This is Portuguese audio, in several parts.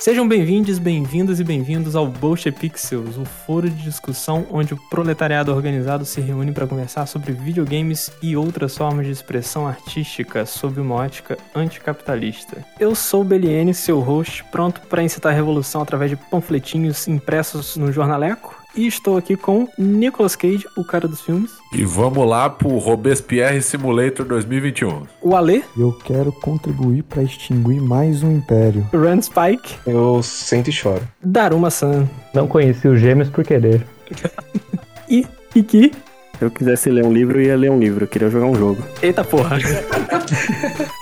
Sejam bem-vindos, bem-vindas e bem-vindos ao Bolche Pixels, o foro de discussão onde o proletariado organizado se reúne para conversar sobre videogames e outras formas de expressão artística sob uma ótica anticapitalista. Eu sou Beliene, seu host, pronto para incitar a revolução através de panfletinhos impressos no jornaleco. E estou aqui com Nicolas Cage, o cara dos filmes. E vamos lá pro Robespierre Simulator 2021. O Alê. Eu quero contribuir para extinguir mais um império. Rand Spike. Eu sento e choro. Daruma San. Não conheci os gêmeos por querer. e Iki. Se eu quisesse ler um livro, eu ia ler um livro. Eu queria jogar um jogo. Eita porra.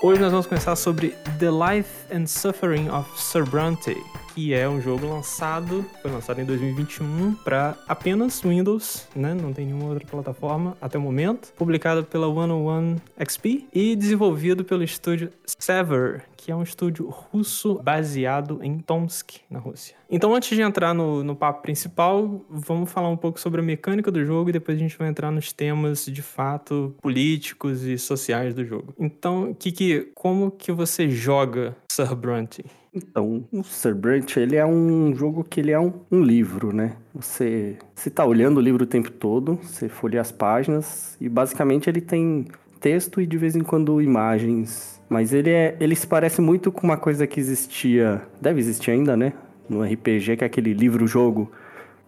Hoje nós vamos conversar sobre The Life and Suffering of Sir Bronte, que é um jogo lançado, foi lançado em 2021 para apenas Windows, né? Não tem nenhuma outra plataforma até o momento. Publicado pela 101 XP e desenvolvido pelo estúdio Sever, que é um estúdio russo baseado em Tomsk, na Rússia. Então, antes de entrar no, no papo principal, vamos falar um pouco sobre a mecânica do jogo e depois a gente vai entrar nos temas de fato políticos e sociais do jogo. Então, Kiki, como que você joga Sir Bronte? Então, o Brant, ele é um jogo que ele é um, um livro, né? Você, você tá olhando o livro o tempo todo, você folheia as páginas e basicamente ele tem texto e de vez em quando imagens. Mas ele é, ele se parece muito com uma coisa que existia, deve existir ainda, né? No RPG, que é aquele livro-jogo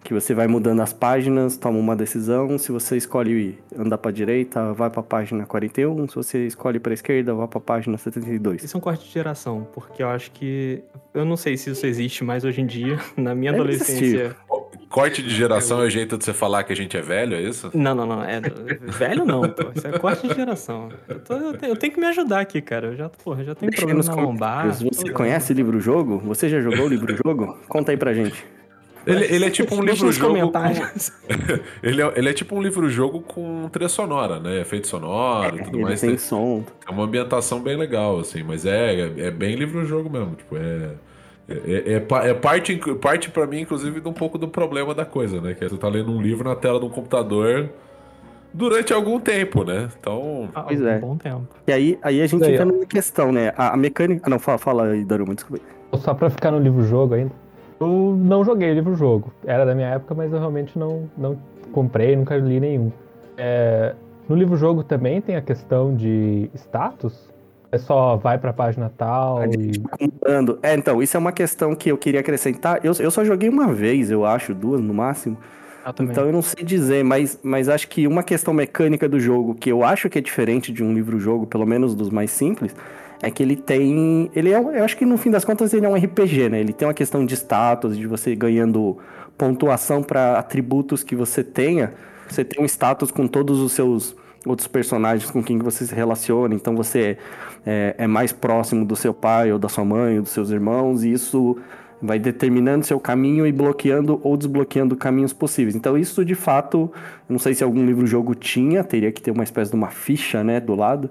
que você vai mudando as páginas, toma uma decisão. Se você escolhe andar para direita, vai para a página 41. Se você escolhe para esquerda, vai para a página 72. Isso é um corte de geração, porque eu acho que eu não sei se isso existe mais hoje em dia. Na minha Deve adolescência. existir. Corte de geração é o jeito de você falar que a gente é velho, é isso? Não, não, não. É velho não, pô. Isso é corte de geração. Eu, tô- eu tenho, eu tenho que me ajudar aqui, cara. Eu já, porra, já tenho Deixa problema na lombar. Você conhece livro-jogo? Você já jogou o livro-jogo? Conta aí pra gente. Ele, ele é tipo um livro-jogo. comentários. Ele é, ele é tipo um livro-jogo com trilha sonora, né? Efeito sonoro e tudo Ele mais. tem Tem- som. É uma ambientação bem legal, assim, mas é, é, é bem livro-jogo mesmo. Tipo, é. É, é, pa- é parte, parte para mim, inclusive, de um pouco do problema da coisa, né? Que é você tá lendo um livro na tela de um computador durante algum tempo, né? Então. Ah, Pois um é. bom tempo. E aí, aí a gente Aí, entra ó. numa questão, né? A, a mecânica. Ah, não, fala, fala aí, Daruma, desculpa. Só pra ficar no livro-jogo ainda. Eu não joguei livro-jogo. Era da minha época, mas eu realmente não, não comprei, nunca li nenhum. É, no livro-jogo também tem a questão de status? É só vai pra página tal A e... gente vai contando. É, então, isso é uma questão que eu queria acrescentar. Eu, eu só joguei uma vez, eu acho, duas no máximo. Eu. Então eu não sei dizer, mas, mas acho que uma questão mecânica do jogo que eu acho que é diferente de um livro-jogo, pelo menos dos mais simples, é que ele tem. Ele é, eu acho que no fim das contas ele é um RPG, né? Ele tem uma questão de status, de você ganhando pontuação para atributos que você tenha. Você tem um status com todos os seus outros personagens com quem você se relaciona. Então você é, é mais próximo do seu pai ou da sua mãe ou dos seus irmãos, e isso vai determinando seu caminho e bloqueando ou desbloqueando caminhos possíveis. Então isso de fato, não sei se algum livro-jogo tinha, teria que ter uma espécie de uma ficha, né, do lado.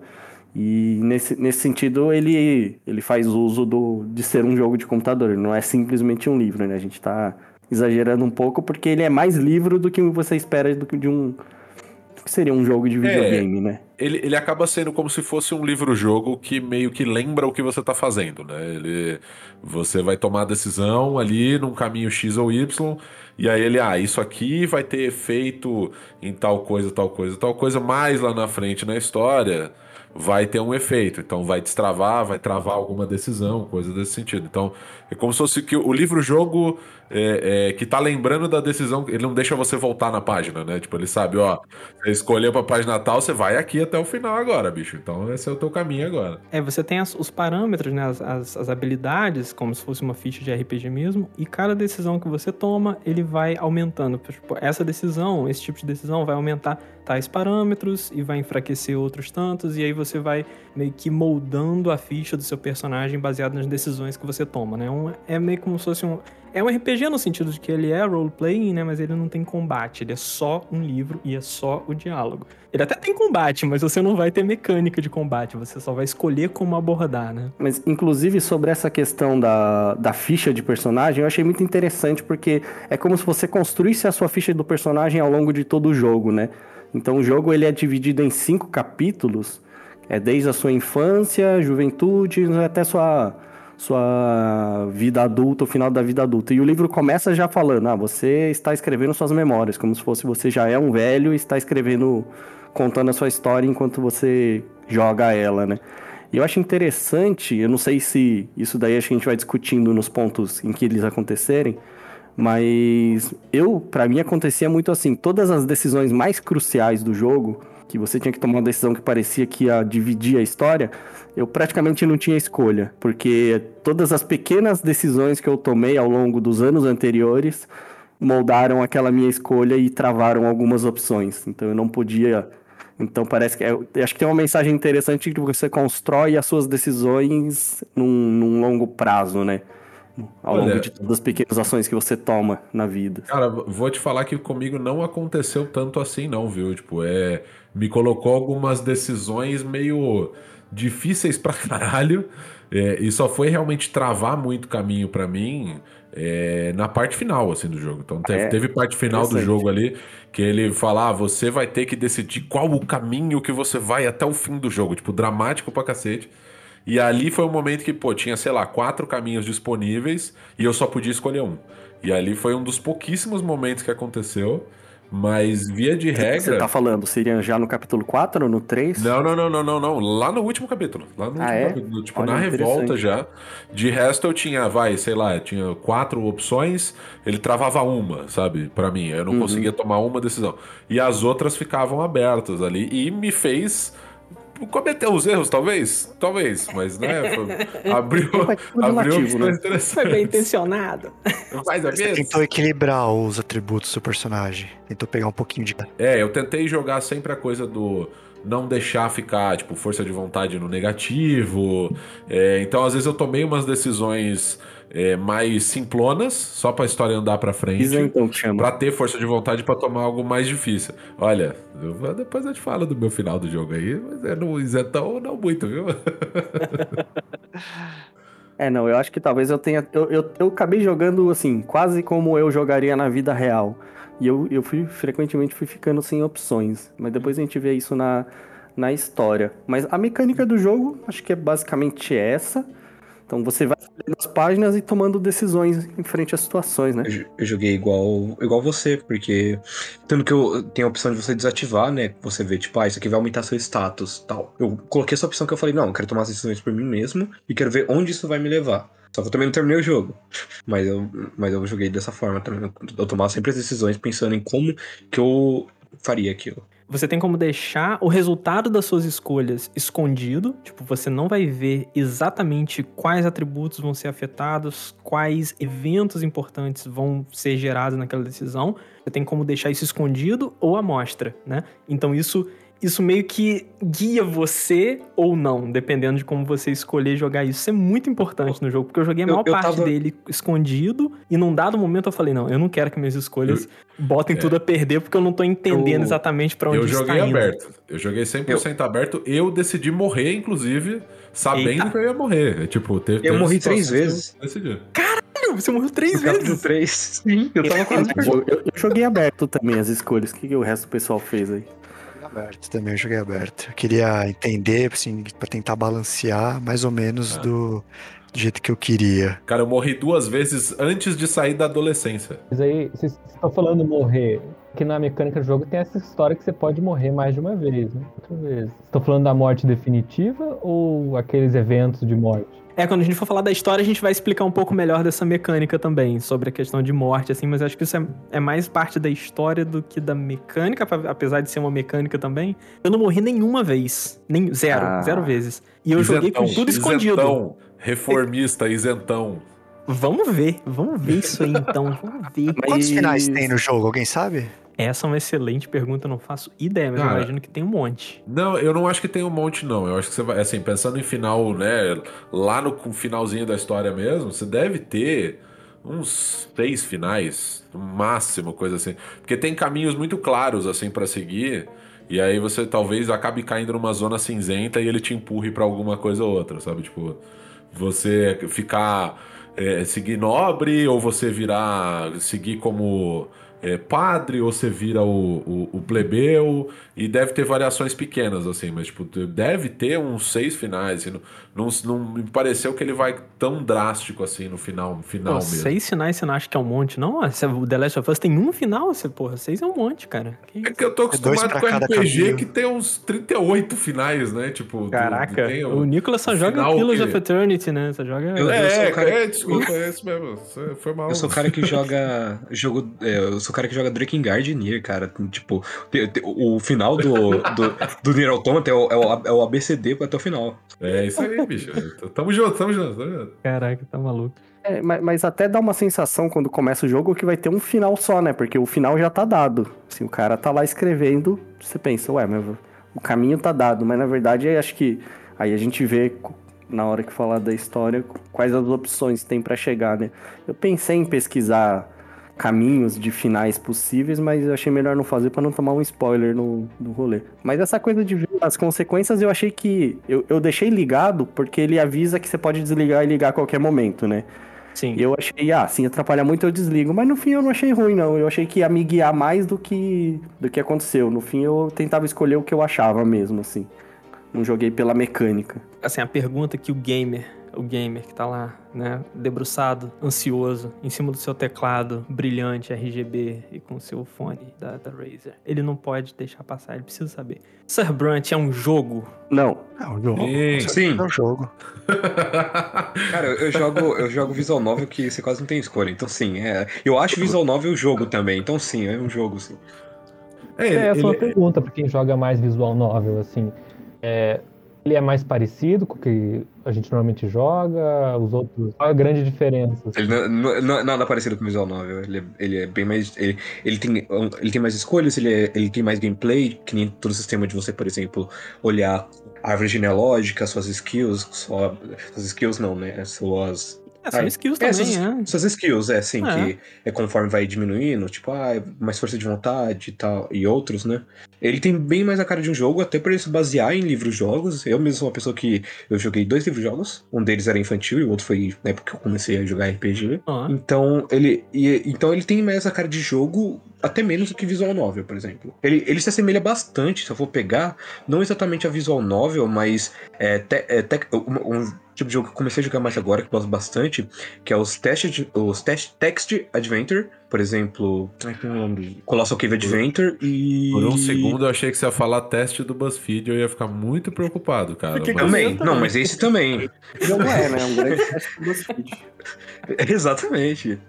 E nesse, nesse sentido ele, ele faz uso do, de ser um jogo de computador, não é simplesmente um livro, né? A gente tá exagerando um pouco porque ele é mais livro do que você espera do que de um que seria um jogo de videogame, né? ele, ele acaba sendo como se fosse um livro-jogo que meio que lembra o que você tá fazendo, né? Ele, você vai tomar a decisão ali num caminho X ou Y, e aí ele, ah, isso aqui vai ter efeito em tal coisa, tal coisa, tal coisa, mais lá na frente na história vai ter um efeito. Então vai destravar, vai travar alguma decisão, coisa desse sentido. Então é como se fosse que o livro-jogo é, é, que tá lembrando da decisão, ele não deixa você voltar na página, né? Tipo, ele sabe, ó, você escolheu pra página tal, você vai aqui até o final agora, bicho. Então esse é o teu caminho agora. É, você tem as- os parâmetros, né? As, as- as habilidades, como se fosse uma ficha de RPG mesmo, e cada decisão que você toma, ele vai aumentando. Tipo, essa decisão, esse tipo de decisão vai aumentar tais parâmetros e vai enfraquecer outros tantos, e aí você vai meio que moldando a ficha do seu personagem baseado nas decisões que você toma, né? Um- é meio como se fosse um. É um RPG no sentido de que ele é role-playing, né? Mas ele não tem combate. Ele é só um livro e é só o diálogo. Ele até tem combate, mas você não vai ter mecânica de combate. Você só vai escolher como abordar, né? Mas, inclusive, sobre essa questão da, da ficha de personagem, eu achei muito interessante, porque é como se você construísse a sua ficha do personagem ao longo de todo o jogo, né? Então, o jogo ele é dividido em cinco capítulos, É desde a sua infância, juventude, até sua sua vida adulta, o final da vida adulta. E o livro começa já falando: ah, você está escrevendo suas memórias, como se fosse você já é um velho e está escrevendo, contando a sua história enquanto você joga ela, né? E eu acho interessante, eu não sei se isso daí acho que a gente vai discutindo nos pontos em que eles acontecerem, mas eu, para mim, acontecia muito assim: todas as decisões mais cruciais do jogo, que você tinha que tomar uma decisão que parecia que ia dividir a história, eu praticamente não tinha escolha, porque todas as pequenas decisões que eu tomei ao longo dos anos anteriores moldaram aquela minha escolha e travaram algumas opções. Então eu não podia. Então parece que. É, acho que tem uma mensagem interessante que você constrói as suas decisões num, num longo prazo, né? Ao Olha, longo de todas as pequenas ações que você toma na vida. Cara, vou te falar que comigo não aconteceu tanto assim, não, viu? Tipo, é. Me colocou algumas decisões meio difíceis pra caralho. É, e só foi realmente travar muito caminho para mim é, na parte final assim do jogo. Então teve, É, teve parte final do jogo ali que ele fala: ah, você vai ter que decidir qual o caminho que você vai até o fim do jogo. Tipo, dramático pra cacete. E ali foi um momento que, pô, tinha, sei lá, quatro caminhos disponíveis e eu só podia escolher um. E ali foi um dos pouquíssimos momentos que aconteceu. Mas via de regra. Você tá falando, seria já no capítulo 4 ou no 3? Não, não, não, não, não, não. Lá no último capítulo. Lá no último Ah, é? capítulo. Tipo, Olha, na revolta já. De resto, eu tinha, vai, sei lá, tinha quatro opções, ele travava uma, sabe? Pra mim. Eu não Uhum. conseguia tomar uma decisão. E as outras ficavam abertas ali. E me fez. Cometer os erros, talvez? Talvez, mas né? foi- abriu, abriu opções né? Foi bem intencionado. Mais ou Você menos. tentou equilibrar os atributos do personagem. Tentou pegar um pouquinho de. É, eu tentei jogar sempre a coisa do não deixar ficar, tipo, força de vontade no negativo. É, então, às vezes, eu tomei umas decisões é, mais simplonas, só pra história andar pra frente. Isso então que chama. Pra ter força de vontade pra tomar algo mais difícil. Olha, eu depois eu te falo do meu final do jogo aí, mas é no isentão não muito, viu? É, não, eu acho que talvez eu tenha. Eu, eu, eu acabei jogando assim, quase como eu jogaria na vida real. E eu, eu fui frequentemente fui ficando sem opções. Mas depois a gente vê isso na, na história. Mas a mecânica do jogo, acho que é basicamente essa. Então você vai lendo as páginas e tomando decisões em frente às situações, né? Eu, jo- eu joguei igual, igual você, porque. Tanto que eu tenho a opção de você desativar, né? Você vê, tipo, ah, isso aqui vai aumentar seu status tal. Eu coloquei essa opção que eu falei, não, eu quero tomar as decisões por mim mesmo e quero ver onde isso vai me levar. Só que eu também não terminei o jogo. Mas eu, mas eu joguei dessa forma também. Eu tomava sempre as decisões pensando em como que eu faria aquilo. Você tem como deixar o resultado das suas escolhas escondido. Tipo, você não vai ver exatamente quais atributos vão ser afetados, quais eventos importantes vão ser gerados naquela decisão. Você tem como deixar isso escondido ou à mostra, né? Então isso isso meio que guia você ou não, dependendo de como você escolher jogar isso. Isso é muito importante no jogo, porque eu joguei a Eu- maior eu parte tava- dele escondido e num dado momento eu falei, não, eu não quero que minhas escolhas botem tudo a perder porque eu não tô entendendo Eu- exatamente pra onde Eu joguei tá indo. aberto. Eu joguei 100% aberto. Eu decidi morrer, inclusive, sabendo Eita. que eu ia morrer. É, Tipo, teve, Eu morri três eu vezes. Decidi. Você morreu três No vezes. 3, sim, eu tava quase Eu, eu- eu joguei aberto também as escolhas. O que, que o resto do pessoal fez aí? Aberto também, eu joguei aberto. Eu queria entender, assim, pra tentar balancear mais ou menos Ah. do, do jeito que eu queria. Cara, eu morri duas vezes antes de sair da adolescência. Mas aí, vocês estão falando morrer. Que na mecânica do jogo tem essa história que você pode morrer mais de uma vez, né? Outra vez. Estão falando da morte definitiva ou aqueles eventos de morte? É, quando a gente for falar da história, a gente vai explicar um pouco melhor dessa mecânica também, sobre a questão de morte, assim, mas eu acho que isso é, é mais parte da história do que da mecânica, apesar de ser uma mecânica também. Eu não morri nenhuma vez. Nem, zero, Ah. zero vezes. E eu joguei com tudo escondido. Isentão, reformista, isentão. Vamos ver, vamos ver isso aí então. Vamos ver. Quantos finais tem no jogo? Alguém sabe? Essa é uma excelente pergunta, eu não faço ideia, mas eu Cara, imagino que tem um monte. Não, eu não acho que tem um monte, não. Eu acho que você vai, assim, pensando em final, né? Lá no finalzinho da história mesmo, você deve ter uns seis finais, no máximo, coisa assim. Porque tem caminhos muito claros, assim, pra seguir. E aí você talvez acabe caindo numa zona cinzenta e ele te empurre pra alguma coisa ou outra, sabe? Tipo, você ficar. é, seguir nobre ou você virar. seguir como é, padre ou você vira o, o, o plebeu e deve ter variações pequenas, assim, mas tipo, deve ter uns seis finais. Assim, não, não, não me pareceu que ele vai tão drástico assim no final, no final Pô, mesmo. seis finais você não acha que é um monte, não? O The Last of Us tem um final, você, porra, seis é um monte, cara. Que É que eu tô dois acostumado pra com RPG caminho. que tem uns 38 finais, né? Tipo, do- Caraca, tem o Nicolas só joga Pillars que- of Eternity, né? Só joga. Eu- É, sou o cara- é, desculpa, é isso mesmo. Foi mal. Eu sou o cara que joga jogo. é, eu sou o cara que joga Drakengard e Nier, cara. Tipo, o final do, do, do Nier Automata é o, é, o, é o ABCD até o final. É isso aí, bicho. Tamo junto, tamo junto, tamo junto. Caraca, tá maluco. É, mas, mas até dá uma sensação quando começa o jogo que vai ter um final só, né? Porque o final já tá dado. Se o cara tá lá escrevendo, você pensa, ué, mas o caminho tá dado. Mas na verdade, acho que aí a gente vê na hora que falar da história quais as opções tem pra chegar, né? Eu pensei em pesquisar caminhos de finais possíveis, mas eu achei melhor não fazer pra não tomar um spoiler no, no rolê. Mas essa coisa de ver as consequências, eu achei que. Eu, eu deixei ligado porque ele avisa que você pode desligar e ligar a qualquer momento, né? Sim. E eu achei, ah, se atrapalhar muito eu desligo. Mas no fim eu não achei ruim, não. Eu achei que ia me guiar mais do que, do que aconteceu. No fim eu tentava escolher o que eu achava mesmo, assim. Não joguei pela mecânica. Assim, a pergunta que o gamer, o gamer que tá lá, né, debruçado, ansioso, em cima do seu teclado brilhante RGB e com o seu fone da, da Razer, ele não pode deixar passar, ele precisa saber. Sir Brunt é um jogo? Não. É um jogo. Sim. Sim. É um jogo. Cara, eu jogo, eu jogo Visual Novel que você quase não tem escolha. Então, sim, é. Eu acho Visual Novel jogo também. Então, sim, é um jogo, sim. É, ele, É, essa é uma ele- pergunta pra quem joga mais visual novel, assim. É, ele é mais parecido com o que a gente normalmente joga, os outros. Qual a grande diferença? Ele não, não, é nada parecido com Visual Novel. Ele é, ele é bem mais. Ele, ele, tem, ele tem mais escolhas, ele, é- ele tem mais gameplay, que nem todo o sistema de você, por exemplo, olhar a árvore genealógica, suas skills, sua, suas skills não, né? Suas. É, são Ah, skills É, também, suas, é. suas skills, é, sim, É. que é conforme vai diminuindo, tipo, ah, mais força de vontade e tal, e outros, né? Ele tem bem mais a cara de um jogo, até por ele se basear em livros-jogos. Eu mesmo sou uma pessoa que eu joguei dois livros-jogos, um deles era infantil e o outro foi na época que eu comecei a jogar RPG. Então ele, e- então ele tem mais a cara de jogo, até menos do que visual novel, por exemplo. Ele, ele se assemelha bastante, se eu for pegar, não exatamente a visual novel, mas é, te- é, tec- um, um tipo de jogo que eu comecei a jogar mais agora, que eu gosto bastante, que é os test, os test, text adventure, por exemplo, ai, como é o nome dele? Colossal Cave Adventure e Por um segundo eu achei que você ia falar teste do BuzzFeed, eu ia ficar muito preocupado, cara. Mas- também, não, mas esse também. O jogo é, né? Um grande teste do BuzzFeed. Exatamente.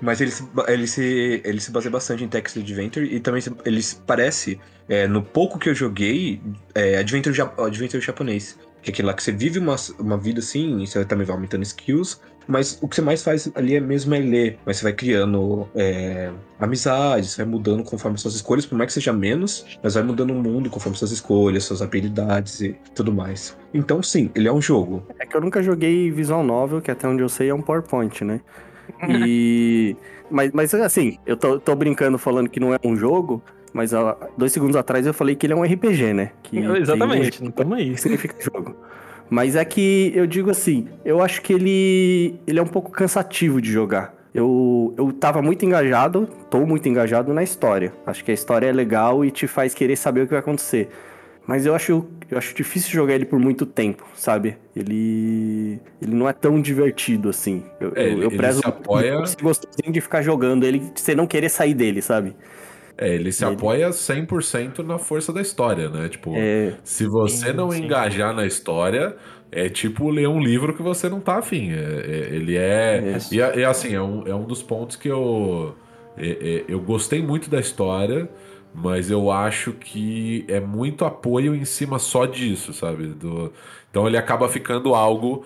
Mas ele se, ele, se, ele se baseia bastante em Text Adventure e também ele parece, é, no pouco que eu joguei, é, Adventure, Adventure japonês. Que é aquele lá que você vive uma, uma vida assim, e você também vai aumentando skills, mas o que você mais faz ali é mesmo é ler. Mas você vai criando é, amizades, vai mudando conforme suas escolhas, por mais que seja menos, mas vai mudando o mundo conforme suas escolhas, suas habilidades e tudo mais. Então, sim, ele é um jogo. É que eu nunca joguei Visual Novel, que até onde eu sei é um PowerPoint, né? E. Mas, mas assim, eu tô, tô brincando falando que não é um jogo, mas ó, dois segundos atrás eu falei que ele é um RPG, né? Que Exatamente, tem não tamo aí. o que significa jogo. Mas é que eu digo assim, eu acho que ele, ele é um pouco cansativo de jogar. Eu, eu tava muito engajado, tô muito engajado na história. Acho que a história é legal e te faz querer saber o que vai acontecer. Mas eu acho, eu acho difícil jogar ele por muito tempo, sabe? Ele, ele não é tão divertido assim. Eu, É, eu, ele- eu ele prezo se apoia- gostosinho de ficar jogando ele, de você não querer sair dele, sabe? É, ele se Ele- apoia 100% na força da história, né? Tipo, É, se você Sim, não sim. engajar na história, é tipo ler um livro que você não tá afim. É, é- ele é. E, é- e assim, é um, é um dos pontos que eu. é- é- eu gostei muito da história, mas eu acho que é muito apoio em cima só disso, sabe? Do, então ele acaba ficando algo.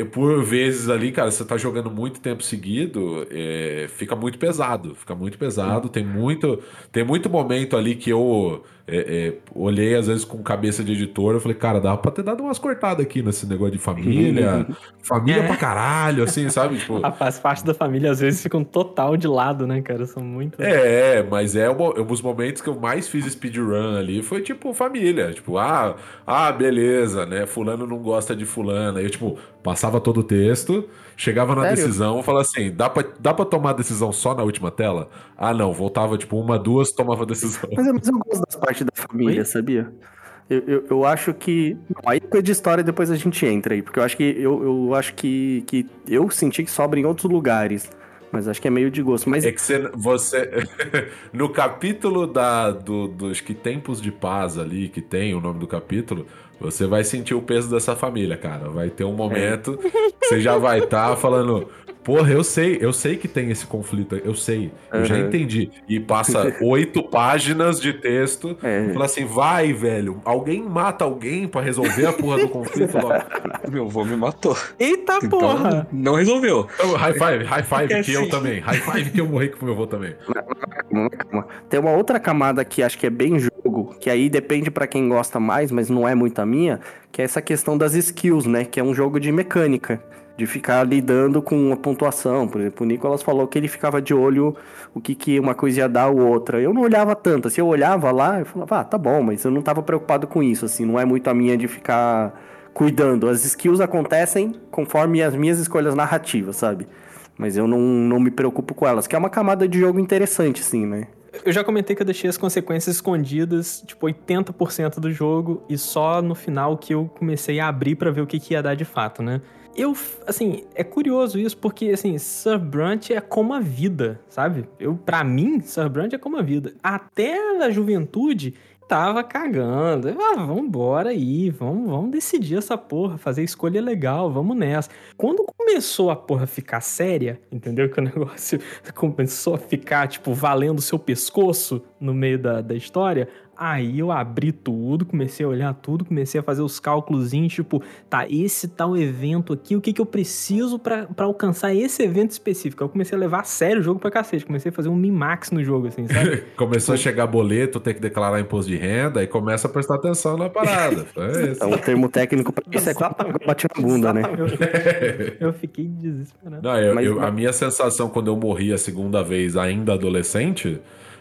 é, por vezes ali, cara, você tá jogando muito tempo seguido, é, fica muito pesado, fica muito pesado. Tem muito, tem muito momento ali que eu é, é, olhei às vezes com cabeça de editor, eu falei, cara, dá pra ter dado umas cortadas aqui nesse negócio de família, família É. pra caralho, assim, sabe? Tipo, As partes da família às vezes ficam total de lado, né, cara? São muito. É, mas é um, um dos momentos que eu mais fiz speedrun ali foi tipo família. Tipo, ah, ah, beleza, né? Fulano não gosta de fulana. Eu, tipo, Passava todo o texto, chegava na Sério? decisão, falava assim: dá pra, dá pra tomar a decisão só na última tela? Ah, não, voltava tipo uma, duas, tomava a decisão. Mas, eu- mas eu gosto das partes da família, Oi? sabia? Eu, eu, eu acho que. Aí coisa de história depois a gente entra aí. Porque eu acho que eu, eu acho que, que eu senti que sobra em outros lugares. Mas acho que é meio de gosto. Mas É que você. você no capítulo da, do, dos que tempos de paz ali, que tem o nome do capítulo, você vai sentir o peso dessa família, cara. Vai ter um momento que você já vai estar falando. Porra, eu sei, eu sei que tem esse conflito, eu sei, eu já entendi. E passa oito páginas de texto, É. fala assim, vai, velho, alguém mata alguém pra resolver a porra do conflito logo. Meu avô me matou. Eita Então, porra! não resolveu. Então, high five, high five É que eu assim. também. High five que eu morri com meu avô também. Calma, calma. Tem uma outra camada que acho que é bem jogo, que aí depende pra quem gosta mais, mas não é muito a minha, que é essa questão das skills, né? Que é um jogo de mecânica, de ficar lidando com a pontuação. Por exemplo, o Nicolas falou que ele ficava de olho o que, que uma coisa ia dar ou outra. Eu não olhava tanto. Se eu olhava lá, eu falava, ah, tá bom, mas eu não tava preocupado com isso, assim, não é muito a minha de ficar cuidando. As skills acontecem conforme as minhas escolhas narrativas, sabe? Mas eu não, não me preocupo com elas, que é uma camada de jogo interessante, sim, né? Eu já comentei que eu deixei as consequências escondidas, tipo, 80% do jogo, e só no final que eu comecei a abrir pra ver o que, que ia dar de fato, né? Eu, assim, é curioso isso, porque, assim, Sir Brunt é como a vida, sabe? Eu, pra mim, Sir Brunt é como a vida. Até na juventude, tava cagando. Ah, vambora aí, vamos, vamos decidir essa porra, fazer escolha legal, vamos nessa. Quando começou a porra ficar séria, entendeu? Que o negócio começou a ficar, tipo, valendo o seu pescoço no meio da, da história, aí eu abri tudo, comecei a olhar tudo, comecei a fazer os cálculos, tipo, tá, esse tal evento aqui, o que que eu preciso pra pra alcançar esse evento específico? Eu comecei a levar a sério o jogo pra cacete, comecei a fazer um min-max no jogo, assim, sabe? Começou a chegar boleto, tem que declarar imposto de renda, e começa a prestar atenção na parada. É isso. Então, o termo técnico pra isso é bate na bunda, né? Exatamente. Eu fiquei desesperado. Não, eu- Mas- eu- a minha sensação quando eu morri a segunda vez, ainda adolescente,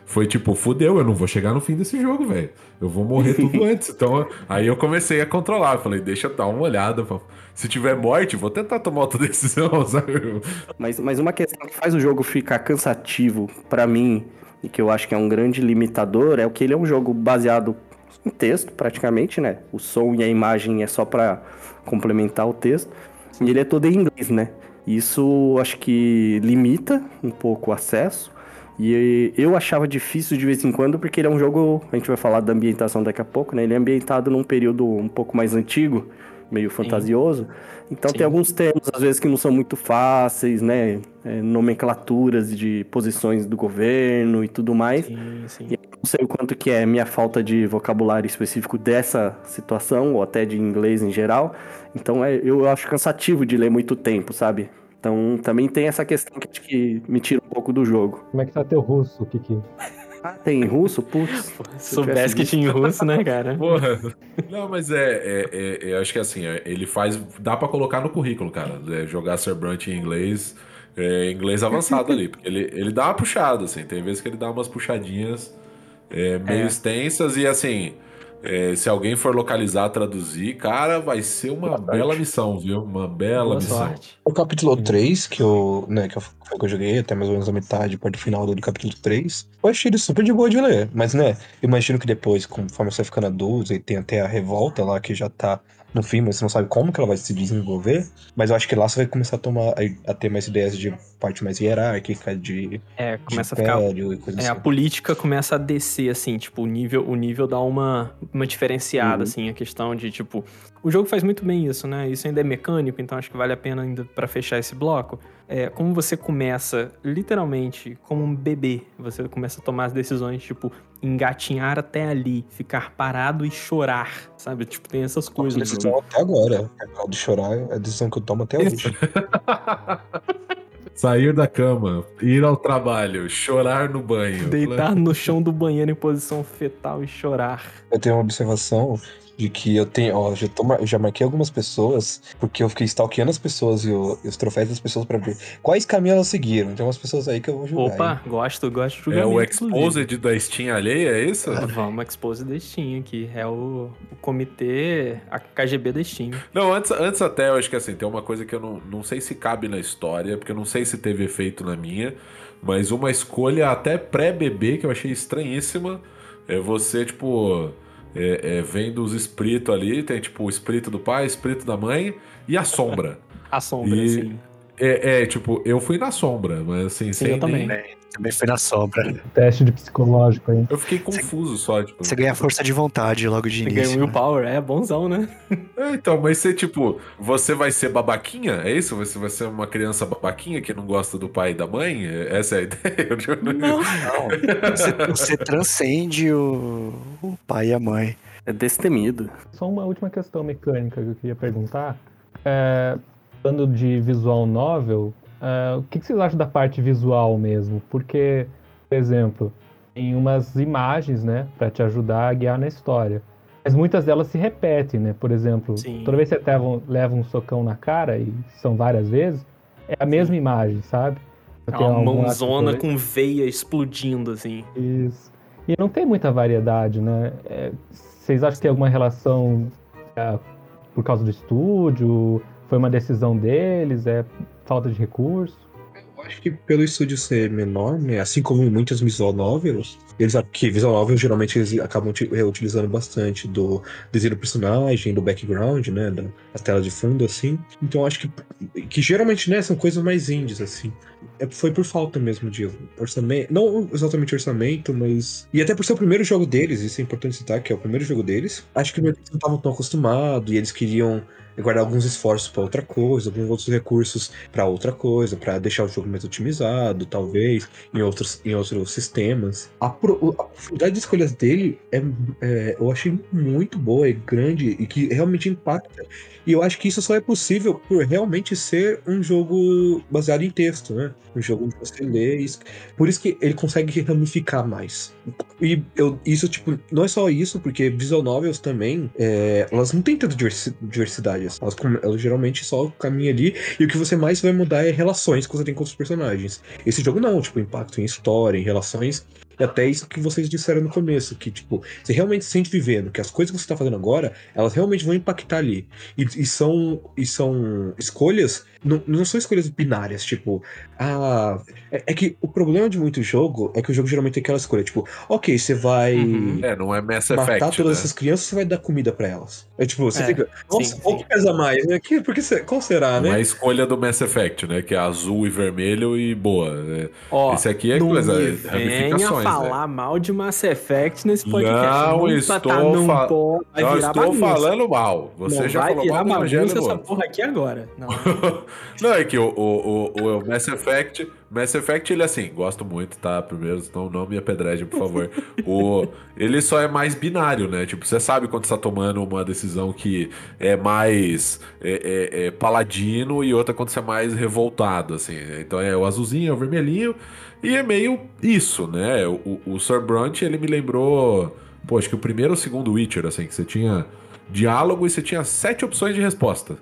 foi tipo, fudeu, eu não vou chegar no fim desse jogo, velho. Eu vou morrer tudo antes. Então, aí eu comecei a controlar. Falei, deixa eu dar uma olhada. Se tiver morte, vou tentar tomar outra decisão, sabe? Mas, mas uma questão que faz o jogo ficar cansativo pra mim, e que eu acho que é um grande limitador, é o que ele é um jogo baseado em texto, praticamente, né? O som e a imagem é só pra complementar o texto. E ele é todo em inglês, né? Isso acho que limita um pouco o acesso. E eu achava difícil de vez em quando, porque ele é um jogo. A gente vai falar da ambientação daqui a pouco, né? Ele é ambientado num período um pouco mais antigo, meio fantasioso. Então tem alguns termos, às vezes, que não são muito fáceis, né? É, nomenclaturas de posições do governo e tudo mais. Sim, sim. E não sei o quanto que é minha falta de vocabulário específico dessa situação, ou até de inglês em geral. Então é, eu acho cansativo de ler muito tempo, sabe? Então também tem essa questão que acho que me tira um pouco do jogo. Como é que tá teu russo, Kiki? Ah, tem russo? Putz. Se soubesse que tinha em russo, né, cara? Porra. Não, mas é, é, é- eu acho que assim, é, ele faz. Dá pra colocar no currículo, cara. é, jogar Cerbrunt em inglês, é, inglês avançado ali. Porque ele, ele dá uma puxada, assim. Tem vezes que ele dá umas puxadinhas é, meio É. extensas e assim. É, se alguém for localizar, traduzir, cara, vai ser uma bela missão, viu? Uma bela Boa missão. sorte. O capítulo 3, que eu, né, que eu, que eu joguei até mais ou menos a metade, parte final do capítulo 3, eu achei ele super de boa de ler. Mas, né, eu imagino que depois, conforme você vai ficando adulto, e tem até a revolta lá, que já tá no fim, mas você não sabe como que ela vai se desenvolver. Mas eu acho que lá você vai começar a tomar, a, a ter mais ideias de parte mais hierárquica, de, É, de começa a ficar e coisa É, a assim. política começa a descer, assim, tipo, o nível, o nível dá uma, uma diferenciada, Uhum. assim, a questão de, tipo... O jogo faz muito bem isso, né? Isso ainda é mecânico, então acho que vale a pena ainda pra fechar esse bloco. É, como você começa, literalmente, como um bebê, você começa a tomar as decisões, tipo, engatinhar até ali, ficar parado e chorar, sabe? Tipo, tem essas coisas. no decisão até agora. A de chorar é a decisão que eu tomo até hoje. Sair da cama, ir ao trabalho, chorar no banho. Deitar no chão do banheiro em posição fetal e chorar. Eu tenho uma observação de que eu tenho, ó, já, tô, já marquei algumas pessoas, porque eu fiquei stalkeando as pessoas e, o- e os troféus das pessoas pra ver quais caminhos elas seguiram. Tem umas pessoas aí que eu vou julgar. Opa, hein? gosto, gosto de É julgamento. o. Exposed da Steam alheia, é isso? Vamos expose da Steam aqui. É o, o comitê, a KGB da Steam. Não, antes, antes até, eu acho que assim, tem uma coisa que eu não, não sei se cabe na história, porque eu não sei se teve efeito na minha, mas uma escolha até pré-bebê que eu achei estranhíssima é você, tipo, é, é, vendo os espíritos ali, tem tipo o espírito do pai, o espírito da mãe e a sombra. A sombra, E- assim. É, é, tipo, eu fui na sombra, mas assim, Sim, sem eu nem- Também foi na sombra. Teste de psicológico aí. Eu fiquei confuso só, tipo. Você ganha força de vontade logo de Você início. ganha um né? willpower, é bonzão, né? É, então, mas você, tipo, você vai ser babaquinha? É isso? Você vai ser uma criança babaquinha que não gosta do pai e da mãe? Essa é a ideia? Eu Não. Não, você, você transcende o, o pai e a mãe. É destemido. Só uma última questão mecânica que eu queria perguntar. É, falando de visual novel, é, o que, que vocês acham da parte visual mesmo? Porque, por exemplo, tem umas imagens, né, para te ajudar a guiar na história. Mas muitas delas se repetem, né? Por exemplo, Sim. toda vez que você leva um, socão na cara, e são várias vezes, é a mesma imagem, sabe? É uma mãozona com veia explodindo, assim. Isso. E não tem muita variedade, né? É, vocês acham que tem alguma relação é, por causa do estúdio? Foi uma decisão deles? É falta de recurso? Eu acho que pelo estúdio ser menor, né? Assim como em muitas visual novels, eles que visual novels geralmente eles acabam uti- reutilizando bastante do desenho do personagem, do background, né? Da, da tela de fundo, assim. Então acho que, que geralmente, né, são coisas mais indies, assim. É, foi por falta mesmo de orçamento. Não exatamente orçamento, mas. E até por ser o primeiro jogo deles, isso é importante citar, que é o primeiro jogo deles. Acho que eles não estavam tão acostumados e eles queriam guardar alguns esforços para outra coisa, alguns outros recursos para outra coisa, para deixar o jogo mais otimizado, talvez, em outros, em outros sistemas. A, pro- profundidade de escolhas dele é, é, eu achei muito boa e grande e que realmente impacta. E eu acho que isso só é possível por realmente ser um jogo baseado em texto, né? Um jogo onde você lê. Por isso que ele consegue ramificar mais. E eu, isso, tipo, não é só isso, porque visual novels também, é, elas não têm tanta diversi- diversidade. Assim. Elas, elas geralmente só caminham ali e o que você mais vai mudar é relações que você tem com outros personagens. Esse jogo não, tipo, impacto em história, em relações. E até isso que vocês disseram no começo, que, tipo, você realmente se sente vivendo, que as coisas que você tá fazendo agora, elas realmente vão impactar ali. E, e são, e são escolhas, não, não são escolhas binárias, tipo, ah. É, é que o problema de muito jogo é que o jogo geralmente tem aquela escolha, tipo, ok, você vai. Uhum. É, não é Mass Matar Effect, todas né? essas crianças, você vai dar comida pra elas. É tipo, você É, fica. Nossa, sim, qual sim. que pesa mais, né? Que, porque, qual será, Não é a né? escolha do Mass Effect, né? Que é azul e vermelho e boa. É, Ó, Esse aqui é não coisa, é venha né? falar mal de Mass Effect nesse podcast. Não estou tá, não fa- pode, vai Não estou bagunça. falando mal. Você não já vai falou virar mal do Evangelho essa porra aqui agora. Não. Não, é que o, o, o, o Mass Effect. Mass Effect, ele assim, gosto muito, tá? Primeiro, não, não me apedreje, por favor. o, ele só é mais binário, né? Tipo, você sabe quando você tá tomando uma decisão que é mais é, é- é paladino e outra quando você é mais revoltado, assim. Então é o azulzinho, é o vermelhinho. E é meio isso, né? O, o Sir Brunt, ele me lembrou. Pô, acho que o primeiro ou o segundo Witcher, assim, que você tinha diálogo e você tinha sete opções de resposta.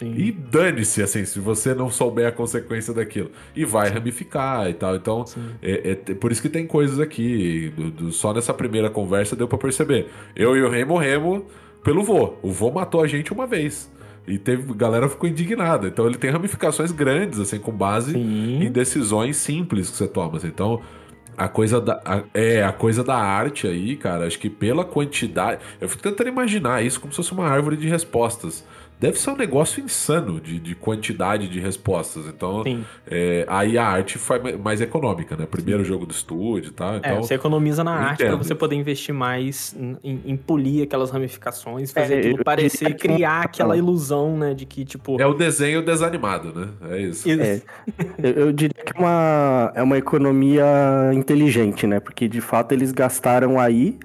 Sim. E dane-se, assim, se você não souber a consequência daquilo. E vai ramificar e tal. Então, é, é por isso que tem coisas aqui. do- do- só nessa primeira conversa deu pra perceber. Eu e o Rei morremos pelo vô. O vô matou a gente uma vez. E teve, a galera ficou indignada. Então ele tem ramificações grandes, assim, com base em Sim. decisões simples que você toma. assim. Então, a coisa da. a- é, a coisa da arte aí, cara, acho que pela quantidade. Eu fico tentando imaginar isso como se fosse uma árvore de respostas. Deve ser um negócio insano de, de quantidade de respostas. Então, Sim. é, aí a arte foi ma- mais econômica, né? Primeiro jogo do estúdio e tal. É, Então, você economiza na arte pra entendo. você poder investir mais em, em polir aquelas ramificações, fazer É, aquilo eu parecer, diria que- criar aquela ilusão, né, de que, tipo... é o desenho desanimado, né? É isso. É. Eu, eu diria que é uma, é uma economia inteligente, né? Porque de fato eles gastaram aí,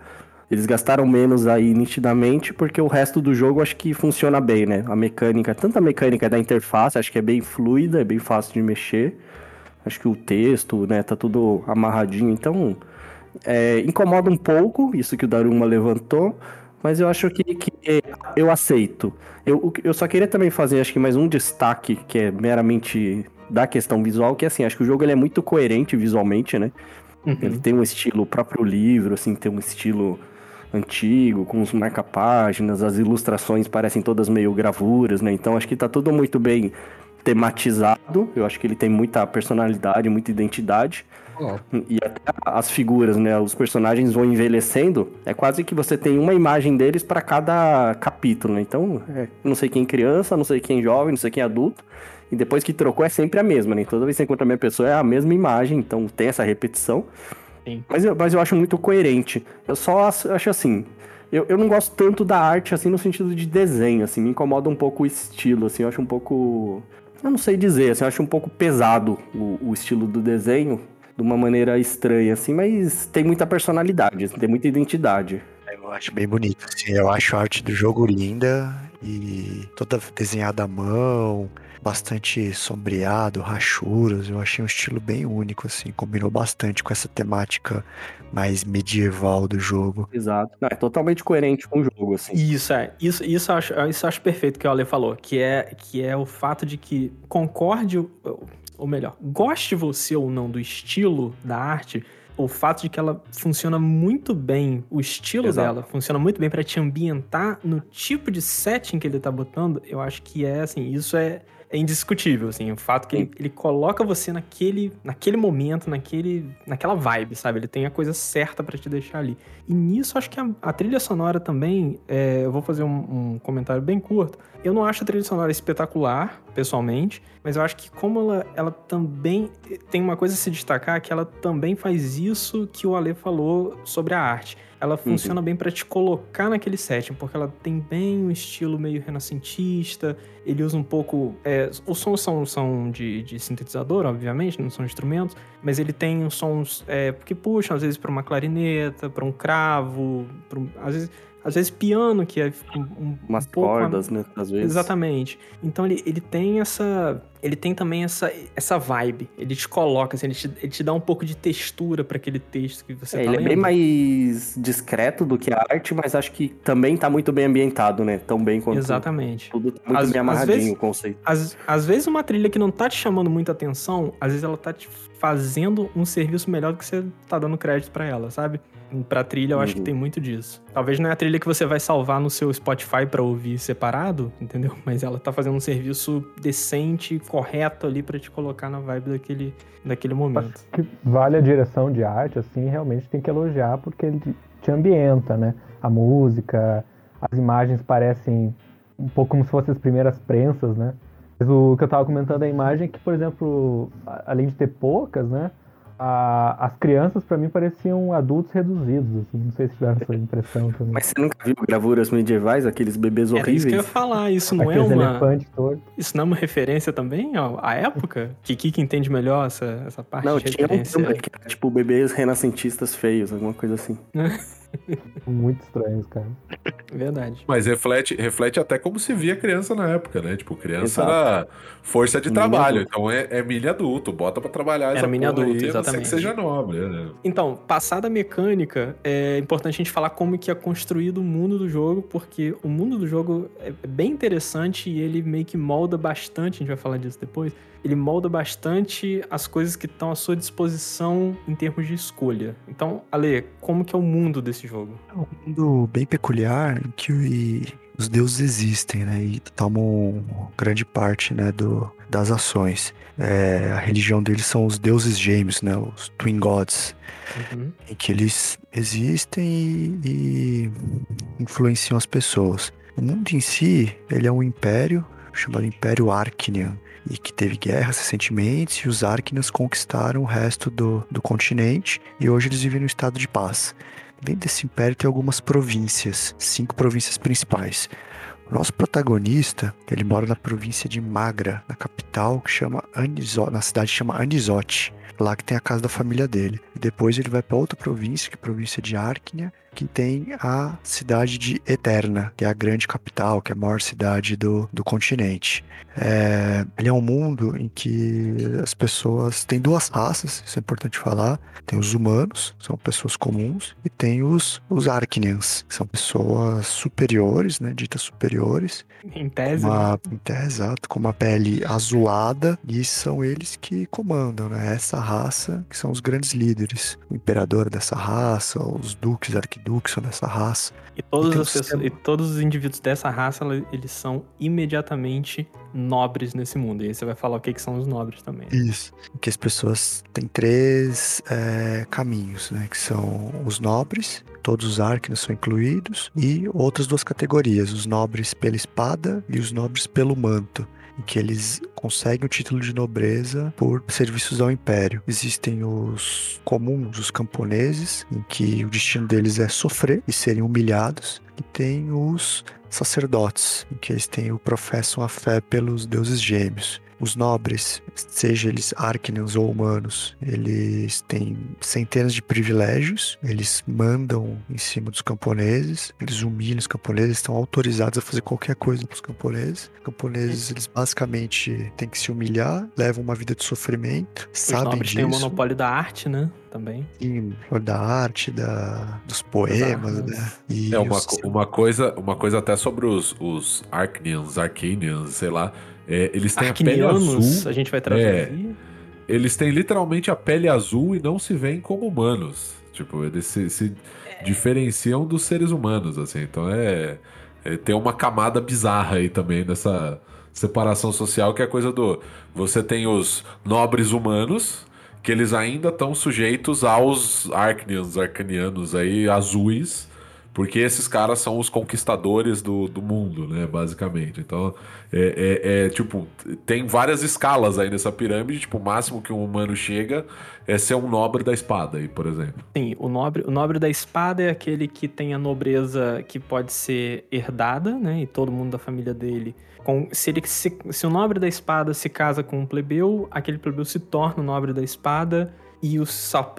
eles gastaram menos aí nitidamente, porque o resto do jogo acho que funciona bem, né? A mecânica, tanto a mecânica da interface, acho que é bem fluida, é bem fácil de mexer. Acho que o texto, né, tá tudo amarradinho, então é, incomoda um pouco, isso que o Daruma levantou, Mas eu acho que, que eu aceito. Eu, eu só queria também fazer, acho que mais um destaque, que é meramente da questão visual, que assim, acho que o jogo ele é muito coerente visualmente, né? Uhum. Ele tem um estilo o próprio livro, assim, tem um estilo antigo, com os marca-páginas, as ilustrações parecem todas meio gravuras, né? Então acho que tá tudo muito bem tematizado. Eu acho que ele tem muita personalidade, muita identidade. Ó, E até as figuras, né? Os personagens vão envelhecendo. É quase que você tem uma imagem deles para cada capítulo, né? Então, é, não sei quem é criança, não sei quem é jovem, não sei quem é adulto. E depois que trocou é sempre a mesma, né? Toda vez que você encontra a mesma pessoa é a mesma imagem, então tem essa repetição. Sim. Mas eu, mas eu acho muito coerente. Eu só acho acho assim. Eu, eu não gosto tanto da arte, assim, no sentido de desenho, assim. Me incomoda um pouco o estilo, assim. Eu acho um pouco. Eu não sei dizer, assim. Eu acho um pouco pesado o, o estilo do desenho. De uma maneira estranha, assim. Mas tem muita personalidade, assim, tem muita identidade. Eu acho bem bonito, assim. Eu acho a arte do jogo linda e toda desenhada à mão, bastante sombreado, rachuras. Eu achei um estilo bem único, assim. Combinou bastante com essa temática mais medieval do jogo. Exato. Não, é totalmente coerente com o jogo, assim. Isso, é. Isso, isso, eu acho, isso eu acho perfeito que o Ale falou, que é, que é o fato de que concorde, ou- melhor, goste você ou não do estilo da arte, o fato de que ela funciona muito bem, o estilo Exato. dela funciona muito bem pra te ambientar no tipo de setting que ele tá botando, eu acho que é, assim, isso é, é indiscutível, assim, o fato que ele, ele coloca você naquele, naquele momento, naquele, naquela vibe, sabe? Ele tem a coisa certa pra te deixar ali. E nisso, acho que a, a trilha sonora também, é, eu vou fazer um, um comentário bem curto. Eu não acho a trilha sonora espetacular, pessoalmente, mas eu acho que como ela, ela também tem uma coisa a se destacar, que ela também faz isso que o Ale falou sobre a arte. Ela funciona bem pra te colocar naquele setting, porque ela tem bem um estilo meio renascentista, ele usa um pouco. é, os sons são, são de, de sintetizador, obviamente, não são instrumentos, mas ele tem sons é, que puxam, às vezes, pra uma clarineta, pra um cravo, um- às, vezes, às vezes piano, que é um, um, Umas um pouco cordas, né? Às vezes. Exatamente. Então ele, ele tem essa. Ele tem também essa, essa vibe. Ele te coloca, assim, ele te, ele te dá um pouco de textura pra aquele texto que você É, tá ele é lendo. bem mais discreto do que a arte, mas acho que também tá muito bem ambientado, né? Tão bem quanto Exatamente. tudo. Tá muito Às- bem amarradinho vezes- o conceito. Às, às vezes uma trilha que não tá te chamando muita atenção, às vezes ela tá te fazendo um serviço melhor do que você tá dando crédito pra ela, sabe? Pra trilha eu acho que Uhum. tem muito disso. Talvez não é a trilha que você vai salvar no seu Spotify pra ouvir separado, entendeu? Mas ela tá fazendo um serviço decente, correto ali pra te colocar na vibe daquele, daquele momento. que vale a direção de arte, assim, realmente tem que elogiar porque ele te ambienta, né? A música, as imagens parecem um pouco como se fossem as primeiras prensas, né? Mas o que eu tava comentando a imagem é que, por exemplo, além de ter poucas, né? A- as crianças pra mim pareciam adultos reduzidos, assim, não sei se tiveram essa impressão também. Mas você nunca viu gravuras medievais, aqueles bebês Era isso que eu ia horríveis? falar, isso não é Aqueles uma. elefantes tortos. Isso não é uma referência também ó, à época? Kiki que entende melhor essa, essa parte Não, de tinha um que era tipo bebês renascentistas feios, alguma coisa assim. Muito estranhos, cara. Verdade. Mas reflete, reflete até como se via criança na época, né? Tipo, criança Exato. era força de trabalho. Então é, é mini adulto, bota pra trabalhar Era mini porra adulto, aí, exatamente. que seja nobre, né? Então, passada a mecânica, é importante a gente falar como que é construído o mundo do jogo, porque o mundo do jogo é bem interessante e ele meio que molda bastante, a gente vai falar disso depois, ele molda bastante as coisas que estão à sua disposição em termos de escolha. Então, Ale, como que é o mundo desse jogo? É um mundo bem peculiar em que os deuses existem, né? E tomam grande parte, né, do, das ações. É, a religião deles são os deuses gêmeos, né? Os Twin Gods. Uhum. em que eles existem e, e influenciam as pessoas. O mundo em si, ele é um império chamado Império Arcnian e que teve guerras recentemente e os Arcnians conquistaram o resto do, do continente e hoje eles vivem no estado de paz. Dentro desse império tem algumas províncias, cinco províncias principais. O nosso protagonista, ele mora na província de Magra, na capital, que chama Anizo, na cidade que chama Anizote. Lá que tem a casa da família dele. E depois ele vai para outra província, que é a província de Arknia, que tem a cidade de Eterna, que é a grande capital, que é a maior cidade do, do continente. É, ele é um mundo em que as pessoas têm duas raças, isso é importante falar. Tem os humanos, são pessoas comuns, e tem os, os Arcnians, que são pessoas superiores, né, ditas superiores, Em tese, uma, em tese, exato, com uma pele azulada, e são eles que comandam, né? Essa raça, que são os grandes líderes. O imperador dessa raça, os duques, arquiduques são dessa raça. e, todas um as pessoas, e todos os indivíduos dessa raça, eles são imediatamente nobres nesse mundo. E aí você vai falar o que, que são os nobres também. Isso. Que as pessoas têm três é, caminhos, né? Que são os nobres, todos os arcnos são incluídos, e outras duas categorias, os nobres pela espada e os nobres pelo manto. Em que eles conseguem o título de nobreza por serviços ao império. Existem os comuns, os camponeses, em que o destino deles é sofrer e serem humilhados. E tem os sacerdotes, em que eles têm o professam a fé pelos deuses gêmeos. Os nobres, seja eles arcnians ou humanos, eles têm centenas de privilégios, eles mandam em cima dos camponeses, eles humilham os camponeses, estão autorizados a fazer qualquer coisa para os camponeses. Os camponeses, eles basicamente têm que se humilhar, levam uma vida de sofrimento, Os sabem nobres disso. têm o monopólio da arte, né? Também. Sim, da arte, da, dos poemas, armas. né? E É uma, os- uma coisa, uma coisa até sobre os, os Arcnians, Arcanians, sei lá. É, eles têm a pele azul. a gente vai traduzir. Eles têm literalmente a pele azul e não se veem como humanos. Tipo, eles se, se diferenciam dos seres humanos, assim. Então é, é. Tem uma camada bizarra aí também nessa separação social, que é a coisa do. Você tem os nobres humanos, que eles ainda estão sujeitos aos Arcnians, Arcanianos aí, azuis. Porque esses caras são os conquistadores do, do mundo, né? Basicamente. Então, é, é- é, tipo, tem várias escalas aí nessa pirâmide. Tipo, o máximo que um humano chega é ser um nobre da espada aí, por exemplo. Sim, o nobre, o nobre da espada é aquele que tem a nobreza que pode ser herdada, né? E todo mundo da família dele. Com, se, ele, se, se o nobre da espada se casa com um plebeu, aquele plebeu se torna o nobre da espada. E o,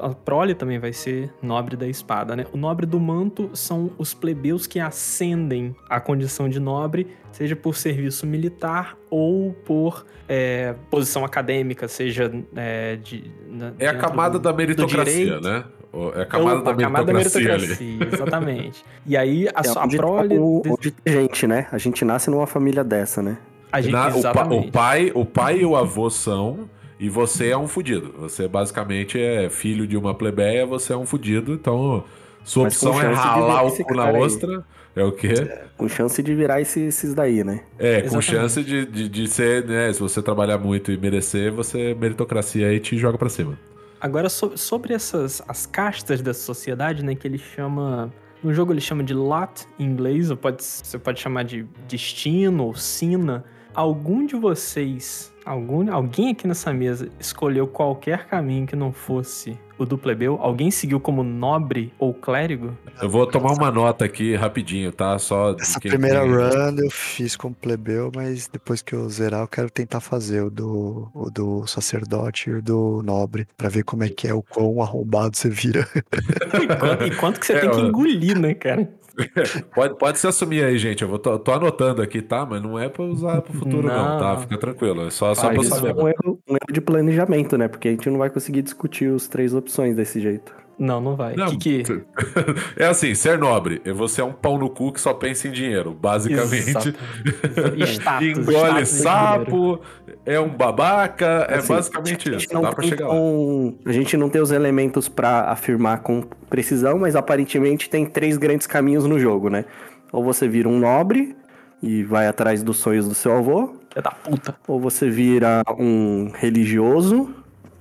a prole também vai ser nobre da espada, né? O nobre do manto são os plebeus que ascendem à condição de nobre, seja por serviço militar ou por é, posição acadêmica, seja é, de... na- É a camada do- da meritocracia, né? É a camada, Opa, da, camada da meritocracia ali. meritocracia, exatamente. E aí a, É sua- a onde, prole. o- de- gente, né? A gente nasce numa família dessa, né? a gente, Na- o, pa- o pai, o pai e o avô são, e você é um fudido. Você basicamente é filho de uma plebeia, você é um fudido, então sua Mas com opção é ralar o cu na ostra. É o quê? Com chance de virar esse- esses daí, né? É, com Exatamente. chance de, de, de ser, né? Se você trabalhar muito e merecer, você meritocracia aí te joga pra cima. Agora, so- sobre essas as castas da sociedade, né? Que ele chama. No jogo ele chama de lot em inglês, ou pode, você pode chamar de destino ou sina. Algum de vocês, algum, alguém aqui nessa mesa, escolheu qualquer caminho que não fosse o do plebeu? Alguém seguiu como nobre ou clérigo? Eu vou tomar uma nota aqui rapidinho, tá? Só de Essa quem primeira run eu fiz como plebeu, mas depois que eu zerar, eu quero tentar fazer o do, o do sacerdote e o do nobre, pra ver como é que é o quão arrombado você vira. E quanto, e quanto que você É, tem que engolir, né, cara? Pode, pode se assumir aí, gente. Eu vou, tô, tô anotando aqui, tá? Mas não é pra usar pro futuro, não, Não. tá? Fica tranquilo. É só, só pra isso saber. Um erro, um erro de planejamento, né? Porque a gente não vai conseguir discutir os três opções desse jeito. Não, não vai. Não, que que... É assim, ser nobre. é Você é um pau no cu que só pensa em dinheiro. Basicamente. Exato. Status, Engole status sapo, é um babaca. É Assim, basicamente a isso. gente não Dá pra tem chegar lá. com- A gente não tem os elementos pra afirmar com precisão, mas aparentemente tem três grandes caminhos no jogo, né? Ou você vira um nobre e vai atrás dos sonhos do seu avô, Filha da puta. ou você vira um religioso,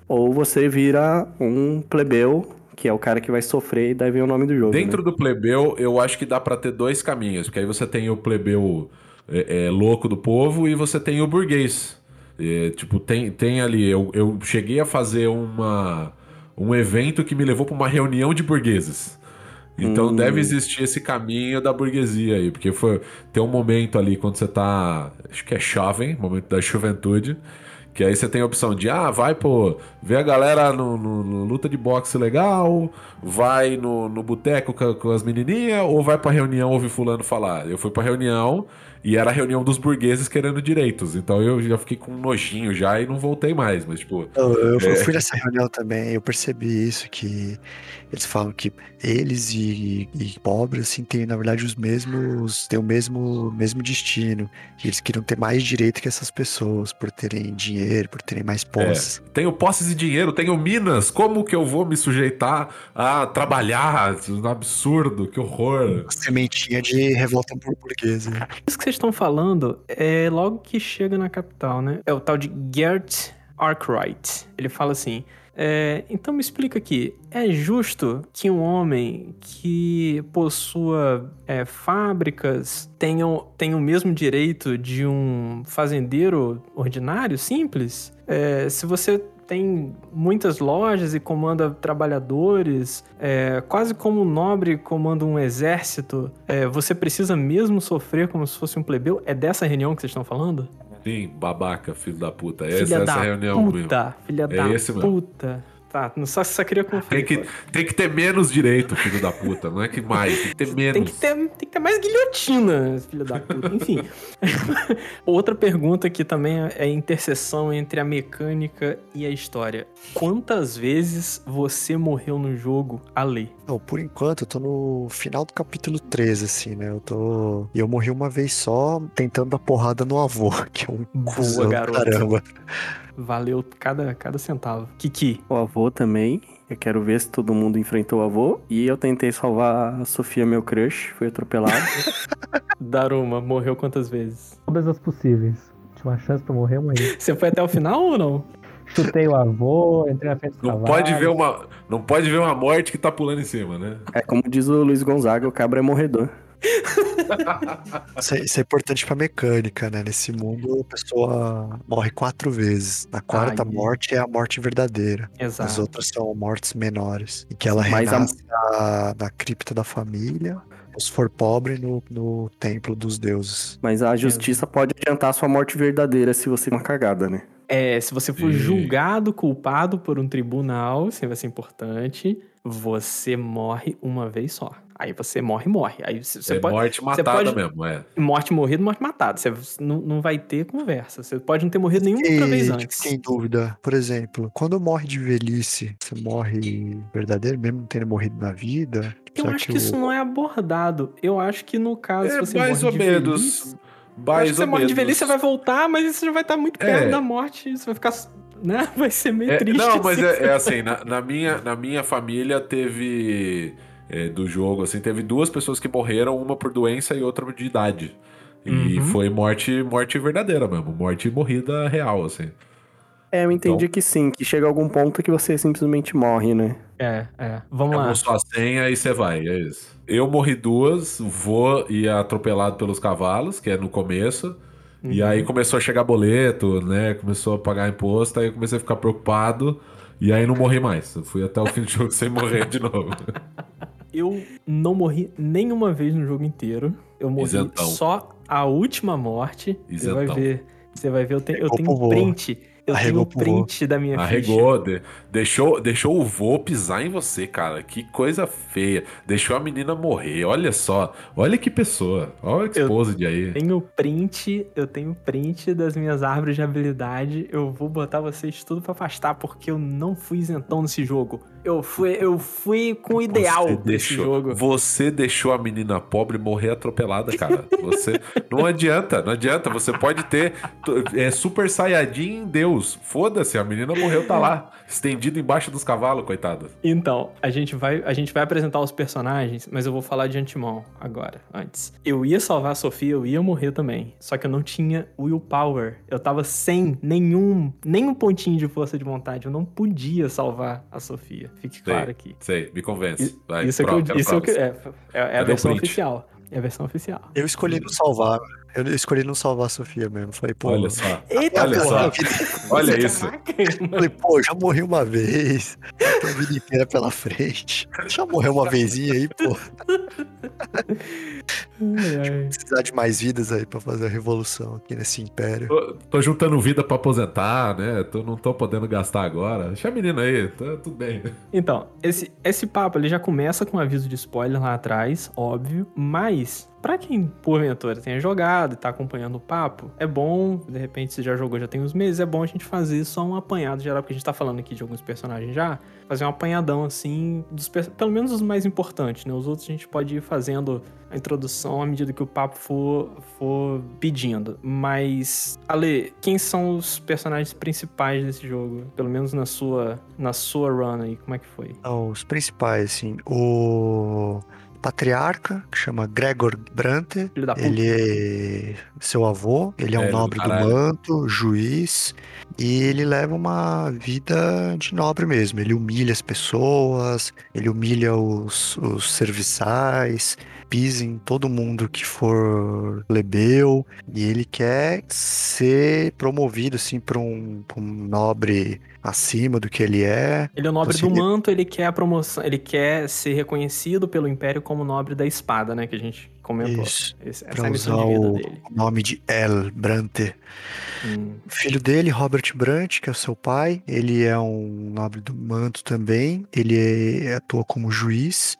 ou você vira um plebeu, que é o cara que vai sofrer e daí vem o nome do jogo. Dentro né? do plebeu, eu acho que dá pra ter dois caminhos. Porque aí você tem o plebeu é, é, louco do povo e você tem o burguês. É, tipo, tem, tem ali. Eu, eu cheguei a fazer uma, um evento que me levou pra uma reunião de burgueses. Então Hum. deve existir esse caminho da burguesia aí, porque foi tem um momento ali quando você tá, acho que é jovem, momento da juventude, Que aí você tem a opção de, ah, vai, pô, ver a galera no, no- no luta de boxe legal, vai no, no boteco com, com as menininhas, ou vai pra reunião ouvir fulano falar. Eu fui pra reunião e era a reunião dos burgueses querendo direitos. Então eu já fiquei com um nojinho já e não voltei mais. Mas, tipo, Eu, eu É. fui nessa reunião também, eu percebi isso, que eles falam que eles e, e pobres, assim, têm, na verdade, os mesmos, têm o mesmo, mesmo destino. E eles queriam ter mais direito que essas pessoas, por terem dinheiro, por terem mais posses. tenho posses e dinheiro, tenho minas, como que eu vou me sujeitar a trabalhar? Um absurdo, que horror. Sementinha de revolta burguesa. né? Isso que vocês estão falando é logo que chega na capital, né? É o tal de Gert Arkwright. Ele fala assim: é, então me explica aqui, é justo que um homem que possua é, fábricas tenha, tenha o mesmo direito de um fazendeiro ordinário, simples? É, se você tem muitas lojas e comanda trabalhadores, é, quase como um nobre comanda um exército, é, você precisa mesmo sofrer como se fosse um plebeu? É dessa reunião que vocês estão falando? Sim, babaca, filho da puta. Essa, filha essa da reunião mesmo. puta, filha É da esse mesmo. puta. Tá, não só, só queria Tem conferir. que, tem que ter menos direito, filho da puta. Não é que mais, tem que ter menos. Tem que, ter, tem que ter mais guilhotina, filho da puta. Enfim. Outra pergunta que também é a interseção entre a mecânica e a história. Quantas vezes você morreu no jogo a ler? Não, por enquanto eu tô no final do capítulo 13, assim, né? Eu tô. E eu morri uma vez só tentando dar porrada no avô, que é um Boa, garoto. caramba. Valeu cada, cada centavo. Kiki, O avô também. Eu quero ver se todo mundo enfrentou o avô. E eu tentei salvar a Sofia, meu crush. Foi atropelado. Daruma, morreu quantas vezes? Todas as possíveis. Tinha uma chance pra morrer, morri. Você foi até o final ou não? Chutei o avô, entrei na frente do Não cavalo. pode, ver uma, não pode ver uma morte que tá pulando em cima, né? é como diz o Luiz Gonzaga, o cabra é morredor. Isso é, isso é importante pra mecânica, né? Nesse mundo a pessoa morre quatro vezes. Na quarta Ai. morte é a morte verdadeira. As Exato. outras são mortes menores. Em que ela Mas a- renasce na, na cripta da família. Ou se for pobre, no, no templo dos deuses. Mas a justiça pode adiantar a sua morte verdadeira se você uma cagada, né? É, se você for Sim. julgado, culpado por um tribunal, isso vai ser importante, você morre uma vez só. Aí você morre, morre. Aí você é pode. morte matada pode- mesmo, é. Morte morrido, morte matada. Você não, não vai ter conversa. Você pode não ter morrido nenhuma outra vez antes. fiquei em dúvida. Por exemplo, quando morre de velhice, você morre verdadeiro, mesmo não tendo morrido na vida? Eu acho que isso não é abordado. Eu acho que no caso, se É você mais morre ou de menos. velhice, eu acho Mais que você ou morre de menos. velhice, você vai voltar, mas você já vai estar muito perto É. da morte. Você vai ficar. Né? Vai ser meio É, triste. não, mas assim. é, é assim, na, na minha, na minha família teve. É, do jogo, assim, teve duas pessoas que morreram, uma por doença e outra de idade. E Uhum. foi morte, morte verdadeira mesmo, morte morrida real, assim. É, eu entendi Então- que sim, que chega algum ponto que você simplesmente morre, né? É, é. Vamos lá. Chamou sua senha e você vai, é isso. Eu morri duas, vou ia atropelado pelos cavalos, que é no começo. E aí Uhum. começou a chegar boleto, né? Começou a pagar imposto, aí eu comecei a ficar preocupado. E aí não morri mais. Eu fui até o fim do jogo sem morrer de novo. Eu não morri nenhuma vez no jogo inteiro. Eu morri Isentão. só a última morte. Você vai ver. Você vai ver, eu tenho, eu tenho print. Eu Arregou tenho vô. print da minha ficha. Arregou, de- deixou, deixou o vô pisar em você, cara. Que coisa feia. Deixou a menina morrer. Olha só. Olha que pessoa. Olha que Eu- esposa de aí. Tenho print, eu tenho print das minhas árvores de habilidade. Eu vou botar vocês tudo pra afastar, porque eu não fui isentão nesse jogo. Eu fui, eu fui com o ideal Você desse deixou, jogo. Você deixou a menina pobre morrer atropelada, cara. Você não adianta, não adianta. Você pode ter é, Super Saiyajin Deus. Foda-se, a menina morreu, tá lá, estendido embaixo dos cavalos, coitada. Então, a gente, vai, a gente vai apresentar os personagens, mas eu vou falar de antemão agora, antes. Eu ia salvar a Sofia, eu ia morrer também. Só que eu não tinha willpower. Eu tava sem nenhum, nenhum pontinho de força de vontade. Eu não podia salvar a Sofia. Fique claro aqui. Sei, me convence. Vai, isso é, que prova, eu, isso é, o que, provas. é, é, é a versão print? oficial. É a versão oficial. Eu escolhi não salvar. Eu escolhi não salvar a Sofia mesmo. Falei, pô. Olha só. Eita, Olha porra! só. Olha isso. Falei, pô, já morri uma vez. Tem a vida inteira pela frente. Já morreu uma vezinha aí, pô. Precisar de mais vidas aí pra fazer a revolução aqui nesse império. Tô, tô juntando vida pra aposentar, né? Tô, não tô podendo gastar agora. Deixa a menina aí, tá tudo bem. Então, esse, esse papo ele já começa com um aviso de spoiler lá atrás, óbvio, mas Pra quem, porventura, tenha jogado e tá acompanhando o papo, é bom, de repente você já jogou já tem uns meses, é bom a gente fazer só um apanhado geral, porque a gente tá falando aqui de alguns personagens já, fazer um apanhadão assim, dos, pelo menos os mais importantes, né? Os outros a gente pode ir fazendo a introdução à medida que o papo for, for pedindo. Mas, Ale, quem são os personagens principais desse jogo? Pelo menos na sua, na sua run aí, como é que foi? Então, os principais, assim, o patriarca, que chama Gregor Brante, Filho da puta. ele é seu avô, ele é um Velho do nobre do manto, juiz, e ele leva uma vida de nobre mesmo. Ele humilha as pessoas, ele humilha os, os serviçais, pisa em todo mundo que for plebeu, e ele quer ser promovido, assim, para um, um nobre acima do que ele é. Ele é o nobre Então, do assim, manto, ele quer a promoção, ele quer ser reconhecido pelo Império como nobre da espada, né? Que a gente comentou. Isso, Esse- Essa Pra é a missão usar de vida o dele. nome de El Brante. Hum. Filho dele, Robert Brant, que é o seu pai, ele é um nobre do manto também. Ele é- atua como juiz.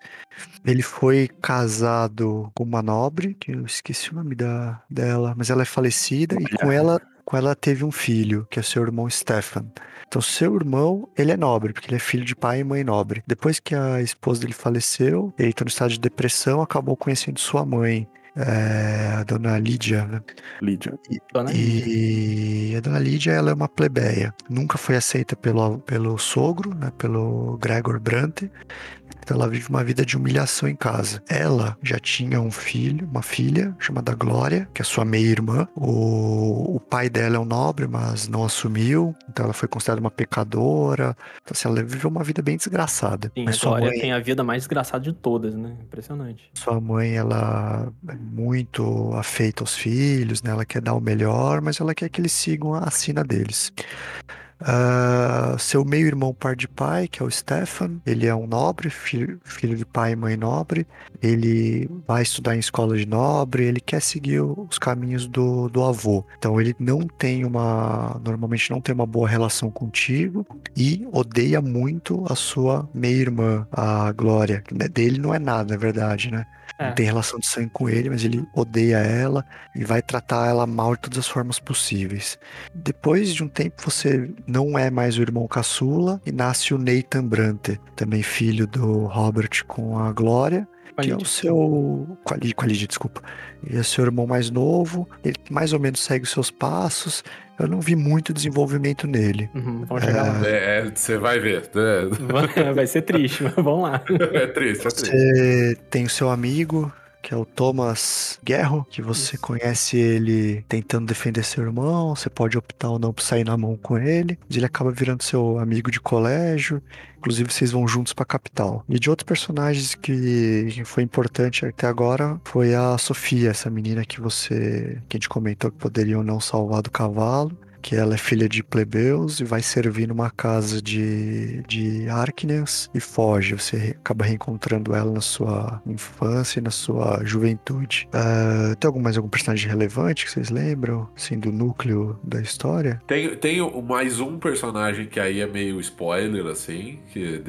Ele foi casado com uma nobre, que eu esqueci o nome da, dela, mas ela é falecida e com ela, com ela teve um filho, que é seu irmão Stefan. Então, seu irmão, ele é nobre, porque ele é filho de pai e mãe nobre. Depois que a esposa dele faleceu, ele está no estado de depressão, acabou conhecendo sua mãe, é, a dona Lídia, né? Lídia. Dona E a dona Lídia, ela é uma plebeia. Nunca foi aceita pelo, pelo sogro, né, pelo Gregor Brante. Então ela vive uma vida de humilhação em casa. Ela já tinha um filho, uma filha chamada Glória, que é sua meia-irmã. O, o pai dela é um nobre, mas não assumiu. Então ela foi considerada uma pecadora. Então assim, ela viveu uma vida bem desgraçada. Sim, a mas sua Glória mãe, tem a vida mais desgraçada de todas, né? Impressionante. sua mãe, ela é muito afeita aos filhos, né? Ela quer dar o melhor, mas ela quer que eles sigam a sina deles. Ah, seu meio-irmão par de pai, que é o Stefan, ele é um nobre, filho, filho de pai e mãe nobre. Ele vai estudar em escola de nobre, ele quer seguir os caminhos do, do avô. Então ele não tem uma, normalmente não tem uma boa relação contigo e odeia muito a sua meia-irmã, a Glória. Dele não é nada, na verdade, né? É. Não tem relação de sangue com ele, mas ele odeia ela e vai tratar ela mal de todas as formas possíveis. Depois de um tempo, você não é mais o irmão caçula e nasce o Nathan Brante, também filho do Robert com a Glória, que é o seu. Com a Lí- com a Lídia, desculpa. E é seu irmão mais novo, ele mais ou menos segue os seus passos. Eu não vi muito desenvolvimento nele. Uhum, vamos chegar lá. É, é, você vai ver. É, Vai ser triste, mas vamos lá. é triste, é triste. Você tem o seu amigo, que é o Thomas Guerro, que você conhece ele tentando defender seu irmão, você pode optar ou não por sair na mão com ele, mas ele acaba virando seu amigo de colégio, inclusive vocês vão juntos pra capital. E de outros personagens que que foi importante até agora foi a Sofia, essa menina que você, que a gente comentou que poderia ou não salvar do cavalo. Que ela é filha de plebeus e vai servir numa casa de, de Arknians e foge. Você acaba reencontrando ela na sua infância e na sua juventude. Ah, tem algum, mais algum personagem relevante que vocês lembram? Assim, do núcleo da história? Tem, tem mais um personagem que aí é meio spoiler, assim, que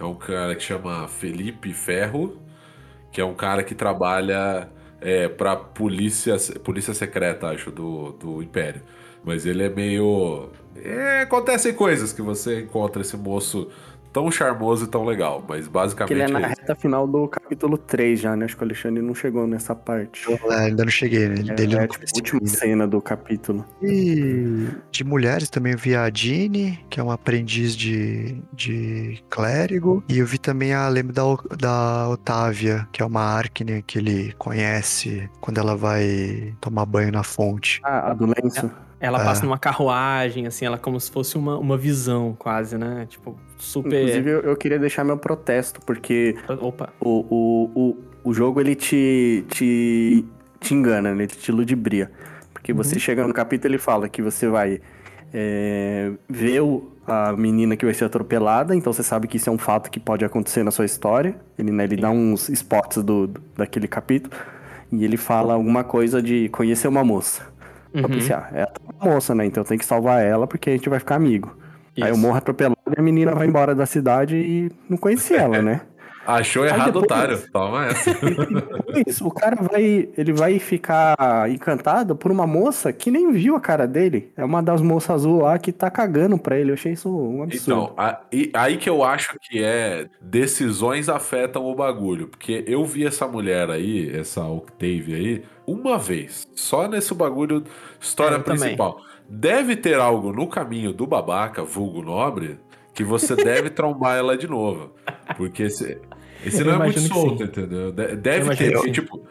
é, um cara que chama Felipe Ferro, que é um cara que trabalha é, pra polícia, polícia secreta, acho, do, do Império. Mas ele é meio. É, acontecem coisas que você encontra esse moço tão charmoso e tão legal, mas Que basicamente ele é na é reta final do capítulo 3 já, né? Acho que o Alexandre não chegou nessa parte. É, ainda não cheguei nele. É, dele é tipo, a última ainda. cena do capítulo. E de mulheres também eu vi a Jeanne, que é uma aprendiz de, de clérigo. E eu vi também a lembro da, da Otávia, que é uma Arkne que ele conhece quando ela vai tomar banho na fonte. Ah, a do lenço. Ela Ah. passa numa carruagem, assim, ela como se fosse uma, uma visão, quase, né? Tipo, super. Inclusive, eu, eu queria deixar meu protesto, porque Opa. o, o, o, o jogo ele te, te, te engana, né? Ele te ludibria. Porque você chega no capítulo ele fala que você vai é, ver o- a menina que vai ser atropelada, então você sabe que isso é um fato que pode acontecer na sua história. Ele, né, ele dá uns spots do, do- daquele capítulo. E ele fala alguma coisa de conhecer uma moça. Eu Uhum. pensei, ah, é moça, né? Então tem que salvar ela porque a gente vai ficar amigo. Aí eu Isso. morro atropelado e a menina vai embora da cidade e não conhecia ela, né? Achou errado, depois- otário. Toma essa. Isso, o cara vai, ele vai ficar encantado por uma moça que nem viu a cara dele. É uma das moças azul lá que tá cagando pra ele. Eu achei isso um absurdo. Então, aí que eu acho que é decisões afetam o bagulho. Porque eu vi essa mulher aí, essa Octave aí, uma vez. Só nesse bagulho, história É, eu também. principal. Deve ter algo no caminho do babaca, vulgo nobre, que você deve trombar ela de novo. Porque esse, esse Eu não é muito solto, sim. entendeu? De- Deve ter, sim. tipo.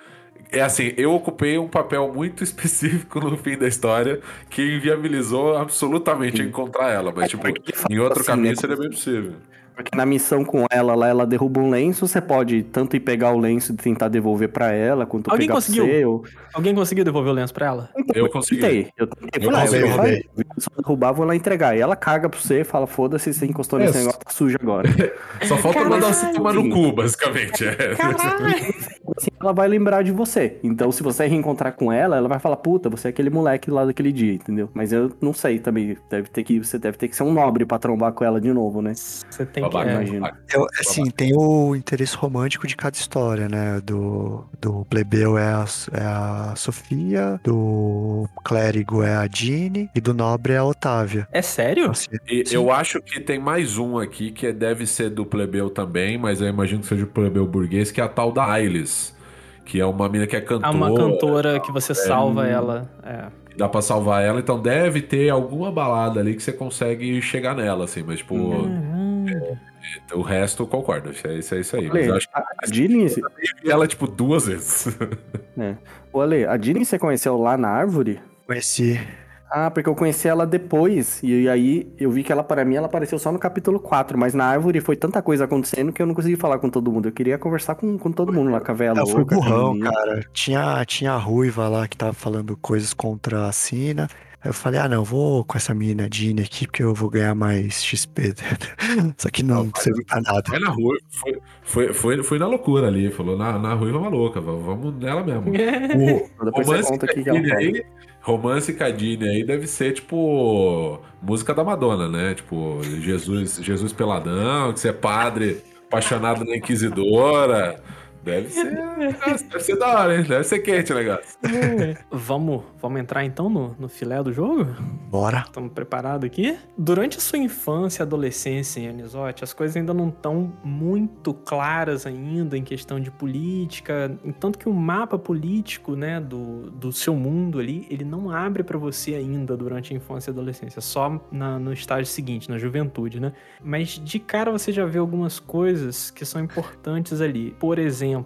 É assim, eu ocupei um papel muito específico no fim da história que inviabilizou absolutamente encontrar ela. Mas, tipo, ele fala em outro assim, caminho né, seria bem possível. Porque na missão com ela lá, ela derruba um lenço, você pode tanto ir pegar o lenço e tentar devolver pra ela, quanto Alguém pegar conseguiu? pra você. Alguém conseguiu devolver o lenço pra ela? Então, Eu consegui. Tentei, eu tentei. Eu consegui, eu roubei. vou só derrubar, vou lá entregar. E ela caga pra você, fala, foda-se, você encostou nesse É, negócio, tá sujo agora. Só falta Caralho, mandar você tomar no cu, basicamente. É. assim, ela vai lembrar de você. Então, se você reencontrar com ela, ela vai falar, puta, você é aquele moleque lá daquele dia, entendeu? Mas eu não sei também. Deve ter que, você deve ter que ser um nobre pra trombar com ela de novo, né? Você tem que. É, imagino. Eu, assim, tem o interesse romântico de cada história, né? Do, do plebeu é a, é a Sofia, do clérigo é a Jeanne e do nobre é a Otávia. É sério? Assim, E eu acho que tem mais um aqui que deve ser do plebeu também, mas eu imagino que seja o plebeu burguês, que é a tal da Ailes. Que é uma mina que é Há cantora. uma cantora que você salva ela. É. Dá pra salvar ela, então deve ter alguma balada ali que você consegue chegar nela, assim, mas, tipo, O resto eu concordo. Isso é isso, é isso aí. Mas Ale, eu acho a a vi ela, tipo, duas vezes. Ô, Ale, a Jeannie você conheceu lá na árvore? Conheci. Ah, porque eu conheci ela depois. E aí eu vi que ela, para mim, ela apareceu só no capítulo 4. Mas na árvore foi tanta coisa acontecendo que eu não consegui falar com todo mundo. Eu queria conversar com, com todo mundo lá, com a velha foi burrão, cara. Tinha, tinha a Ruiva lá que tava falando coisas contra a Sina. Aí eu falei, ah, não, vou com essa menina Jeanne aqui porque eu vou ganhar mais XP. Só que não serviu pra nada. Foi na rua, foi, foi, foi, foi na loucura ali. Falou, na, na ruiva maluca, vamos vamos nela mesmo. O Depois você romance conta o que, ela faz. aí, romance Cadine aí deve ser tipo música da Madonna, né? Tipo, Jesus, Jesus peladão, que você é padre apaixonado na Inquisidora. Deve ser, deve ser da hora, hein? Deve ser quente o negócio. vamos, vamos entrar então no, no filé do jogo? Bora. Estamos preparados aqui? Durante a sua infância e adolescência em Anisote, as coisas ainda não estão muito claras ainda em questão de política, tanto que o mapa político, né, do, do seu mundo ali, ele não abre para você ainda durante a infância e adolescência, só na- no estágio seguinte, na juventude, né? Mas de cara você já vê algumas coisas que são importantes ali. Por exemplo,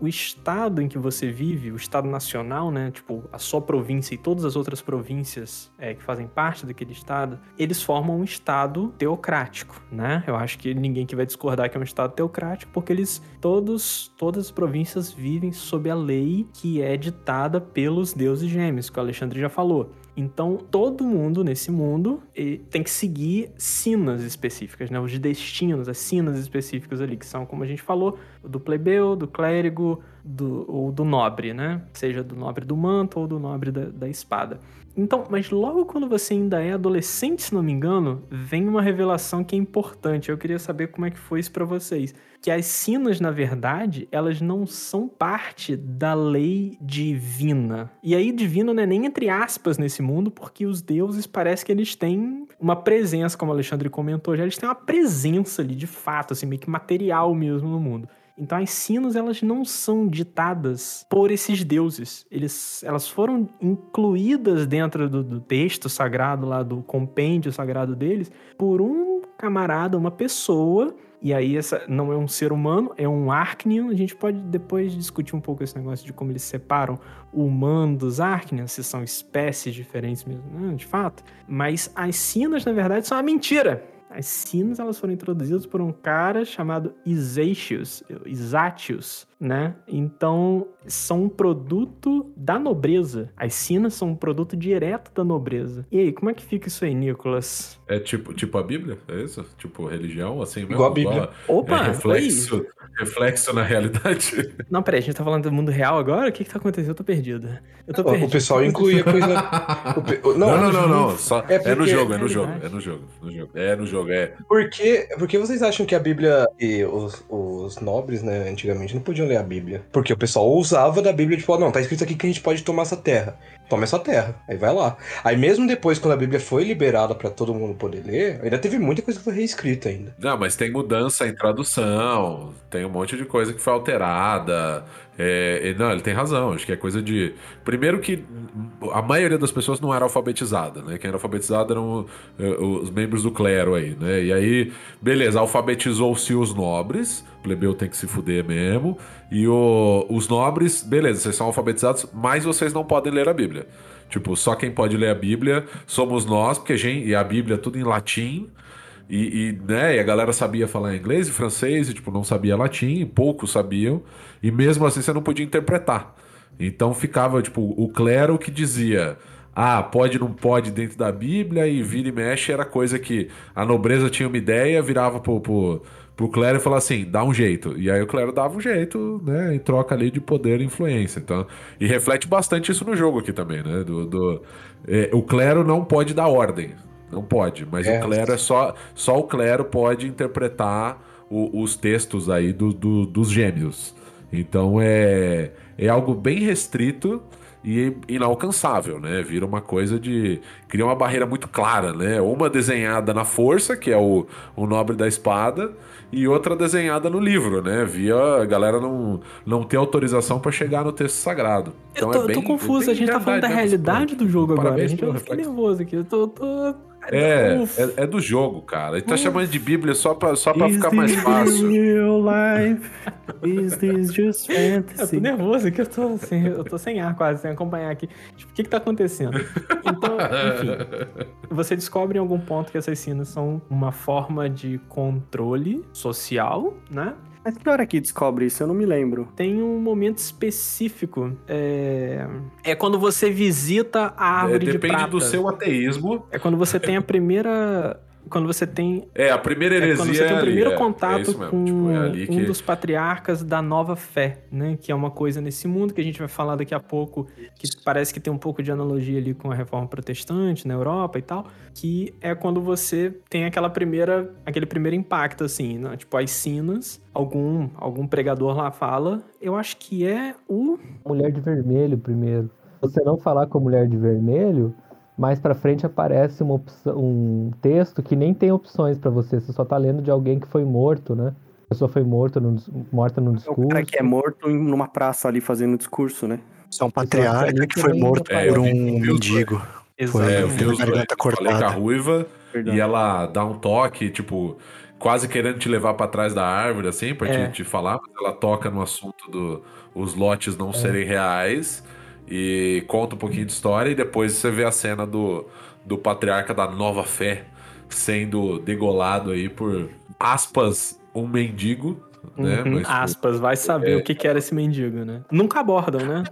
o estado em que você vive, o estado nacional, né? Tipo, a sua província e todas as outras províncias é, que fazem parte daquele estado, eles formam um estado teocrático, né? Eu acho que ninguém que vai discordar que é um estado teocrático, porque eles todos, todas as províncias vivem sob a lei que é ditada pelos deuses gêmeos, que o Alexandre já falou. Então, todo mundo nesse mundo tem que seguir sinas específicas, né? Os destinos, as sinas específicas ali, que são, como a gente falou, do plebeu, do clérigo, do, ou do nobre, né? Seja do nobre do manto ou do nobre da, da espada. Então, mas logo quando você ainda é adolescente, se não me engano, vem uma revelação que é importante. Eu queria saber como é que foi isso pra vocês. Que as sinas, na verdade, elas não são parte da lei divina. E aí, divino não é nem entre aspas nesse mundo, porque os deuses parece que eles têm uma presença, como o Alexandre comentou já, eles têm uma presença ali, de fato, assim, meio que material mesmo no mundo. Então as sinos elas não são ditadas por esses deuses. Eles, elas foram incluídas dentro do, do texto sagrado lá do compêndio sagrado deles por um camarada, uma pessoa. E aí essa não é um ser humano, é um Arcnian. A gente pode depois discutir um pouco esse negócio de como eles separam o humano dos Arcnians, se são espécies diferentes mesmo, né, de fato. Mas as sinas, na verdade, são uma mentira. As sinos elas foram introduzidas por um cara chamado Isatius, Isatius, né? Então, são um produto da nobreza. As sinas são um produto direto da nobreza. E aí, como é que fica isso aí, Nicolas? É tipo, tipo a Bíblia? É isso? Tipo religião, assim mesmo? Igual a Bíblia. Opa, é reflexo, reflexo na realidade. Não, peraí, a gente tá falando do mundo real agora? O que que tá acontecendo? Eu tô perdido. Eu tô O- perdido. O pessoal incluía coisa. o Não, não, não, jogo- não. Só, É é, no porque- jogo, é no é jogo, é no jogo, no jogo. É no jogo, é. Por que, por que vocês acham que a Bíblia e os, os nobres, né, antigamente, não podiam ler a Bíblia? Porque o pessoal usava da Bíblia, tipo, ó, não, tá escrito aqui que a gente pode tomar essa terra. Toma essa terra. Aí vai lá. Aí mesmo depois, quando a Bíblia foi liberada pra todo mundo poder ler, ainda teve muita coisa que foi reescrita ainda. Não, mas tem mudança em tradução, tem um monte de coisa que foi alterada. É, não, ele tem razão. Acho que é coisa de. Primeiro que a maioria das pessoas não era alfabetizada, né? Quem era alfabetizado eram eh, os membros do clero aí, né? E aí, beleza, alfabetizou-se os nobres, plebeu tem que se fuder mesmo. E o- os nobres, beleza, vocês são alfabetizados, mas vocês não podem ler a Bíblia. Tipo, só quem pode ler a Bíblia somos nós, porque gente, e a Bíblia é tudo em latim. E, e, né, e a galera sabia falar inglês e francês, e tipo, não sabia latim, poucos sabiam, e mesmo assim você não podia interpretar. Então ficava, tipo, o clero que dizia, ah, pode, não pode dentro da Bíblia, e vira e mexe era coisa que a nobreza tinha uma ideia, virava pro, pro, pro clero e falava assim, dá um jeito. E aí o clero dava um jeito, né, em troca ali de poder e influência. Então, e reflete bastante isso no jogo aqui também, né, do, do- é, o clero não pode dar ordem, não pode, mas É. o clero é só, só o clero pode interpretar o- os textos aí do, do- dos gêmeos. Então é, é algo bem restrito e inalcançável, né? Vira uma coisa de. Cria uma barreira muito clara, né? Uma desenhada na força, que é o, o nobre da espada, e outra desenhada no livro, né? Via a galera não, não ter autorização para chegar no texto sagrado. Eu Então tô, é eu tô bem- confuso, bem a gente tá falando da né? realidade do jogo agora. A Parabéns gente eu fiquei nervoso aqui. Eu tô. tô... É, Uf. é, é do jogo, cara. Ele tá chamando de Bíblia só pra, só pra Is ficar mais this fácil. real life? Is this just Eu fantasy? tô nervoso aqui, eu tô, assim, eu tô sem ar quase, sem acompanhar aqui. Tipo, o que que tá acontecendo? Então, enfim, você descobre em algum ponto que essas sinas são uma forma de controle social, né? Mas que hora que descobre isso? Eu não me lembro. Tem um momento específico. É, é quando você visita a É, árvore de depende prata. do seu ateísmo. É quando você tem a primeira... Quando você tem É, a primeira É heresia quando você tem o ali, primeiro é, é contato mesmo, com tipo, é ali que... um dos patriarcas da nova fé, né? Que é uma coisa nesse mundo que a gente vai falar daqui a pouco, que parece que tem um pouco de analogia ali com a reforma protestante na Europa e tal, que é quando você tem aquela primeira, aquele primeiro impacto, assim, né? Tipo, as sinas, algum, algum pregador lá fala, eu acho que é o... Mulher de vermelho primeiro. Se você não falar com a mulher de vermelho, mais pra frente aparece uma opção, um texto que nem tem opções pra você. Você só tá lendo de alguém que foi morto, né? A pessoa foi morta no, morta no É o discurso. cara que é morto em- numa praça ali fazendo discurso, né? É um patriarca que foi morto É, por um mendigo. Foi, É, eu vi os garganta com a cortada. ruiva Verdade. e ela dá um toque, tipo, quase querendo te levar pra trás da árvore, assim, pra É. te, te falar, mas ela toca no assunto do os lotes É. não serem reais e conta um pouquinho de história e depois você vê a cena do, do patriarca da nova fé sendo degolado aí por, aspas, um mendigo, né? Uhum, Mas, aspas, vai saber é. o que que era esse mendigo, né? Nunca abordam, né?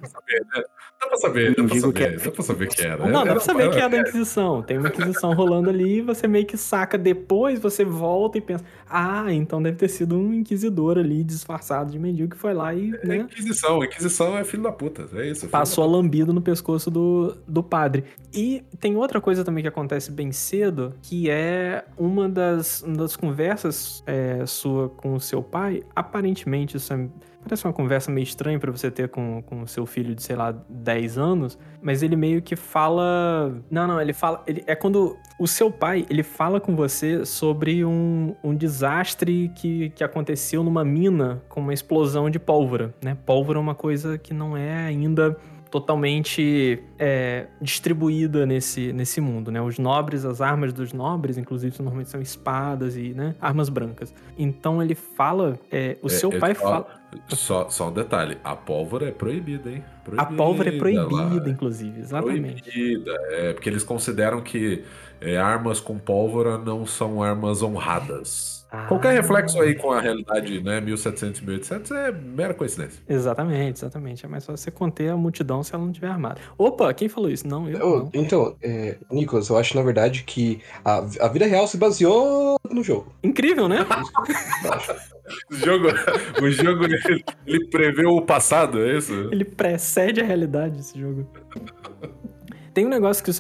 Dá pra saber, dá pra Mendigo que saber, é- dá pra saber que era. Não, dá Era- pra saber que é era- da Inquisição. Tem uma Inquisição rolando ali, você meio que saca depois, você volta e pensa, ah, então deve ter sido um inquisidor ali disfarçado de mendigo que foi lá e, É né, Inquisição, Inquisição é filho da puta, é isso. filho passou a lambida no pescoço do, do padre. E tem outra coisa também que acontece bem cedo, que é uma das, uma das conversas é, sua com o seu pai. Aparentemente, isso é, parece uma conversa meio estranha pra você ter com o seu filho de, sei lá, 10 anos, mas ele meio que fala. Não, não, ele fala. Ele, é quando o seu pai ele fala com você sobre um, um desastre que, que aconteceu numa mina com uma explosão de pólvora, né? Pólvora é uma coisa que não é ainda totalmente é, distribuída nesse, nesse mundo, né? Os nobres, as armas dos nobres, inclusive, normalmente são espadas e né, armas brancas. Então ele fala, é, o É, seu pai fala- fala... Só, só um detalhe: a pólvora é proibida, hein? A pólvora é Proibida proibida, lá. inclusive, exatamente. Proibida, é, porque eles consideram que é, armas com pólvora não são armas honradas. Ah. Qualquer reflexo aí com a realidade, né, 1700 e 1800 é mera coincidência. Exatamente, exatamente. É mais fácil você conter a multidão se ela não estiver armada. Opa, quem falou isso? Não, eu Eu- não. então, é, Nicolas, eu acho na verdade que a, a vida real se baseou no jogo. Incrível, né? O jogo, o jogo ele, ele prevê o passado, é isso? Ele precede a realidade, esse jogo. Tem um negócio que.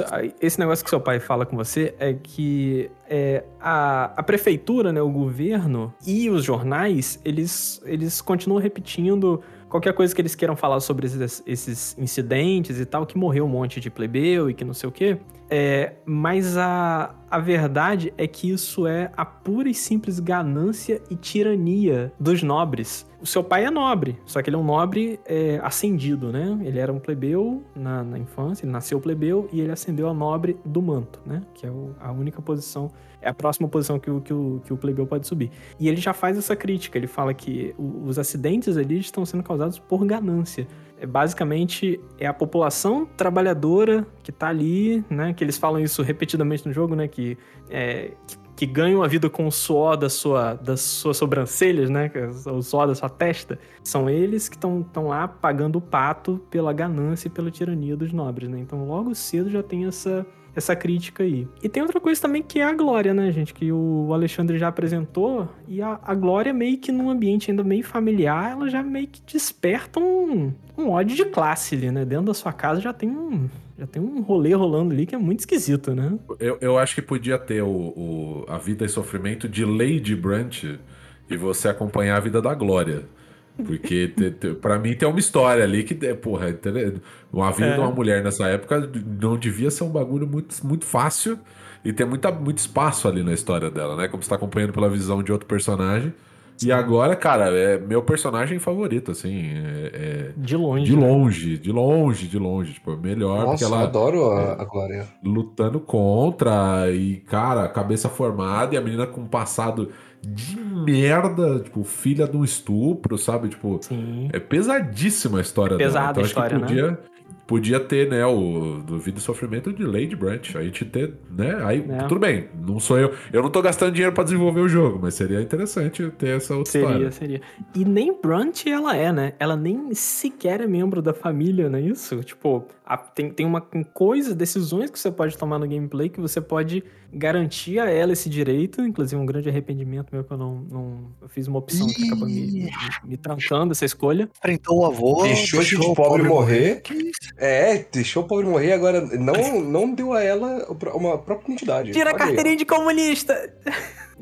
Esse negócio que seu pai fala com você é que é, a, a prefeitura, né, o governo e os jornais, eles, eles continuam repetindo qualquer coisa que eles queiram falar sobre esses, esses incidentes e tal, que morreu um monte de plebeu e que não sei o quê. É, mas a, a verdade é que isso é a pura e simples ganância e tirania dos nobres. O seu pai é nobre, só que ele é um nobre é, ascendido, né? Ele era um plebeu na, na infância, ele nasceu plebeu e ele ascendeu a nobre do manto, né? Que é o- a única posição, é a próxima posição que o, que, o, que o plebeu pode subir. E ele já faz essa crítica, ele fala que os acidentes ali estão sendo causados por ganância. É, basicamente, é a população trabalhadora que tá ali, né? Que eles falam isso repetidamente no jogo, né? Que, é, que, que ganham a vida com o suor da sua, das suas sobrancelhas, né? é O suor da sua testa. São eles que estão lá pagando o pato pela ganância e pela tirania dos nobres, né? Então, logo cedo já tem essa, essa crítica aí. E tem outra coisa também que é a glória, né, gente? Que o Alexandre já apresentou. E a, a glória, meio que num ambiente ainda meio familiar, ela já meio que desperta um, um ódio de classe ali, né? Dentro da sua casa já tem um. Já tem um rolê rolando ali que é muito esquisito, né? Eu, eu acho que podia ter o, o- a vida e sofrimento de Lady Brant e você acompanhar a vida da Glória. Porque, pra mim, tem uma história ali que, é, porra, entendeu? a vida É. de uma mulher nessa época não devia ser um bagulho muito, muito fácil e ter muita, muito espaço ali na história dela, né? Como você tá acompanhando pela visão de outro personagem. E agora, cara, é meu personagem favorito, assim. É, é- De longe. de né? longe, de longe, de longe. Tipo, melhor, Nossa, porque eu ela adoro a, a Glória. lutando contra e, cara, cabeça formada e a menina com um passado de merda, tipo, filha de um estupro, sabe? Tipo, Sim. é pesadíssima a história Pesada dela. a Então, que história, né? podia, podia ter, né, o do Vida e Sofrimento de Lady Branch. A gente ter, né? Aí, É. tudo bem, não sou eu. Eu não tô gastando dinheiro pra desenvolver o jogo, mas seria interessante ter essa outra Seria, história. seria. E nem Brunt ela é, né? Ela nem sequer é membro da família, não é isso? Tipo, a- tem, tem uma coisa, decisões que você pode tomar no gameplay que você pode garantir a ela esse direito. Inclusive, um grande arrependimento meu que eu não. não eu fiz uma opção que acabou me, me, me trancando essa escolha. Enfrentou o avô. Deixou de o pobre morrer. Que isso? É, deixou o pobre morrer agora não, não deu a ela uma própria identidade. Tira a carteirinha de comunista!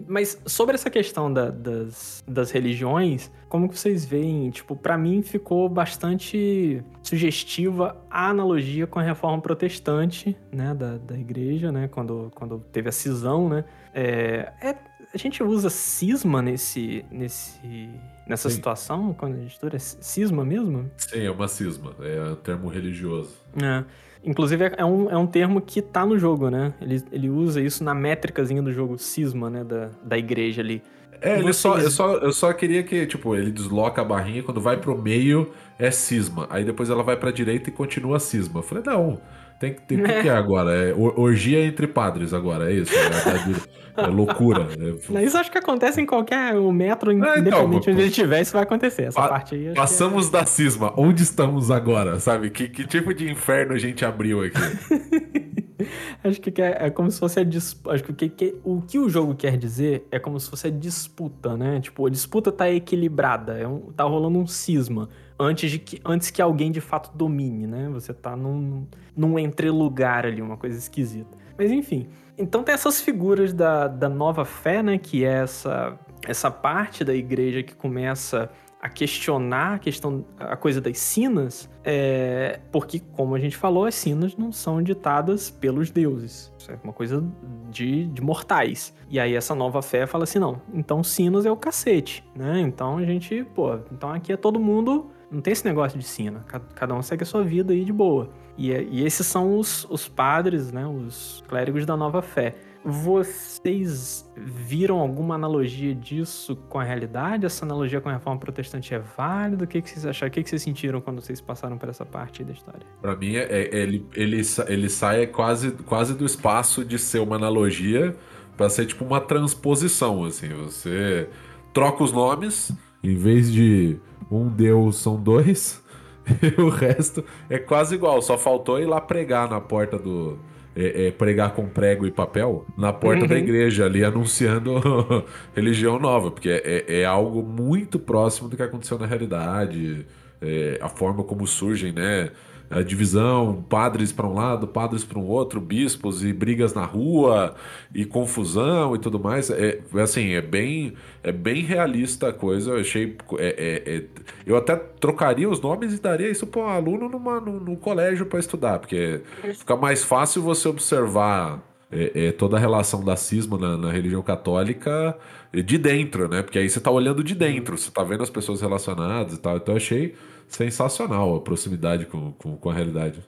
Mas sobre essa questão da- das, das religiões, como que vocês veem? Tipo, pra mim ficou bastante sugestiva a analogia com a reforma protestante, né, da, da igreja, né, quando, quando teve a cisão, né. É, é- a gente usa cisma nesse, nesse, nessa Sim. situação, quando a gente é cisma mesmo? Sim, é uma cisma, é um termo religioso. É. Inclusive, é um, é um termo que tá no jogo, né? Ele, ele usa isso na métricazinha do jogo cisma, né? Da, da igreja ali. É, ele só, eu, só, eu só queria que, tipo, ele desloca a barrinha, quando vai pro meio é cisma. Aí depois ela vai pra direita e continua cisma. Eu falei, não, tem que ter. O que, que é agora? É or- orgia entre padres agora, é isso? É, é, é loucura. É- Isso acho que acontece em qualquer o metro, então, independente pô, onde ele estiver, isso vai acontecer. Essa Pa- parte aí. que Passamos da cisma. Onde estamos agora? Sabe? Que, que tipo de inferno a gente abriu aqui? é- acho que é, é como se fosse a disputa. Acho que, o que, que- o que o jogo quer dizer é como se fosse a disputa, né? Tipo, a disputa tá equilibrada, é um, tá rolando um cisma. Antes, de que, antes que alguém de fato domine, né? Você tá num, num entrelugar ali, uma coisa esquisita. Mas enfim. Então tem essas figuras da, da nova fé, né? Que é essa, essa parte da igreja que começa a questionar a questão, a coisa das sinas, é, porque, como a gente falou, as sinas não são ditadas pelos deuses. Isso é uma coisa de, de mortais. E aí essa nova fé fala assim, não, então sinas é o cacete, né? Então a gente, pô, então aqui é todo mundo... Não tem esse negócio de sina. Ca- Cada um segue a sua vida aí de boa. E, é- e esses são os, os padres, né? Os clérigos da nova fé. vocês viram alguma analogia disso com a realidade? Essa analogia com a reforma protestante é válida? O que, que vocês acharam? O que, que vocês sentiram quando vocês passaram por essa parte da história? Pra mim, é, é- ele, ele, ele sai quase, quase do espaço de ser uma analogia pra ser tipo uma transposição, assim. Você troca os nomes, em vez de um deus são dois, e o resto é quase igual. Só faltou ir lá pregar na porta do... é- é, pregar com prego e papel na porta da Uhum. igreja ali, anunciando religião nova, porque é, é algo muito próximo do que aconteceu na realidade, é, a forma como surgem, né? A divisão, padres para um lado, padres para um outro, bispos e brigas na rua e confusão e tudo mais. É é assim, é bem, é bem realista a coisa. Eu achei, é- é- é- eu até trocaria os nomes e daria isso para um aluno numa, no, no colégio para estudar, porque fica mais fácil você observar é, é, toda a relação da cisma na, na religião católica de dentro, né? Porque aí você tá olhando de dentro, você tá vendo as pessoas relacionadas e tal. Então eu achei sensacional a proximidade com, com, com a realidade.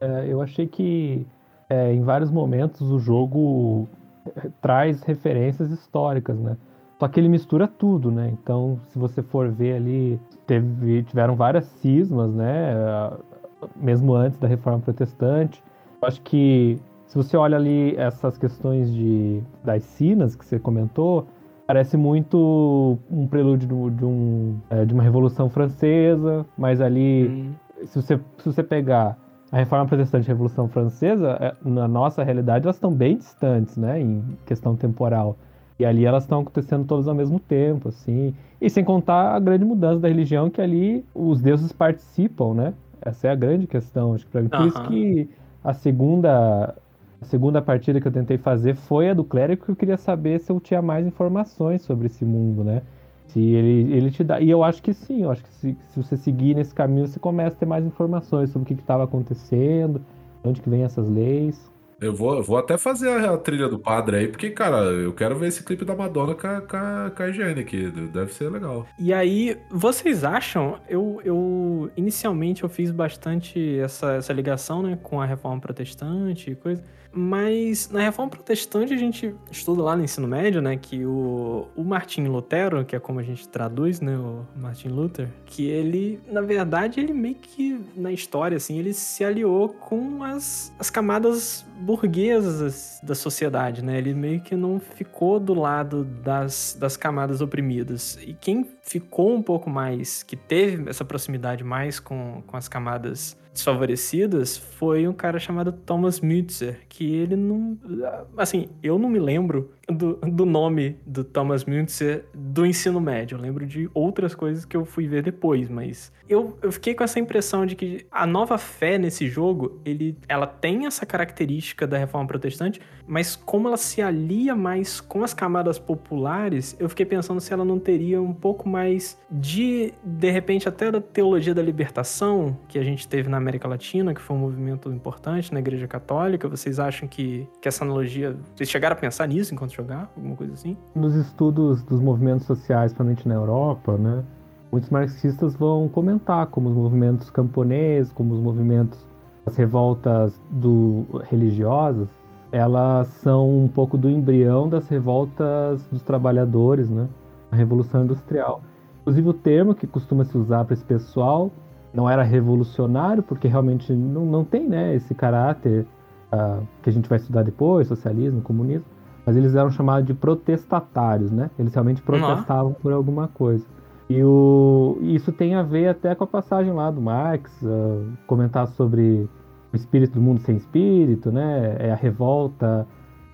É, eu achei que é, em vários momentos o jogo eh, traz referências históricas, né? Só que ele mistura tudo, né? Então, se você for ver ali, teve, tiveram várias cismas, né? Ah, Mesmo antes da Reforma Protestante. Eu acho que se você olha ali essas questões de, das sinas que você comentou, parece muito um prelúdio de, de um, eh, de uma Revolução Francesa, mas ali se você, se você pegar a Reforma Protestante e a Revolução Francesa, é, na nossa realidade, elas estão bem distantes, né, em questão temporal. E ali elas estão acontecendo todas ao mesmo tempo, assim. E sem contar a grande mudança da religião, que ali os deuses participam, né? Essa é a grande questão. Acho que pra mim. Por isso que a segunda, a segunda partida que eu tentei fazer foi a do clérigo, que eu queria saber se eu tinha mais informações sobre esse mundo, né? Se ele, ele te dá. E eu acho que sim, eu acho que se, se você seguir nesse caminho, você começa a ter mais informações sobre o que estava acontecendo, de onde que vem essas leis. Eu vou, eu vou até fazer a, a trilha do padre aí, porque, cara, eu quero ver esse clipe da Madonna com a, com a, com a higiene aqui. Deve ser legal. E aí, vocês acham? Eu, eu inicialmente eu fiz bastante essa, essa ligação, né, com a reforma protestante e coisa. Mas na reforma protestante a gente estuda lá no ensino médio, né, que o, o Martin Lutero, que é como a gente traduz, né, o Martin Luther, que ele, na verdade, ele meio que na história assim, ele se aliou com as, as camadas burguesas da sociedade, né? Ele meio que não ficou do lado das, das camadas oprimidas. E quem ficou um pouco mais, que teve essa proximidade mais com, com as camadas desfavorecidas, foi um cara chamado Thomas Mützer, que ele não... Assim, eu não me lembro do, do nome do Thomas Mützer do ensino médio. Eu lembro de outras coisas que eu fui ver depois, mas... Eu, eu fiquei com essa impressão de que a nova fé nesse jogo, ele, ela tem essa característica da reforma protestante, mas como ela se alia mais com as camadas populares, eu fiquei pensando se ela não teria um pouco mais de, de repente, até da teologia da libertação que a gente teve na América Latina, que foi um movimento importante na Igreja Católica. Vocês acham que, que essa analogia. Vocês chegaram a pensar nisso enquanto jogar? Alguma coisa assim? Nos estudos dos movimentos sociais, principalmente na Europa, né, muitos marxistas vão comentar como os movimentos camponeses, como os movimentos, as revoltas do, religiosas, elas são um pouco do embrião das revoltas dos trabalhadores, né, a Revolução Industrial. Inclusive o termo que costuma se usar para esse pessoal não era revolucionário, porque realmente não, não tem né, esse caráter ah, que a gente vai estudar depois, socialismo, comunismo, mas eles eram chamados de protestatários, né? Eles realmente protestavam por alguma coisa. E o, isso tem a ver até com a passagem lá do Marx, ah, comentar sobre o espírito do mundo sem espírito, né? É a revolta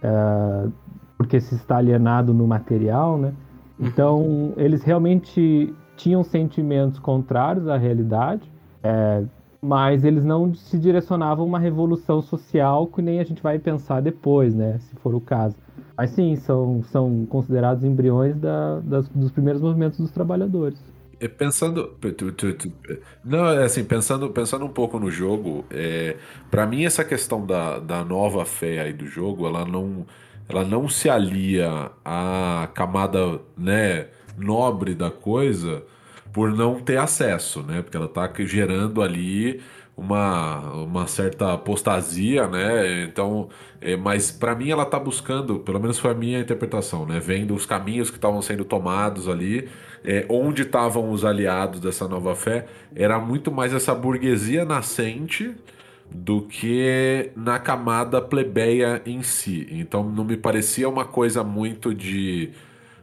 ah, porque se está alienado no material, né? Então, eles realmente tinham sentimentos contrários à realidade, é, mas eles não se direcionavam a uma revolução social que nem a gente vai pensar depois, né? Se for o caso. Mas sim, são, são considerados embriões da- das- dos primeiros movimentos dos trabalhadores. É, Pensando, não, é assim, pensando, pensando um pouco no jogo, é, para mim essa questão da, da nova fé aí do jogo, ela não, ela não se alia à camada, né, nobre da coisa por não ter acesso, né, porque ela tá gerando ali uma, uma certa apostasia, né? Então, é, mas para mim ela tá buscando, pelo menos foi a minha interpretação, né? Vendo os caminhos que estavam sendo tomados ali, é, onde estavam os aliados dessa nova fé, era muito mais essa burguesia nascente do que na camada plebeia em si. Então não me parecia uma coisa muito de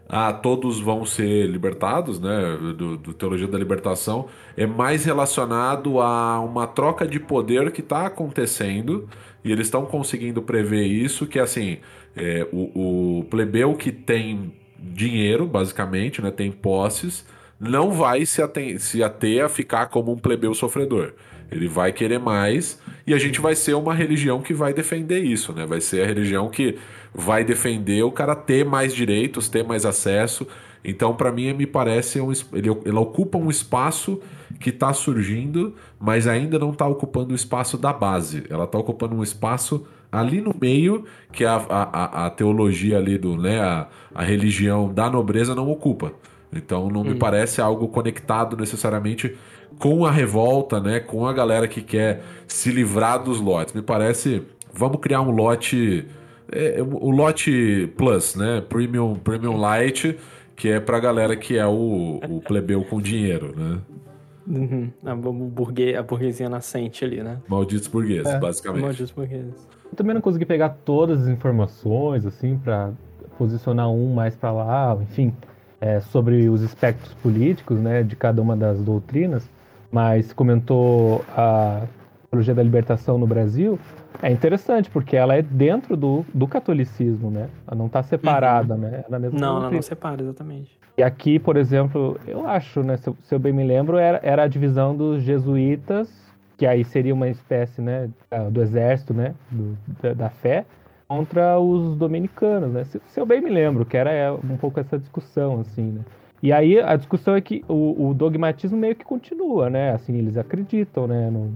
ah, todos vão ser libertados, né? Do, do, Teologia da Libertação, é mais relacionado a uma troca de poder que está acontecendo e eles estão conseguindo prever isso, que assim, é, o, o plebeu que tem dinheiro, basicamente, né? Tem posses, não vai se, ater, se ater a ficar como um plebeu sofredor. Ele vai querer mais e a gente vai ser uma religião que vai defender isso, né? Vai ser a religião que vai defender o cara ter mais direitos, ter mais acesso. Então, para mim, me parece um, ele, ele ocupa um espaço que está surgindo, mas ainda não está ocupando o espaço da base. Ela está ocupando um espaço ali no meio que a, a, a teologia ali do, né, a, a religião da nobreza não ocupa. Então não hum. me parece algo conectado necessariamente com a revolta, né, com a galera que quer se livrar dos lotes. Me parece, vamos criar um lote é, o lote Plus, né? Premium, Premium Light, que é pra galera que é o, o plebeu com dinheiro, né? Uhum. A, burguês, a burguesia nascente ali, né? Malditos burgueses, é. basicamente. Malditos burgueses. Eu também não consegui pegar todas as informações, assim, para posicionar um mais para lá, enfim, é, sobre os espectros políticos, né, de cada uma das doutrinas, mas comentou a teologia da libertação no Brasil, é interessante, porque ela é dentro do, do catolicismo, né? Ela não está separada, uhum. né? Ela mesmo não, ela não separa, exatamente. E aqui, por exemplo, eu acho, né? Se eu, se eu bem me lembro, era, era a divisão dos jesuítas, que aí seria uma espécie, né? Do exército, né? Do, da, da, fé, contra os dominicanos, né? Se, se eu bem me lembro, que era é, um pouco essa discussão, assim, né? E aí a discussão é que o, o, dogmatismo meio que continua, né? Assim, eles acreditam, né? No,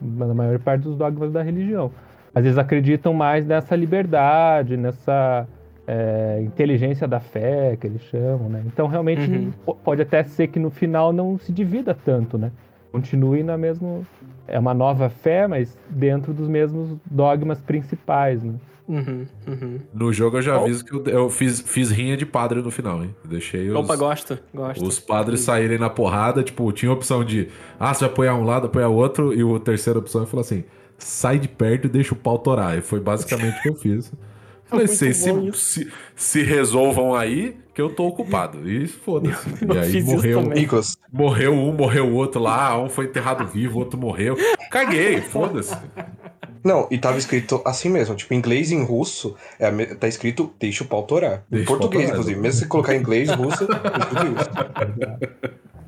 na maior parte dos dogmas da religião às vezes acreditam mais nessa liberdade, nessa é, inteligência da fé, que eles chamam, né? Então, realmente, uhum. pode até ser que no final não se divida tanto, né? Continue na mesma... É uma nova fé, mas dentro dos mesmos dogmas principais, né? Uhum, uhum. No jogo eu já aviso que eu, eu, fiz, fiz rinha de padre no final, hein? deixei os, Opa, gosto, gosto. Os padres saírem na porrada, tipo, tinha a opção de, ah, você vai apoiar um lado, apoiar outro, e a terceira opção eu falou assim, sai de perto e deixa o pau torar. E foi basicamente o que eu fiz. Falei, se, se, se, resolvam aí, que eu tô ocupado. E foda-se. E aí morreu, morreu um, morreu o outro lá, um foi enterrado vivo, o outro morreu. Caguei, foda-se. Não, e tava escrito assim mesmo, tipo, em inglês e em russo, é, tá escrito deixa o pau torar. Em português, inclusive. Mesmo se colocar em inglês, russo,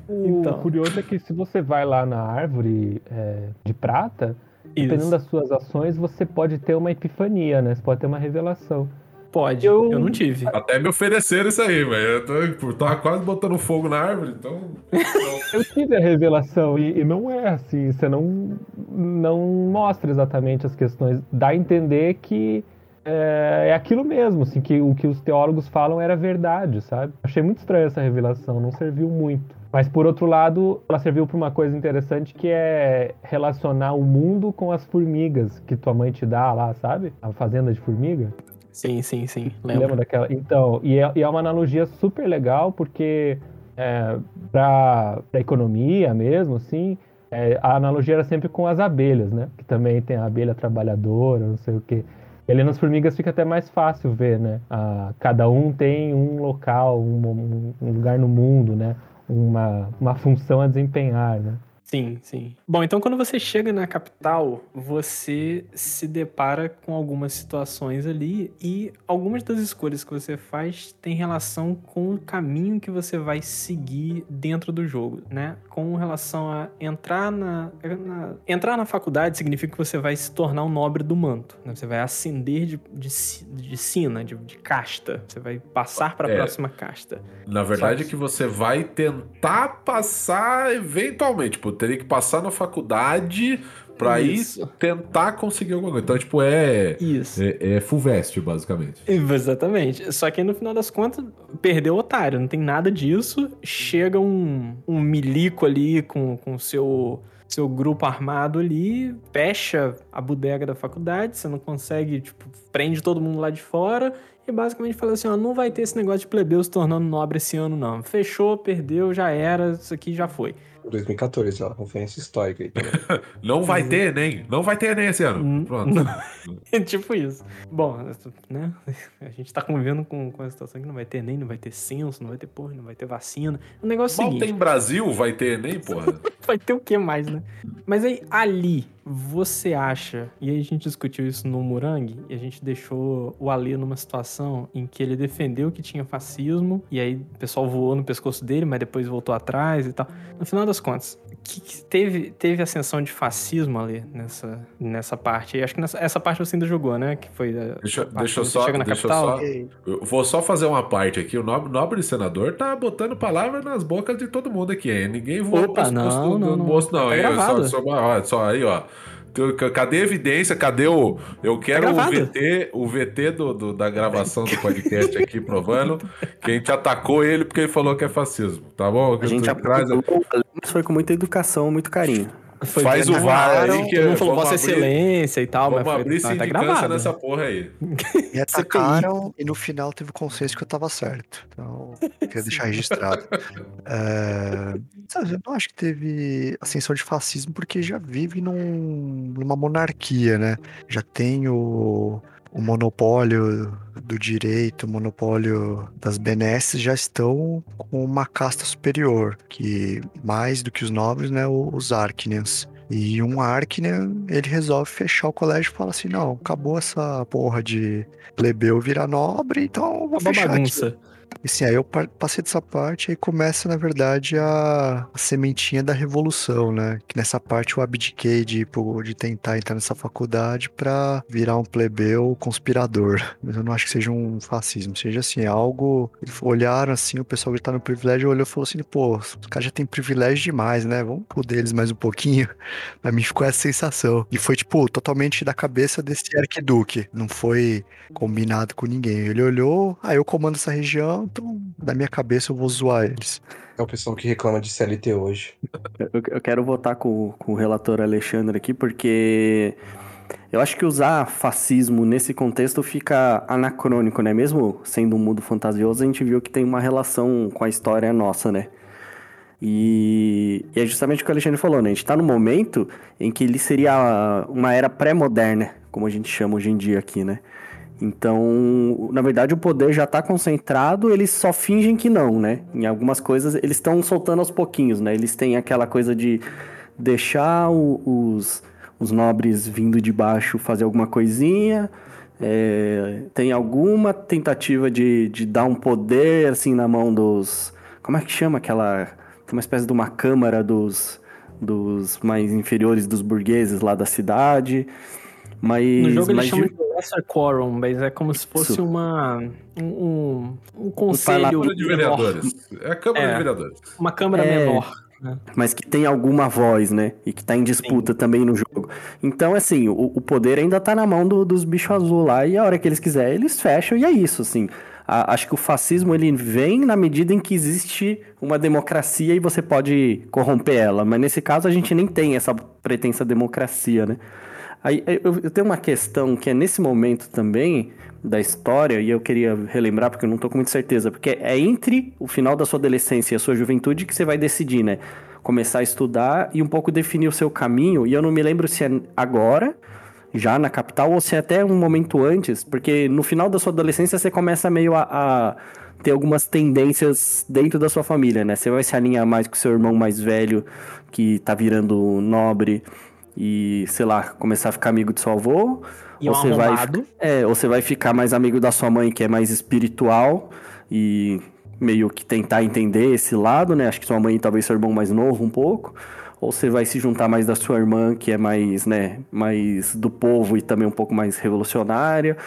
O então. curioso é que se você vai lá na árvore é, de prata, Dependendo das suas ações, você pode ter uma epifania, né? Você pode ter uma revelação. Pode, eu, eu não tive. Até me ofereceram isso aí, velho. Eu tô, tava quase botando fogo na árvore, então. eu tive a revelação e, e, não é assim. Você não, não mostra exatamente as questões. Dá a entender que é, é aquilo mesmo, assim, que o que os teólogos falam era verdade, sabe? Achei muito estranha essa revelação, não serviu muito. Mas por outro lado, ela serviu para uma coisa interessante que é relacionar o mundo com as formigas que tua mãe te dá lá, sabe? A fazenda de formiga. Sim, sim, sim. Lembra, Lembra daquela? Então, e é, e é, uma analogia super legal porque é, para a economia mesmo, assim, é, a analogia era sempre com as abelhas, né? Que também tem a abelha trabalhadora, não sei o quê. E ali nas formigas fica até mais fácil ver, né? A, cada um tem um local, um, um lugar no mundo, né? Uma, uma função a desempenhar, né? Sim, sim. Bom, então quando você chega na capital, você se depara com algumas situações ali e algumas das escolhas que você faz tem relação com o caminho que você vai seguir dentro do jogo, né? Com relação a entrar na, na entrar na faculdade significa que você vai se tornar um nobre do manto, né? Você vai ascender de, de, de sina, de, de casta, você vai passar para a é, próxima casta. Na verdade, é que você vai tentar passar eventualmente, tipo, teria que passar na faculdade pra Isso. ir tentar conseguir alguma coisa. Então, tipo, é. Isso. É, é full vest, basicamente. Exatamente. Só que no final das contas, perdeu o otário, não tem nada disso. Chega um, um milico ali com o seu, seu grupo armado ali, fecha a bodega da faculdade, você não consegue, tipo, prende todo mundo lá de fora e basicamente fala assim: ó, não vai ter esse negócio de plebeu se tornando nobre esse ano, não. Fechou, perdeu, já era, isso aqui já foi. 2014, ó, referência histórica aí. Não vai ter Enem. Não vai ter Enem esse ano. Hum, Pronto. tipo isso. Bom, né? A gente tá convivendo com, com a situação que não vai ter nem, não vai ter censo, não vai ter porra, não vai ter vacina. O negócio é Mal seguinte. tem Brasil, vai ter Enem, porra. Vai ter o que mais, né? Mas aí, ali, você acha, e aí a gente discutiu isso no Murang, e a gente deixou o Ali numa situação em que ele defendeu que tinha fascismo, e aí o pessoal voou no pescoço dele, mas depois voltou atrás e tal. No final das contas, que, teve, teve ascensão de fascismo ali nessa, nessa parte. E acho que nessa, essa parte você ainda jogou, né? Que foi a, Deixa, deixa eu só. chega na Deixa capital. só. Vou só fazer uma parte aqui. O nobre, nobre senador tá botando palavras nas bocas de todo mundo aqui, hein? Ninguém voa Opa, não, do, do não, não. moço, não. Tá hein? Só, só, ó, só aí, ó. Cadê a evidência? Cadê o. Eu quero o Tá gravado. VT, o VT do, do- da gravação do podcast aqui provando que a gente atacou ele porque ele falou que é fascismo, tá bom? A gente mas foi com muita educação, muito carinho. Foi Faz o VAR aí que Todo mundo falou Vossa abrir- Excelência e tal, Vamos mas foi, abrir tá, tá sindicância gravado. nessa porra aí. Me atacaram e no final teve consenso que eu tava certo. Então, queria deixar registrado. É, sabe, eu não acho que teve ascensão de fascismo porque já vive num- numa monarquia, né? Já tem o, o monopólio do direito, o monopólio das benesses já estão com uma casta superior, que mais do que os nobres, né, os Arcnians. E um Arcnian, ele resolve fechar o colégio e fala assim, não, acabou essa porra de plebeu virar nobre, então eu vou Uma fechar aqui. E assim, aí eu passei dessa parte e começa, na verdade, a, a sementinha da revolução, né? Que nessa parte eu abdiquei de, de tentar entrar nessa faculdade pra virar um plebeu conspirador. Mas eu não acho que seja um fascismo, seja assim, algo. Olharam assim, o pessoal que tá no privilégio olhou e falou assim: pô, os caras já têm privilégio demais, né? Vamos poder eles mais um pouquinho. Pra mim ficou essa sensação. E foi, tipo, totalmente da cabeça desse arquiduque. Não foi combinado com ninguém. Ele olhou, ah, eu comando essa região, então na minha cabeça eu vou zoar eles. É o pessoal que reclama de CLT hoje. Eu, eu quero votar com, com o relator Alexandre aqui, porque eu acho que usar fascismo nesse contexto fica anacrônico, né? Mesmo sendo um mundo fantasioso, a gente viu que tem uma relação com a história nossa, né? E, e é justamente o que o Alexandre falou, né? A gente tá no momento em que ele seria uma era pré-moderna, como a gente chama hoje em dia aqui, né? Então, na verdade, o poder já está concentrado, eles só fingem que não, né? Em algumas coisas, eles estão soltando aos pouquinhos, né? Eles têm aquela coisa de deixar o- os, os nobres vindo de baixo fazer alguma coisinha. é, tem alguma tentativa de, de dar um poder, assim, na mão dos... Como é que chama aquela... Uma espécie de uma câmara dos, dos mais inferiores dos burgueses lá da cidade. Mas, No jogo mas eles chamam de- de Lesser Quorum, mas é como se fosse Isso. uma. Um, um, um conselho. Câmara de vereadores. É a Câmara É. de Vereadores. uma câmara É. menor. mas que tem alguma voz, né? E que tá em disputa também no jogo. Então, assim, o, o poder ainda tá na mão do- dos bichos azul lá, e a hora que eles quiserem, eles fecham, e é isso, assim. A- acho que o fascismo, ele vem na medida em que existe uma democracia e você pode corromper ela. Mas nesse caso, a gente nem tem essa pretensa democracia, né? Aí eu, eu tenho uma questão que é nesse momento também da história, e eu queria relembrar porque eu não tô com muita certeza, porque é entre o final da sua adolescência e a sua juventude que você vai decidir, né? Começar a estudar e um pouco definir o seu caminho, e eu não me lembro se é agora, já na capital, ou se é até um momento antes, porque no final da sua adolescência você começa meio a, a ter algumas tendências dentro da sua família, né? Você vai se alinhar mais com seu irmão mais velho, que tá virando nobre, e, sei lá, começar a ficar amigo de seu avô. E um ou você vai, é, ou você vai ficar mais amigo da sua mãe, que é mais espiritual, e meio que tentar entender esse lado, né? Acho que sua mãe talvez seu irmão mais novo um pouco. Ou você vai se juntar mais da sua irmã, que é mais, né, mais do povo e também um pouco mais revolucionária.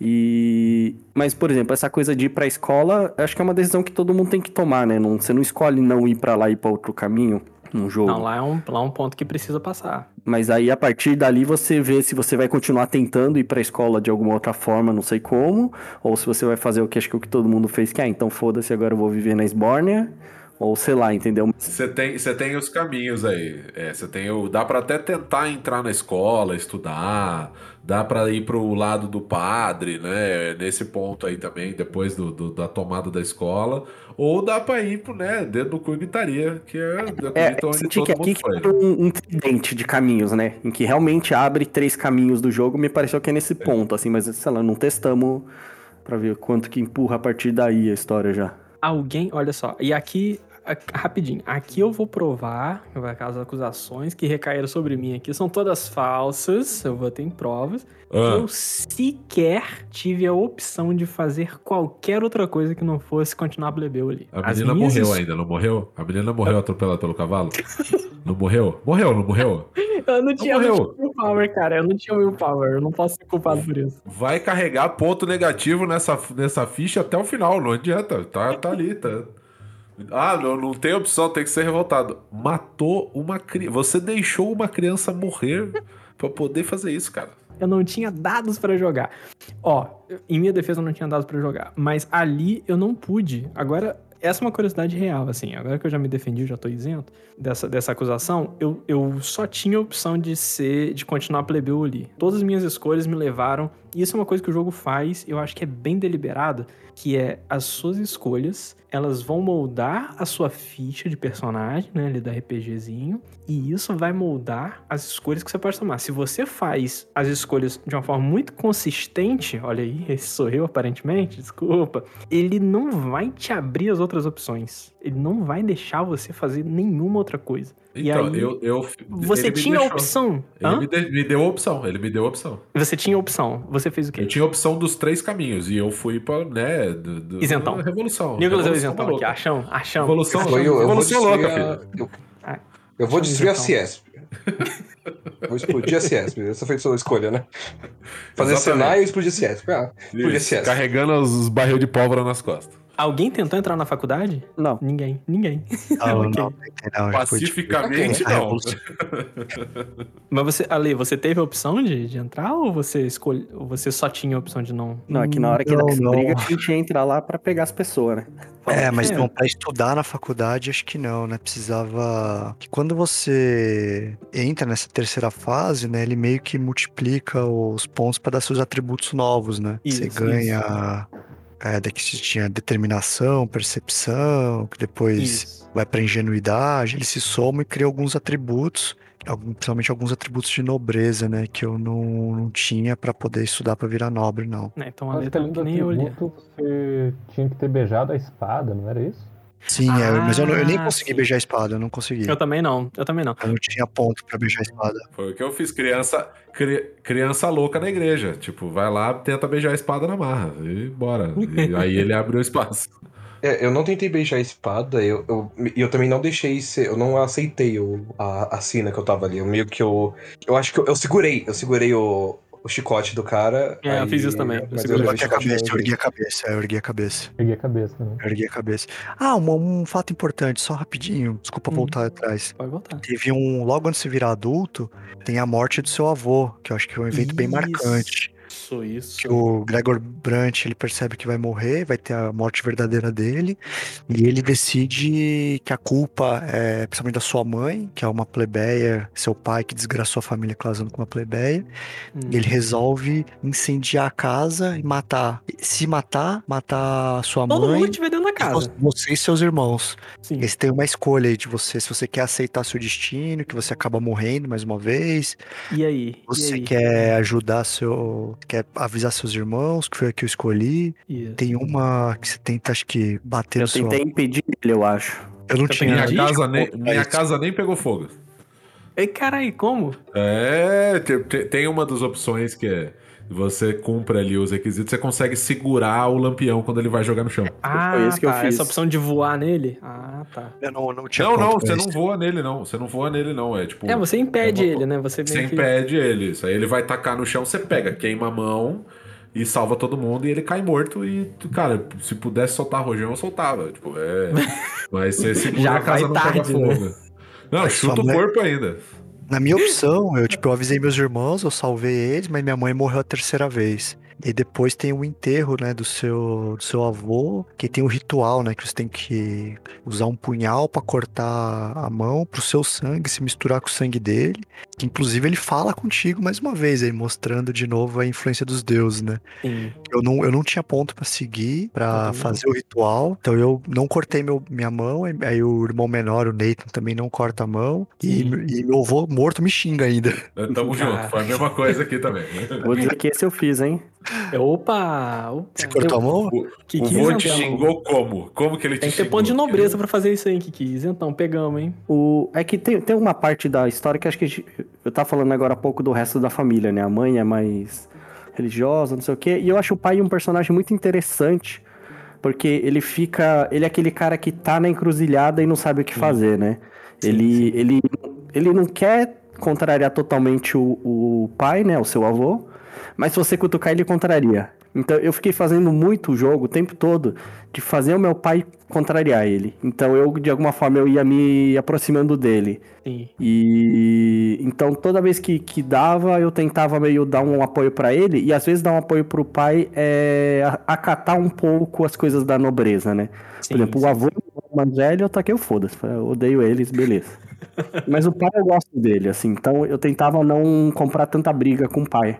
E mas por exemplo, essa coisa de ir pra escola, acho que é uma decisão que todo mundo tem que tomar, né? Não, você não escolhe não ir pra lá e ir pra outro caminho. Num jogo. Não, lá é, um, lá é um ponto que precisa passar. Mas aí a partir dali você vê se você vai continuar tentando ir pra escola de alguma outra forma, não sei como, ou se você vai fazer o que acho que o que todo mundo fez, que ah, então foda-se, agora eu vou viver na Esbórnia, ou sei lá, entendeu? Você tem, você tem os caminhos aí. É, você tem o, dá pra até tentar entrar na escola, estudar, dá pra ir pro lado do padre, né? Nesse ponto aí também, depois do, do- da tomada da escola. Ou dá pra ir pro, né, dedo do cu e gritaria, que é, É, eu onde senti todo que aqui mundo foi. quebra um, um tridente de caminhos, né? Em que realmente abre três caminhos do jogo, me pareceu que é nesse ponto, assim, mas sei lá, não testamos pra ver quanto que empurra a partir daí a história já. Alguém, olha só, e aqui, rapidinho, aqui eu vou provar, que as acusações que recaíram sobre mim aqui são todas falsas, eu vou ter provas. Ah, Eu sequer tive a opção de fazer qualquer outra coisa que não fosse continuar plebeu ali. a menina minhas morreu ainda, não morreu? A menina morreu atropelada pelo cavalo? Não morreu? Morreu, não morreu? Eu não tinha, eu não tinha willpower, cara. Eu não tinha willpower. Eu não posso ser culpado por isso. Vai carregar ponto negativo nessa, nessa ficha até o final, não adianta. Tá, tá ali, tá. Ah, não, não tem opção, tem que ser revoltado. Matou uma criança. Você deixou uma criança morrer pra poder fazer isso, cara. Eu não tinha dados pra jogar. Ó, em minha defesa eu não tinha dados pra jogar. Mas ali eu não pude. Agora, essa é uma curiosidade real, assim. Agora que eu já me defendi, já tô isento dessa, dessa acusação, eu, eu só tinha a opção de ser, de continuar plebeu ali. Todas as minhas escolhas me levaram. E isso é uma coisa que o jogo faz, eu acho que é bem deliberado, que é as suas escolhas, elas vão moldar a sua ficha de personagem, né, ali da RPGzinho, e isso vai moldar as escolhas que você pode tomar. Se você faz as escolhas de uma forma muito consistente, olha aí, esse sou eu aparentemente, desculpa, ele não vai te abrir as outras opções. Ele não vai deixar você fazer nenhuma outra coisa. E Então, aí, eu, eu. Você tinha a deixou. opção. Ele me, de- me deu a opção, ele me deu a opção. Você tinha a opção. Você fez o quê? Eu tinha a opção dos três caminhos e eu fui pra, né, do, do, Isentão. Revolução. Nicolas é o isentão aqui. Achão, achão. Revolução, achão. Eu, eu Revolução louca, a... filho. eu, Ah, eu vou destruir a. Ciesp. vou explodir a Ciesp. Essa foi a sua escolha, né? Fazer Exatamente. Senai e explodir a Ciesp. Ah, explodir a. Carregando os barril de pólvora nas costas. Alguém tentou entrar na faculdade? Não. Ninguém. Ninguém. Não, Ok. não, não. Pacificamente, difícil. A não. Mas você, Ale, você teve a opção de, de entrar ou você escolhe, ou você só tinha a opção de não? Não, é que na hora que Não, dá não. briga, a gente entra lá pra pegar as pessoas, né? É, mas É. não, pra estudar na faculdade, acho que não, né? Precisava. Que quando você entra nessa terceira fase, né? Ele meio que multiplica os pontos para dar seus atributos novos, né? Isso, você ganha. É, daqui você tinha determinação, percepção, que depois Isso. vai pra ingenuidade, ele se soma e cria alguns atributos, algum- principalmente alguns atributos de nobreza, né? Que eu não, não tinha pra poder estudar pra virar nobre, não. É, então a letra que do nem eu li. atributo, você tinha que ter beijado a espada, não era isso? Sim, é, mas eu, não- eu nem Ah, consegui sim. beijar a espada, eu não consegui. Eu também não, eu também não. Eu não tinha ponto pra beijar a espada. Foi o que eu fiz. Criança, cri- criança louca na igreja. Tipo, vai lá, tenta beijar a espada na marra. E bora. E aí ele abriu o espaço. É, eu não tentei beijar a espada, eu, eu, e eu também não deixei ser, eu não aceitei o, a, a cena que eu tava ali. Eu meio que eu. Eu acho que eu, eu segurei, eu segurei o, o chicote do cara. É, eu aí- fiz isso também, eu Mas eu, Eu ergui a cabeça, eu ergui a cabeça, eu ergui a cabeça. Peguei a cabeça, né? Eu ergui a cabeça. Ah, um, um fato importante, só rapidinho, desculpa Hum. voltar atrás. Pode voltar. Teve um, logo antes de você virar adulto, tem a morte do seu avô, que eu acho que é um evento bem Isso. marcante. Isso, isso. Que o Gregor Brandt, ele percebe que vai morrer, vai ter a morte verdadeira dele, e ele decide que a culpa é principalmente da sua mãe, que é uma plebeia, seu pai que desgraçou a família casando com uma plebeia, Hum. Ele resolve incendiar a casa e matar. Se matar, matar sua Todo mãe, mundo que estiver dentro da e casa. vo- você e seus irmãos. Sim. Esse tem uma escolha aí de você, se você quer aceitar seu destino, que você acaba morrendo mais uma vez, E aí? E você aí? quer ajudar seu, quer avisar seus irmãos, que foi a que eu escolhi. Isso. Tem uma que você tenta, acho que, bater Eu no seu... tentei impedir ele, eu acho. Eu não Você tinha... Minha casa, nem, Pô, minha casa nem pegou fogo. Ei, carai, como? É, te- te- tem uma das opções que é você cumpre ali os requisitos, você consegue segurar o lampião quando ele vai jogar no chão. Ah, isso que eu tá. fiz. Essa opção de voar nele? Ah, tá. Eu não, não tinha Não, não, você não voa nele, não. Você não voa nele, não. É tipo. É, você impede é uma- ele, né? Você Você que... impede ele. Isso aí ele vai tacar no chão, você pega, queima a mão e salva todo mundo e ele cai morto. E, cara, se pudesse soltar rojão, eu soltava. Tipo, é. Mas você segura Já a casa vai não pega tarde, né? fogo. Não, Mas chuta o corpo ainda. Na minha opção, eu, tipo, eu avisei meus irmãos, eu salvei eles, mas minha mãe morreu a terceira vez. E depois tem o enterro, né, do seu, do seu avô, que tem o ritual, né, que você tem que usar um punhal pra cortar a mão pro seu sangue se misturar com o sangue dele. Que inclusive ele fala contigo mais uma vez aí, mostrando de novo a influência dos deuses, né? Sim. Eu não, eu não tinha ponto pra seguir, pra Eu também fazer o ritual. Então eu não cortei meu, minha mão. aí- Aí o irmão menor, o Nathan, também não corta a mão. E, e meu avô morto me xinga ainda. Tamo junto, foi a mesma coisa aqui também. Vou dizer que esse eu fiz, hein? Opa! opa. Você cortou a mão? Que o vô te xingou como? Como que ele te Tem que ter xingou? ponto de nobreza pra fazer isso aí, que quis. Então, pegamos, hein? O, é que tem, tem uma parte da história que acho que a gente- eu tava falando agora há pouco do resto da família, né? A mãe é mais religiosa, não sei o quê. E eu acho o pai um personagem muito interessante, porque ele fica. Ele é aquele cara que tá na encruzilhada e não sabe o que fazer, né? ele, ele, ele não quer contrariar totalmente o, o pai, né? O seu avô, mas se você cutucar, ele contraria. Então eu fiquei fazendo muito o jogo o tempo todo de fazer o meu pai contrariar ele. Então eu, de alguma forma, eu ia me aproximando dele. Sim. E então toda vez que, que dava, eu tentava meio dar um apoio pra ele, e às vezes dar um apoio pro pai é acatar um pouco as coisas da nobreza, né? Sim, Por exemplo, sim. o avô mais velho, eu taquei o foda-se, eu odeio eles, beleza. Mas o pai eu gosto dele, assim, então eu tentava não comprar tanta briga com o pai.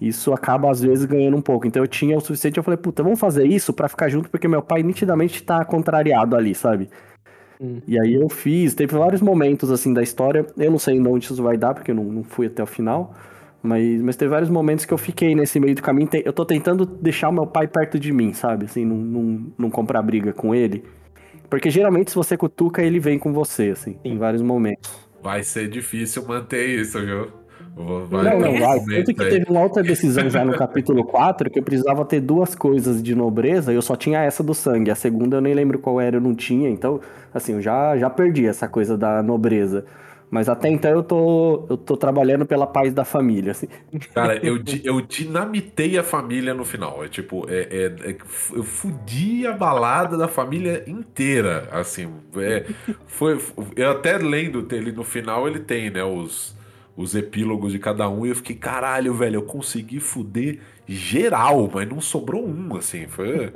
Isso acaba, às vezes, ganhando um pouco. Então eu tinha o suficiente, eu falei, puta, vamos fazer isso pra ficar junto, porque meu pai nitidamente tá contrariado ali, sabe? Hum. E aí eu fiz, teve vários momentos assim da história. Eu não sei ainda onde isso vai dar, porque eu não, não fui até o final. Mas, mas teve vários momentos que eu fiquei nesse meio do caminho. Eu tô tentando deixar o meu pai perto de mim, sabe? Assim, não, não, não comprar briga com ele. Porque geralmente se você cutuca, ele vem com você, assim, em vários momentos. Vai ser difícil manter isso, viu? Vou- Não, não, vai. Tanto que teve uma outra decisão já no capítulo 4 que eu precisava ter duas coisas de nobreza e eu só tinha essa do sangue. A segunda eu nem lembro qual era, eu não tinha. Então, assim, eu já, já perdi essa coisa da nobreza. Mas até então eu tô, eu tô trabalhando pela paz da família, assim. Cara, eu, eu dinamitei a família no final. É tipo, é, é- é- eu fudi a balada da família inteira. Assim, é, foi. Eu até lendo ele no final, ele tem, né, os, os epílogos de cada um. E eu fiquei, caralho, velho, eu consegui fuder geral, mas não sobrou um, assim. Foi,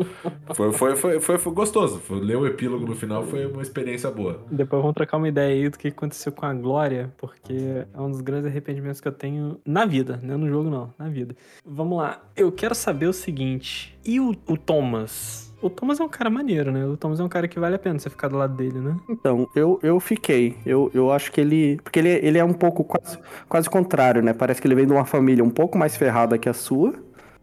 foi, foi, foi, foi, foi gostoso. Ler o epílogo no final foi uma experiência boa. Depois vamos trocar uma ideia aí do que aconteceu com a Glória, porque é um dos grandes arrependimentos que eu tenho na vida, não é no jogo não, na vida. Vamos lá, eu quero saber o seguinte, e o, o Thomas? O Thomas é um cara maneiro, né? O Thomas é um cara que vale a pena você ficar do lado dele, né? Então, eu, eu fiquei. Eu, eu acho que ele. Porque ele, ele é um pouco quase, quase contrário, né? Parece que ele vem de uma família um pouco mais ferrada que a sua.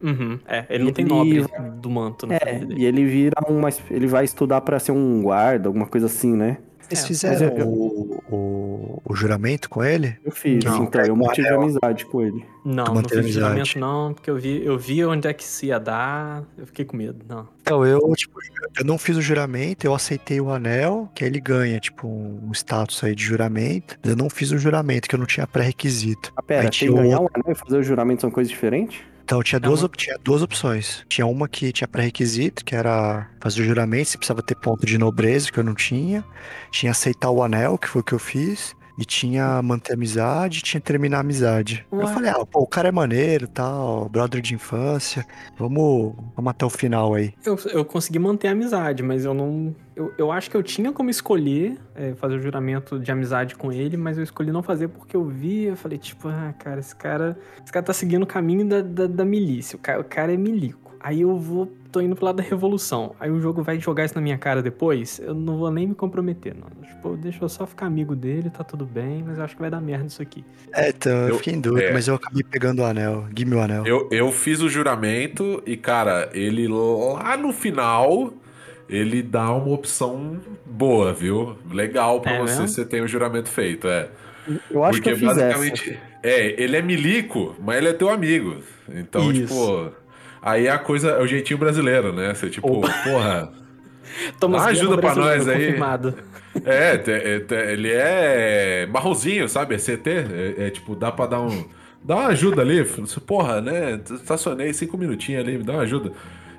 Uhum, é, ele não tem nobre do manto É, dele. e ele vira uma. Ele vai estudar pra ser um guarda, alguma coisa assim, né? Vocês É, fizeram mas eu- o, o, o juramento com ele? Eu fiz, Não, então eu mantive anel. amizade com ele. Não, não fiz juramento não, porque eu vi, eu vi onde é que se ia dar, eu fiquei com medo, não. Então, eu, tipo, eu não fiz o juramento, eu aceitei o anel, que aí ele ganha, tipo, um status aí de juramento. Mas eu não fiz o juramento, que eu não tinha pré-requisito. Ah, pera, Aí tem o ganhar um anel e fazer o juramento são coisas diferentes? Então tinha duas, uma- op- tinha duas opções. Tinha uma que tinha pré-requisito, que era fazer o juramento, você precisava ter ponto de nobreza, que eu não tinha. Tinha aceitar o anel, que foi o que eu fiz. E tinha manter amizade, tinha terminar a amizade. Eu falei, ah, pô, o cara é maneiro tal, brother de infância. Vamos, vamos até o final aí. Eu, eu consegui manter a amizade, mas eu não. Eu, eu acho que eu tinha como escolher é, fazer o juramento de amizade com ele, mas eu escolhi não fazer porque eu vi, eu falei, tipo, ah, cara, esse cara. Esse cara tá seguindo o caminho da, da, da milícia. O cara, o cara é milico. Aí eu vou. Tô indo pro lado da revolução. Aí o jogo vai jogar isso na minha cara depois. Eu não vou nem me comprometer, não. Tipo, deixa eu só ficar amigo dele, tá tudo bem, mas eu acho que vai dar merda isso aqui. É, então, eu, Eu- fiquei em dúvida, é. mas eu acabei pegando o anel. Give o anel. Eu, eu fiz o juramento e, cara, ele lá no final. Ele dá uma opção boa, viu? Legal pra É você, mesmo? você tem o juramento feito, é. Eu acho Porque que eu fiz essa. basicamente. É, ele é milico, mas ele é teu amigo. Então, Isso. tipo. Aí a coisa é o jeitinho brasileiro, né? Você, tipo, Opa. porra. Dá Guerra ajuda pra brasileiro, nós aí. Confirmado. É, é, ele é marronzinho, sabe? É CT. É, é, tipo, dá pra dar um. Dá uma ajuda ali. Porra, né? Estacionei cinco minutinhos ali, me dá uma ajuda.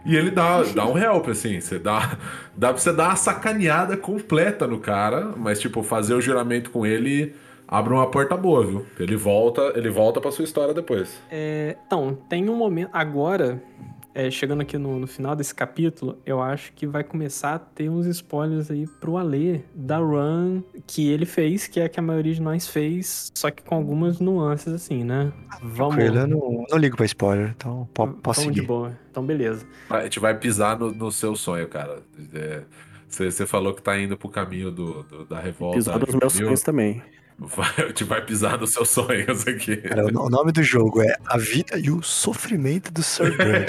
E ele dá, dá um help, assim. Você dá, dá pra você dar uma sacaneada completa no cara, mas, tipo, fazer o juramento com ele abre uma porta boa, viu? Ele volta, ele volta pra sua história depois. É, então, tem um momento. Agora, é, chegando aqui no, no final desse capítulo, eu acho que vai começar a ter uns spoilers aí pro Alê da run que ele fez, que é a que a maioria de nós fez, só que com algumas nuances, assim, né? Vamos. Eu não, não ligo pra spoiler, então po- posso de seguir. boa. Então, beleza. A gente vai pisar no, no seu sonho, cara. É, Você falou que tá indo pro caminho do, do- da revolta. Pisou nos meus sonhos também. Vai, gente vai pisar nos seus sonhos aqui. Cara, o no- o nome do jogo é A Vida e o Sofrimento do Sir Grant.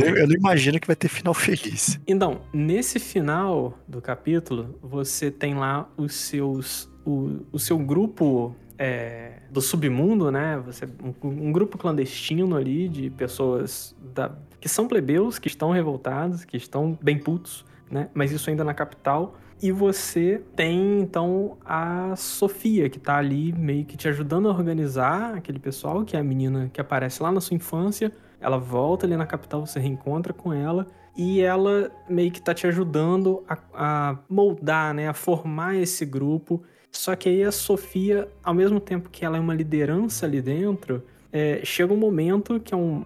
Eu, eu não imagino que vai ter final feliz. Então, nesse final do capítulo, você tem lá os seus. O, o seu grupo é, do submundo, né? Você, um, um grupo clandestino ali de pessoas da- que são plebeus, que estão revoltados, que estão bem putos, né? Mas isso ainda na capital. E você tem, então, a Sofia, que tá ali meio que te ajudando a organizar aquele pessoal, que é a menina que aparece lá na sua infância. Ela volta ali na capital, você reencontra com ela. E ela meio que tá te ajudando a, a moldar, né? A formar esse grupo. Só que aí a Sofia, ao mesmo tempo que ela é uma liderança ali dentro, é, chega um momento que é um,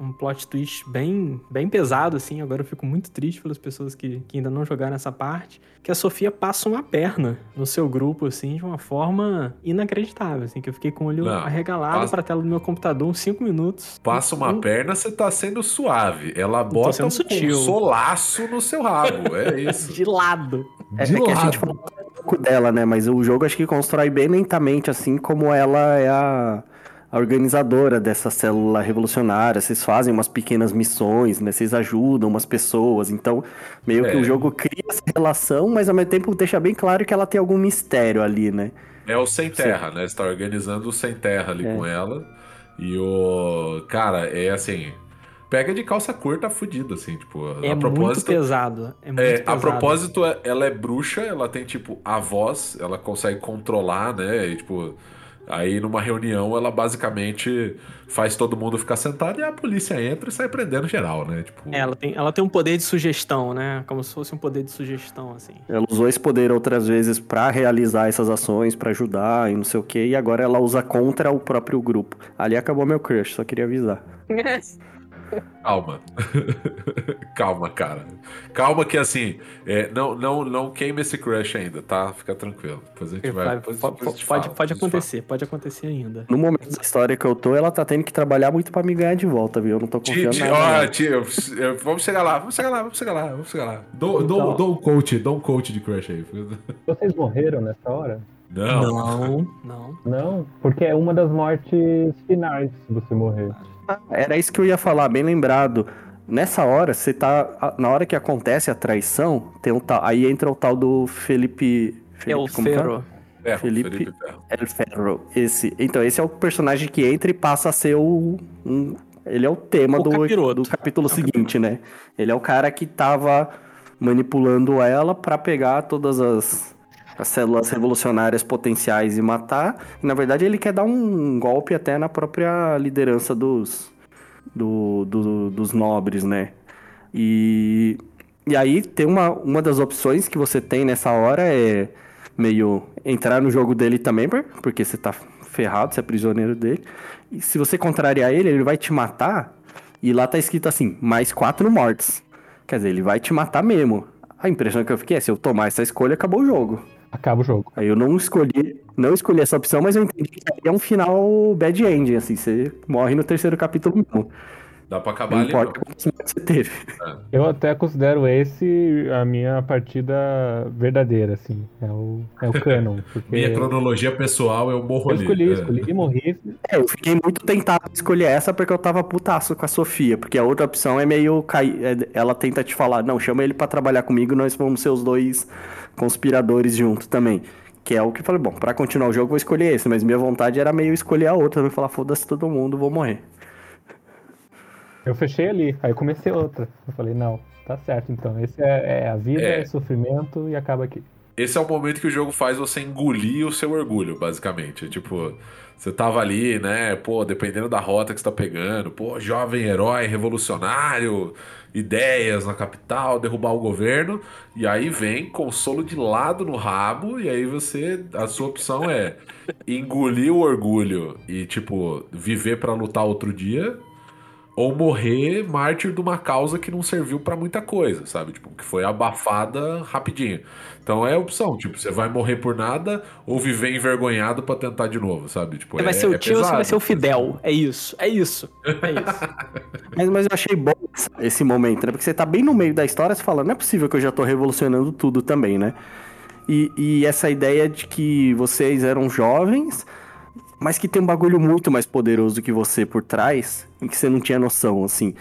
um, um plot twist bem, bem pesado, assim. Agora eu fico muito triste pelas pessoas que, que ainda não jogaram essa parte. Que a Sofia passa uma perna no seu grupo, assim, de uma forma inacreditável, assim. Que eu fiquei com o olho Não, arregalado passa- pra tela do meu computador uns 5 minutos. Passa uma Um- perna, você tá sendo suave. Ela bota sendo um sutil. solaço no seu rabo. É isso. De lado. É, De é que a gente lado. falou um pouco dela, né? Mas o jogo acho que constrói bem lentamente, assim como ela é a, a organizadora dessa célula revolucionária. Vocês fazem umas pequenas missões, né? Vocês ajudam umas pessoas. Então, meio que É. o jogo cria essa relação, mas ao mesmo tempo deixa bem claro que ela tem algum mistério ali, né? É o Sem Terra, né? Você tá organizando o Sem Terra ali É. com ela. E o. Cara, é assim. Pega de calça curta fudido, assim, tipo. É a muito propósito. pesado. É muito É, pesado. a propósito, é- ela é bruxa, ela tem, tipo, a voz, ela consegue controlar, né? E, tipo, aí numa reunião ela basicamente faz todo mundo ficar sentado e a polícia entra e sai prendendo geral, né? Tipo, É, Ela tem, ela tem um poder de sugestão, né? Como se fosse um poder de sugestão, assim. Ela usou esse poder outras vezes pra realizar essas ações, pra ajudar e não sei o que, e agora ela usa contra o próprio grupo. Ali acabou meu crush, só queria avisar. Calma. Calma, cara. Calma que assim, é, não, não, não queime esse crush ainda, tá? Fica tranquilo. Depois a gente vai. Depois- depois pode acontecer, pode acontecer ainda. No momento da história que eu tô, ela tá tendo que trabalhar muito pra me ganhar de volta, viu? Eu não tô confiando ti- nada. ó, eu- vamos chegar lá, vamos chegar lá, vamos chegar lá, vamos chegar lá. Dou, Então- dou um coach, dou um coach de crush aí. Vocês morreram nessa hora? Não. Não, não. Não, porque é uma das mortes finais se você morrer. Era isso que eu ia falar, bem lembrado. Nessa hora, você tá. Na hora que acontece a traição, tem um tal. Aí entra o tal do Felipe. É Felipe o como que Ferro. Ferro, Felipe- Felipe Ferro. El Ferro. Esse. Então, esse é o personagem que entra e passa a ser o. um- ele é o tema O do, capiroto. do capítulo seguinte, né? Ele é o cara que tava manipulando ela pra pegar todas as, as células revolucionárias potenciais e matar. E, na verdade, ele quer dar um golpe até na própria liderança dos, do- do- dos nobres, né? E, e aí tem uma, uma das opções que você tem nessa hora é meio entrar no jogo dele também, por- porque você tá ferrado, você é prisioneiro dele. E se você contrariar ele, ele vai te matar. E lá tá escrito assim, mais quatro mortes. Quer dizer, ele vai te matar mesmo. A impressão que eu fiquei é, se eu tomar essa escolha, acabou o jogo. Acaba o jogo. Aí eu não escolhi, não escolhi essa opção, mas eu entendi que é um final bad end, assim, você morre no terceiro capítulo mesmo. Dá pra acabar Não ali. importa não. quantos você teve. Eu até considero esse a minha partida verdadeira, assim. É o, é o canon. Porque Minha cronologia pessoal, eu morro eu escolhi, É. escolhi e morri. É, eu fiquei muito tentado em escolher essa porque eu tava putaço com a Sofia, porque a outra opção é meio cair. é- ela tenta te falar, não, chama ele pra trabalhar comigo, nós vamos ser os dois conspiradores juntos também. Que é o que eu falei, bom, pra continuar o jogo eu vou escolher esse, mas minha vontade era meio escolher a outra, também falar, foda-se todo mundo, vou morrer. Eu fechei ali, aí comecei outra. Eu falei, não, tá certo então. Esse é, é a vida, É. é sofrimento e acaba aqui. esse é o momento que o jogo faz você engolir o seu orgulho, basicamente. Tipo, você tava ali, né? Pô, dependendo da rota que você tá pegando, pô, jovem herói revolucionário, ideias na capital, derrubar o governo, e aí vem consolo de lado no rabo, e aí você. A sua opção é engolir o orgulho e, tipo, viver pra lutar outro dia, ou morrer mártir de uma causa que não serviu pra muita coisa, sabe? Tipo, que foi abafada rapidinho. Então é a opção, tipo, você vai morrer por nada ou viver envergonhado pra tentar de novo, sabe? Tipo, Você vai é- ser o é tio ou você vai pesado. ser o Fidel? É isso, é isso. É isso. mas, mas eu achei bom esse momento, né? Porque você tá bem no meio da história, você fala, não é possível que eu já tô revolucionando tudo também, né? E, e essa ideia de que vocês eram jovens, mas que tem um bagulho muito mais poderoso que você por trás, e que você não tinha noção, assim.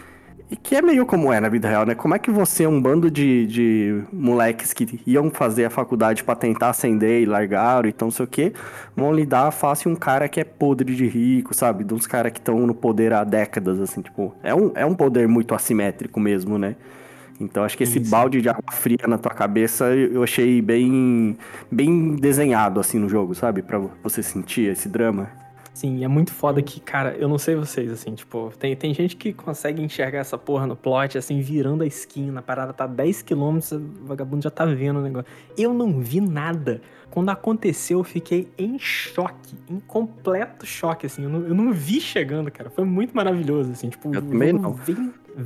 E que é meio como é na vida real, né? Como é que você, um bando de, de moleques que iam fazer a faculdade pra tentar ascender e largaram e então não sei o quê, vão lidar fácil um cara que é podre de rico, sabe? De uns caras que estão no poder há décadas, assim, tipo. É um, é um poder muito assimétrico mesmo, né? Então acho que esse balde de água fria na tua cabeça eu achei bem, bem desenhado, assim, no jogo, sabe? Pra você sentir esse drama. Sim, é muito foda que, cara, eu não sei vocês, assim, tipo, tem, tem gente que consegue enxergar essa porra no plot, assim, virando a esquina, a parada tá 10km, o vagabundo já tá vendo o negócio. Eu não vi nada. Quando aconteceu, eu fiquei em choque, em completo choque, assim, eu não, eu não vi chegando, cara. Foi muito maravilhoso, assim, tipo, Eu o também não.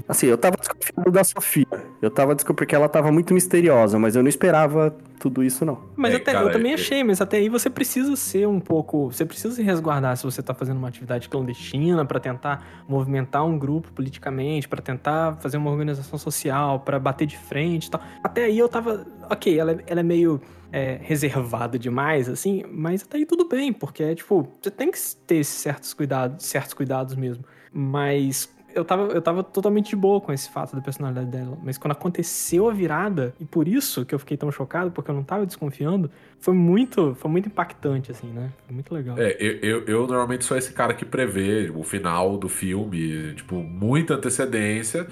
Assim, eu tava desconfiando da Sofia. Eu tava desconfiando porque ela tava muito misteriosa, mas eu não esperava tudo isso, não. Mas É, até, cara, eu também é- achei, mas até aí você precisa ser um pouco. Você precisa se resguardar se você tá fazendo uma atividade clandestina pra tentar movimentar um grupo politicamente, pra tentar fazer uma organização social, pra bater de frente e tal. Até aí eu tava. Ok, ela, é- ela é meio é, reservada demais, assim, mas até aí tudo bem, porque é tipo, você tem que ter certos cuidados, certos cuidados mesmo. Mas eu tava, eu tava totalmente de boa com esse fato da personalidade dela. Mas quando aconteceu a virada, e por isso que eu fiquei tão chocado, porque eu não tava desconfiando, foi muito, foi muito impactante, assim, né? Foi muito legal. É, eu, eu, eu normalmente sou esse cara que prevê o final do filme, tipo, muita antecedência.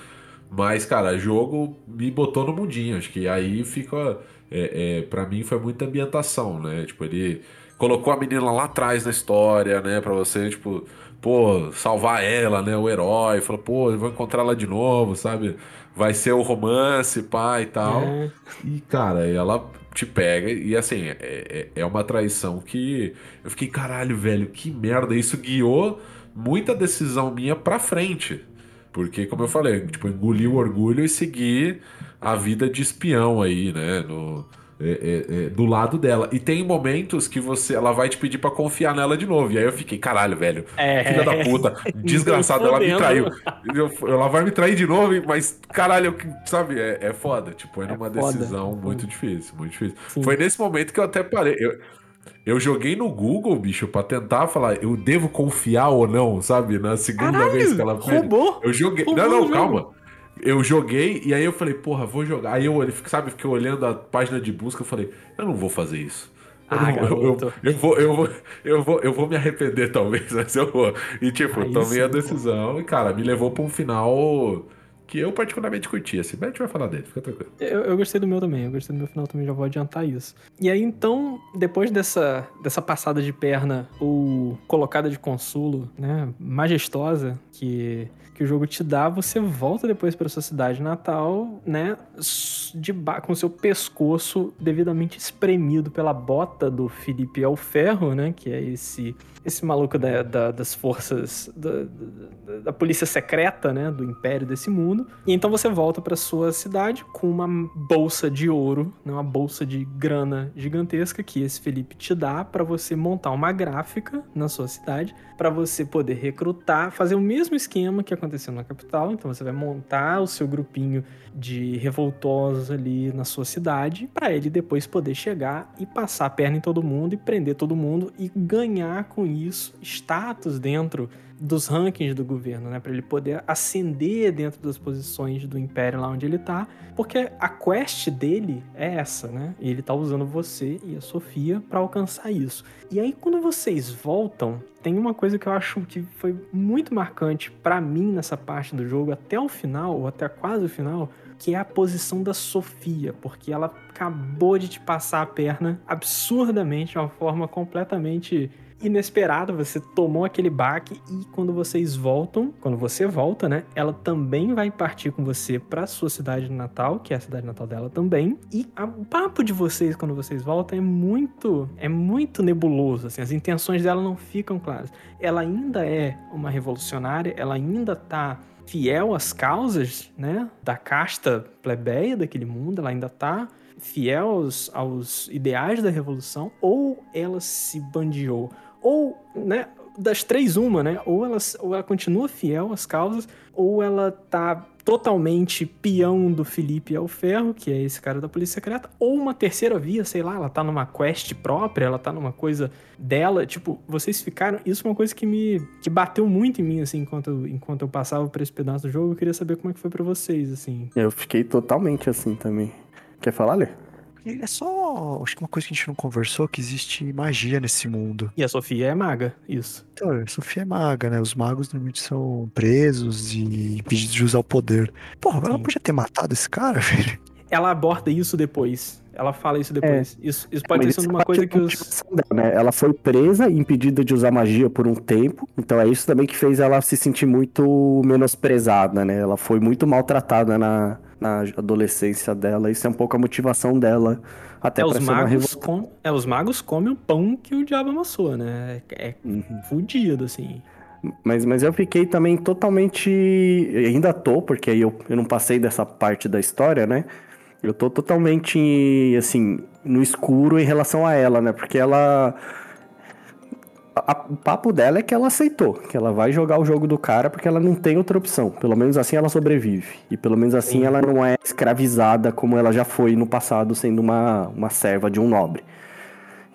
Mas, cara, jogo me botou no mundinho. Acho que aí fica. É, é, para mim foi muita ambientação, né? Tipo, ele colocou a menina lá atrás na história, né? Pra você, tipo, pô, salvar ela, né? O herói. Falou, pô, eu vou encontrar ela de novo, sabe? Vai ser o romance, pá e tal. É. E, cara, ela te pega e, assim, é, é, é uma traição que eu fiquei, caralho, velho, que merda. Isso guiou muita decisão minha pra frente. Porque, como eu falei, tipo, engoli o orgulho e segui a vida de espião aí, né? No, é, é, é, do lado dela. E tem momentos que você ela vai te pedir pra confiar nela de novo. E aí eu fiquei, caralho, velho. É. Filha da puta, desgraçada, ela me traiu. Eu- ela vai me trair de novo, mas caralho, sabe, é, é foda. Tipo, é numa foda. decisão muito difícil, muito difícil. Sim. Foi nesse momento que eu até parei. Eu, eu joguei no Google, bicho, pra tentar falar, eu devo confiar ou não, sabe? Na segunda Caralho, vez que ela fez. roubou? Eu joguei. Roubou não, não, calma. Eu joguei e aí eu falei, porra, vou jogar. Aí eu, sabe, fiquei olhando a página de busca, eu falei, eu não vou fazer isso. Eu, Ah, não- eu- vou, eu, vou, eu, vou, eu vou me arrepender, talvez, mas eu vou. E tipo, Aí tomei sim, a pô. decisão e, cara, me levou pra um final que eu particularmente curti. Assim, mas a gente vai falar dele, fica tranquilo. Eu, eu gostei do meu também, eu gostei do meu final também, já vou adiantar isso. E aí, então, depois dessa, dessa passada de perna ou colocada de consulo, né, majestosa, que, que o jogo te dá, você volta depois para sua cidade natal, né, de com seu pescoço devidamente espremido pela bota do Felipe Alferro, né, que é esse esse maluco da- da- das forças da- da polícia secreta, né, do império desse mundo. E então você volta para sua cidade com uma bolsa de ouro, né, uma bolsa de grana gigantesca que esse Felipe te dá para você montar uma gráfica na sua cidade, para você poder recrutar, fazer o mesmo esquema que aconteceu na capital. Então você vai montar o seu grupinho de revoltosos ali na sua cidade, para ele depois poder chegar e passar a perna em todo mundo e prender todo mundo e ganhar com isso status dentro dos rankings do governo, né, para ele poder ascender dentro das posições do império lá onde ele tá, porque a quest dele é essa, né? E ele tá usando você e a Sofia para alcançar isso. E aí quando vocês voltam, tem uma coisa que eu acho que foi muito marcante para mim nessa parte do jogo até o final, ou até quase o final, que é a posição da Sofia, porque ela acabou de te passar a perna absurdamente, de uma forma completamente inesperada. Você tomou aquele baque e quando vocês voltam, quando você volta, né, ela também vai partir com você para sua cidade natal, que é a cidade natal dela também. E a- o papo de vocês quando vocês voltam é muito, é muito nebuloso, assim, as intenções dela não ficam claras. Ela ainda é uma revolucionária, ela ainda tá fiel às causas, né, da casta plebeia daquele mundo, ela ainda tá fiel aos, aos ideais da revolução, ou ela se bandiou, ou, né, das três uma, né, ou ela, ou ela continua fiel às causas, ou ela tá totalmente peão do Felipe Alferro, que é esse cara da polícia secreta, ou uma terceira via, sei lá, ela tá numa quest própria, ela tá numa coisa dela, tipo, vocês ficaram, isso é uma coisa que me que bateu muito em mim assim, enquanto enquanto eu passava por esse pedaço do jogo, eu queria saber como é que foi pra vocês, assim. Eu fiquei totalmente assim também. Quer falar, Lê? É só. Acho que uma coisa que a gente não conversou é que existe magia nesse mundo. E a Sofia é maga, isso. Então, a Sofia é maga, né? Os magos normalmente são presos e impedidos de usar o poder. Porra, ela Sim. podia ter matado esse cara, velho. Ela aborda isso depois. Ela fala isso depois. Isso, isso pode ter Mas sido uma coisa que os dela, né? Ela foi presa e impedida de usar magia por um tempo. Então é isso também que fez ela se sentir muito menosprezada, né? Ela foi muito maltratada na, na adolescência dela. Isso é um pouco a motivação dela. Até é, os magos com, é, os magos comem o pão que o diabo amassou, né? É, é Uhum. fudido, assim. Mas, mas eu fiquei também totalmente. Ainda tô, porque aí eu, eu não passei dessa parte da história, né? Eu tô totalmente, assim, no escuro em relação a ela, né? Porque ela. A- o papo dela é que ela aceitou, que ela vai jogar o jogo do cara porque ela não tem outra opção. Pelo menos assim ela sobrevive. E pelo menos assim Sim. ela não é escravizada como ela já foi no passado, sendo uma, uma serva de um nobre.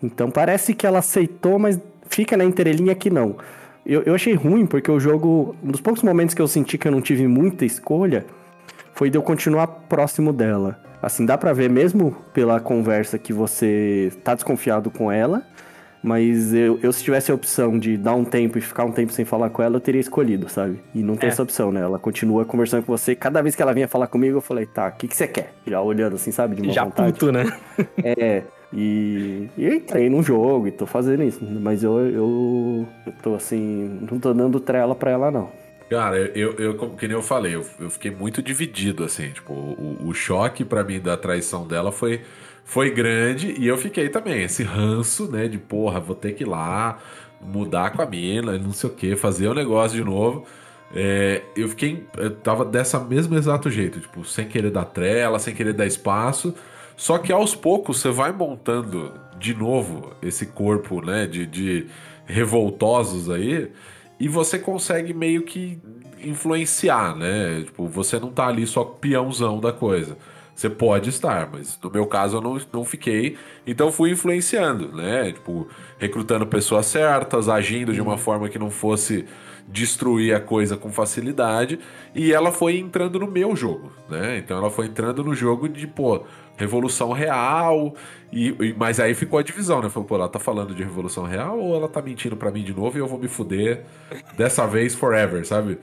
Então parece que ela aceitou, mas fica na entrelinha que não. Eu, eu achei ruim porque o jogo. Um dos poucos momentos que eu senti que eu não tive muita escolha foi de eu continuar próximo dela. Assim, dá pra ver mesmo pela conversa que você tá desconfiado com ela. Mas eu, eu, se tivesse a opção de dar um tempo e ficar um tempo sem falar com ela, eu teria escolhido, sabe? E não tem É. essa opção, né? Ela continua conversando com você. Cada vez que ela vinha falar comigo, eu falei, tá, o que, que você quer? Já olhando assim, sabe? De uma Já vontade. puto, né? É, e, e eu entrei no jogo e tô fazendo isso, mas eu, eu, eu tô assim, não tô dando trela pra ela não. Cara, eu, eu, como que nem eu falei, eu, eu fiquei muito dividido, assim, tipo, o, o choque pra mim da traição dela foi, foi grande e eu fiquei também, esse ranço, né, de porra, vou ter que ir lá, mudar com a mina, não sei o que, fazer o negócio de novo. É, eu fiquei, eu tava dessa mesmo exato jeito, tipo, sem querer dar trela, sem querer dar espaço, só que aos poucos você vai montando de novo esse corpo, né, de, de revoltosos aí, e você consegue meio que influenciar, né? Tipo, você não tá ali só peãozão da coisa. Você pode estar, mas no meu caso eu não, não fiquei. Então fui influenciando, né? Tipo, recrutando pessoas certas, agindo de uma forma que não fosse destruir a coisa com facilidade. E ela foi entrando no meu jogo, né? Então ela foi entrando no jogo de, pô, revolução real. E, e- mas aí ficou a divisão, né? Falou, pô, ela tá falando de revolução real ou ela tá mentindo pra mim de novo e eu vou me fuder dessa vez forever, sabe?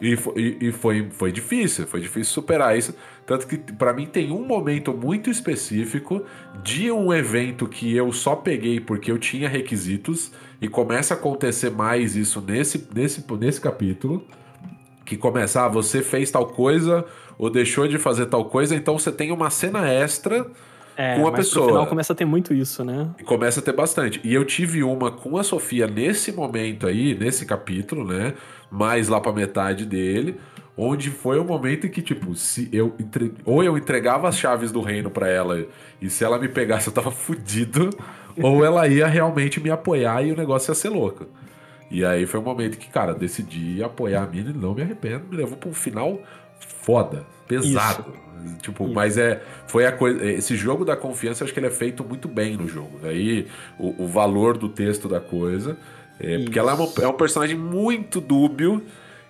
E, fo- e, foi, foi difícil, foi difícil superar isso. Tanto que pra mim tem um momento muito específico de um evento que eu só peguei porque eu tinha requisitos e começa a acontecer mais isso nesse, nesse, nesse capítulo que começa, ah, você fez tal coisa ou deixou de fazer tal coisa, então você tem uma cena extra É, com a mas pessoa. no final começa a ter muito isso, né? e começa a ter bastante. E eu tive uma com a Sofia nesse momento aí, nesse capítulo, né? Mais lá pra metade dele, onde foi o momento em que, tipo, se eu entre... ou eu entregava as chaves do reino pra ela e se ela me pegasse eu tava fudido, ou ela ia realmente me apoiar e o negócio ia ser louco. E aí foi um momento que, cara, decidi apoiar a mina e não me arrependo, me levou pra um final foda, pesado. Tipo, Isso. mas é. Foi a coisa. Esse jogo da confiança, acho que ele é feito muito bem no jogo. Aí o, o valor do texto da coisa. É, porque ela é, uma- é um personagem muito dúbio.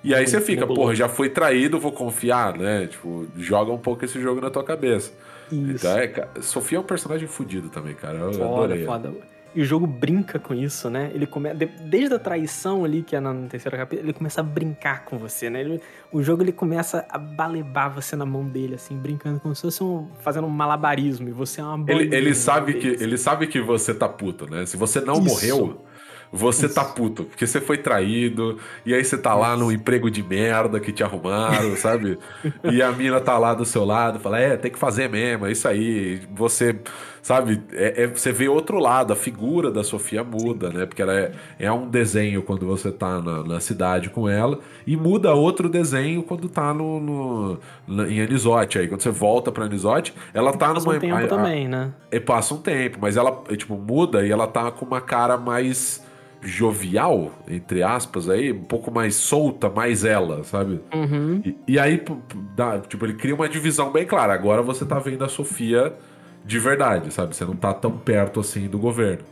E aí você fica, porra, já foi traído, vou confiar, né? Tipo, joga um pouco esse jogo na tua cabeça. Isso. Então é, Sofia é um personagem fudido também, cara. Eu Foda, adorei. foda. E o jogo brinca com isso, né? Ele começa desde a traição ali que é na terceira capítulo, ele começa a brincar com você, né? Ele, o jogo ele começa a balebar você na mão dele assim, brincando como se fosse um, fazendo um malabarismo e você é uma ele, ele sabe que ele sabe que você tá puto, né? Se você não isso. morreu, você tá puto, porque você foi traído, e aí você tá lá num emprego de merda que te arrumaram, sabe? E a mina tá lá do seu lado, fala, é, tem que fazer mesmo, é isso aí. Você, sabe, é, é, você vê outro lado, a figura da Sofia muda, né? Porque ela é, é um desenho quando você tá na, na cidade com ela, e muda outro desenho quando tá no, no, no em Anisote. Aí quando você volta pra Anisote, ela tá passa numa. Um tempo a, também, né? É, passa um tempo, mas ela, tipo, muda e ela tá com uma cara mais jovial, entre aspas, aí, um pouco mais solta, mais ela, sabe? Uhum. E, e, aí, dá, tipo, ele cria uma divisão bem clara. Agora você tá vendo a Sofia de verdade, sabe? Você não tá tão perto assim do governo.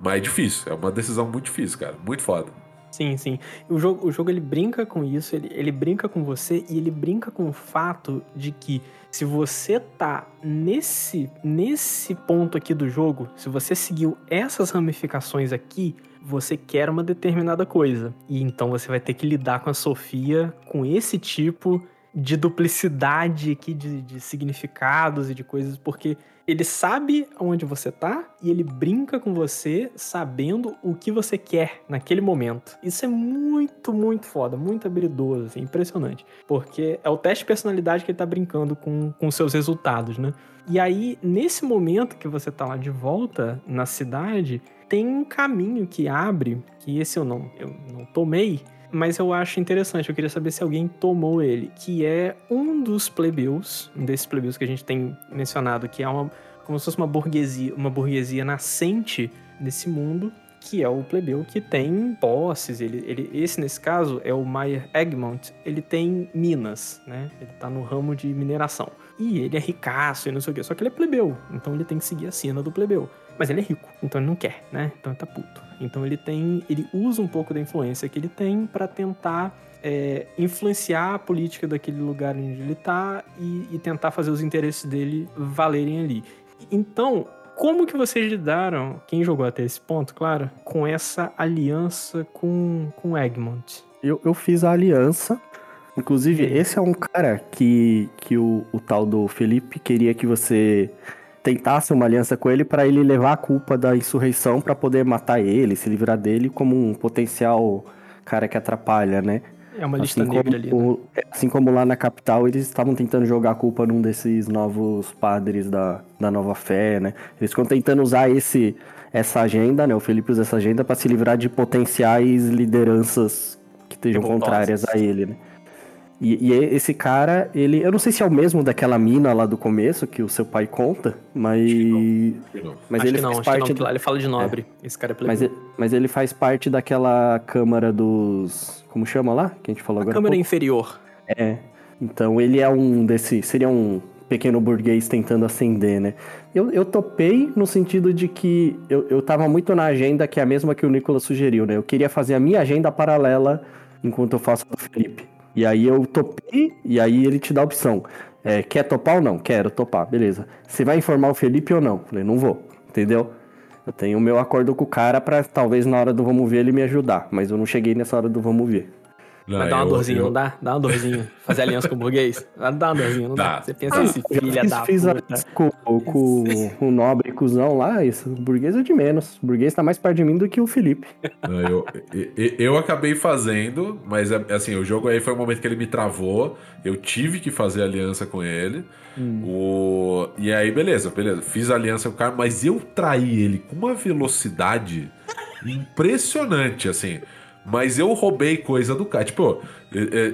Mas é difícil, é uma decisão muito difícil, cara. Muito foda. Sim, sim. O jogo, o jogo ele brinca com isso, ele, ele brinca com você e ele brinca com o fato de que se você tá nesse, nesse ponto aqui do jogo, se você seguiu essas ramificações aqui, você quer uma determinada coisa. E então você vai ter que lidar com a Sofia com esse tipo de duplicidade aqui de, de significados e de coisas, porque ele sabe onde você tá e ele brinca com você sabendo o que você quer naquele momento. Isso é muito, muito foda, muito habilidoso, assim, impressionante. Porque é o teste de personalidade que ele tá brincando com, com seus resultados, né? E aí, nesse momento que você tá lá de volta na cidade, tem um caminho que abre, que esse eu não, eu não tomei, mas eu acho interessante. Eu queria saber se alguém tomou ele, que é um dos plebeus, um desses plebeus que a gente tem mencionado, que é uma, como se fosse uma burguesia, uma burguesia nascente nesse mundo, que é o plebeu que tem posses. Ele, ele, esse, nesse caso, é o Meyer Egmont. Ele tem minas, né? Ele tá no ramo de mineração. E ele é ricaço e não sei o quê. Só que ele é plebeu, então ele tem que seguir a cena do plebeu. Mas ele é rico, então ele não quer, né? Então ele tá puto. Então ele tem. Ele usa um pouco da influência que ele tem para tentar é, influenciar a política daquele lugar onde ele tá e, e tentar fazer os interesses dele valerem ali. Então, como que vocês lidaram, quem jogou até esse ponto, claro, com essa aliança com, com Egmont? Eu, eu fiz a aliança. Inclusive, esse é um cara que, que o, o tal do Felipe queria que você tentasse uma aliança com ele para ele levar a culpa da insurreição para poder matar ele, se livrar dele como um potencial cara que atrapalha, né? É uma lista assim negra ali. Né? Assim como lá na capital, eles estavam tentando jogar a culpa num desses novos padres da, da nova fé, né? Eles ficam tentando usar esse, essa agenda, né? O Felipe usa essa agenda para se livrar de potenciais lideranças que estejam contrárias a ele, né? E, e, esse cara, ele. Eu não sei se é o mesmo daquela mina lá do começo que o seu pai conta, mas. Mas acho ele não, faz parte. Do... Ele fala de nobre. É. Esse cara é mas, mas ele faz parte daquela Câmara dos. Como chama lá? Que a gente falou a agora. Câmara inferior. É. Então ele é um desse. Seria um pequeno burguês tentando ascender, né? Eu, eu topei no sentido de que eu, eu tava muito na agenda que é a mesma que o Nicolas sugeriu, né? Eu queria fazer a minha agenda paralela enquanto eu faço a do Felipe. E aí eu topei, e aí ele te dá a opção. É, quer topar ou não? Quero topar, beleza. Você vai informar o Felipe ou não? Falei, não vou, entendeu? Eu tenho o meu acordo com o cara pra talvez na hora do vamos ver ele me ajudar, mas eu não cheguei nessa hora do vamos ver. Não, Mas dá uma eu, dorzinha, eu... não dá? Dá uma dorzinha. Fazer aliança com o burguês? Dá uma dorzinha, não dá? dá. Você pensa ah, esse filho fiz, da fiz puta. Com, com o nobre cuzão lá, isso. O burguês é de menos. O burguês tá mais perto de mim do que o Felipe. Não, eu, eu, eu, acabei fazendo, mas é, assim, o jogo aí foi um momento que ele me travou. Eu tive que fazer aliança com ele. Hum. O... E aí, beleza, beleza. Fiz aliança com o cara, mas eu traí ele com uma velocidade impressionante, assim. Mas eu roubei coisa do cara. Tipo,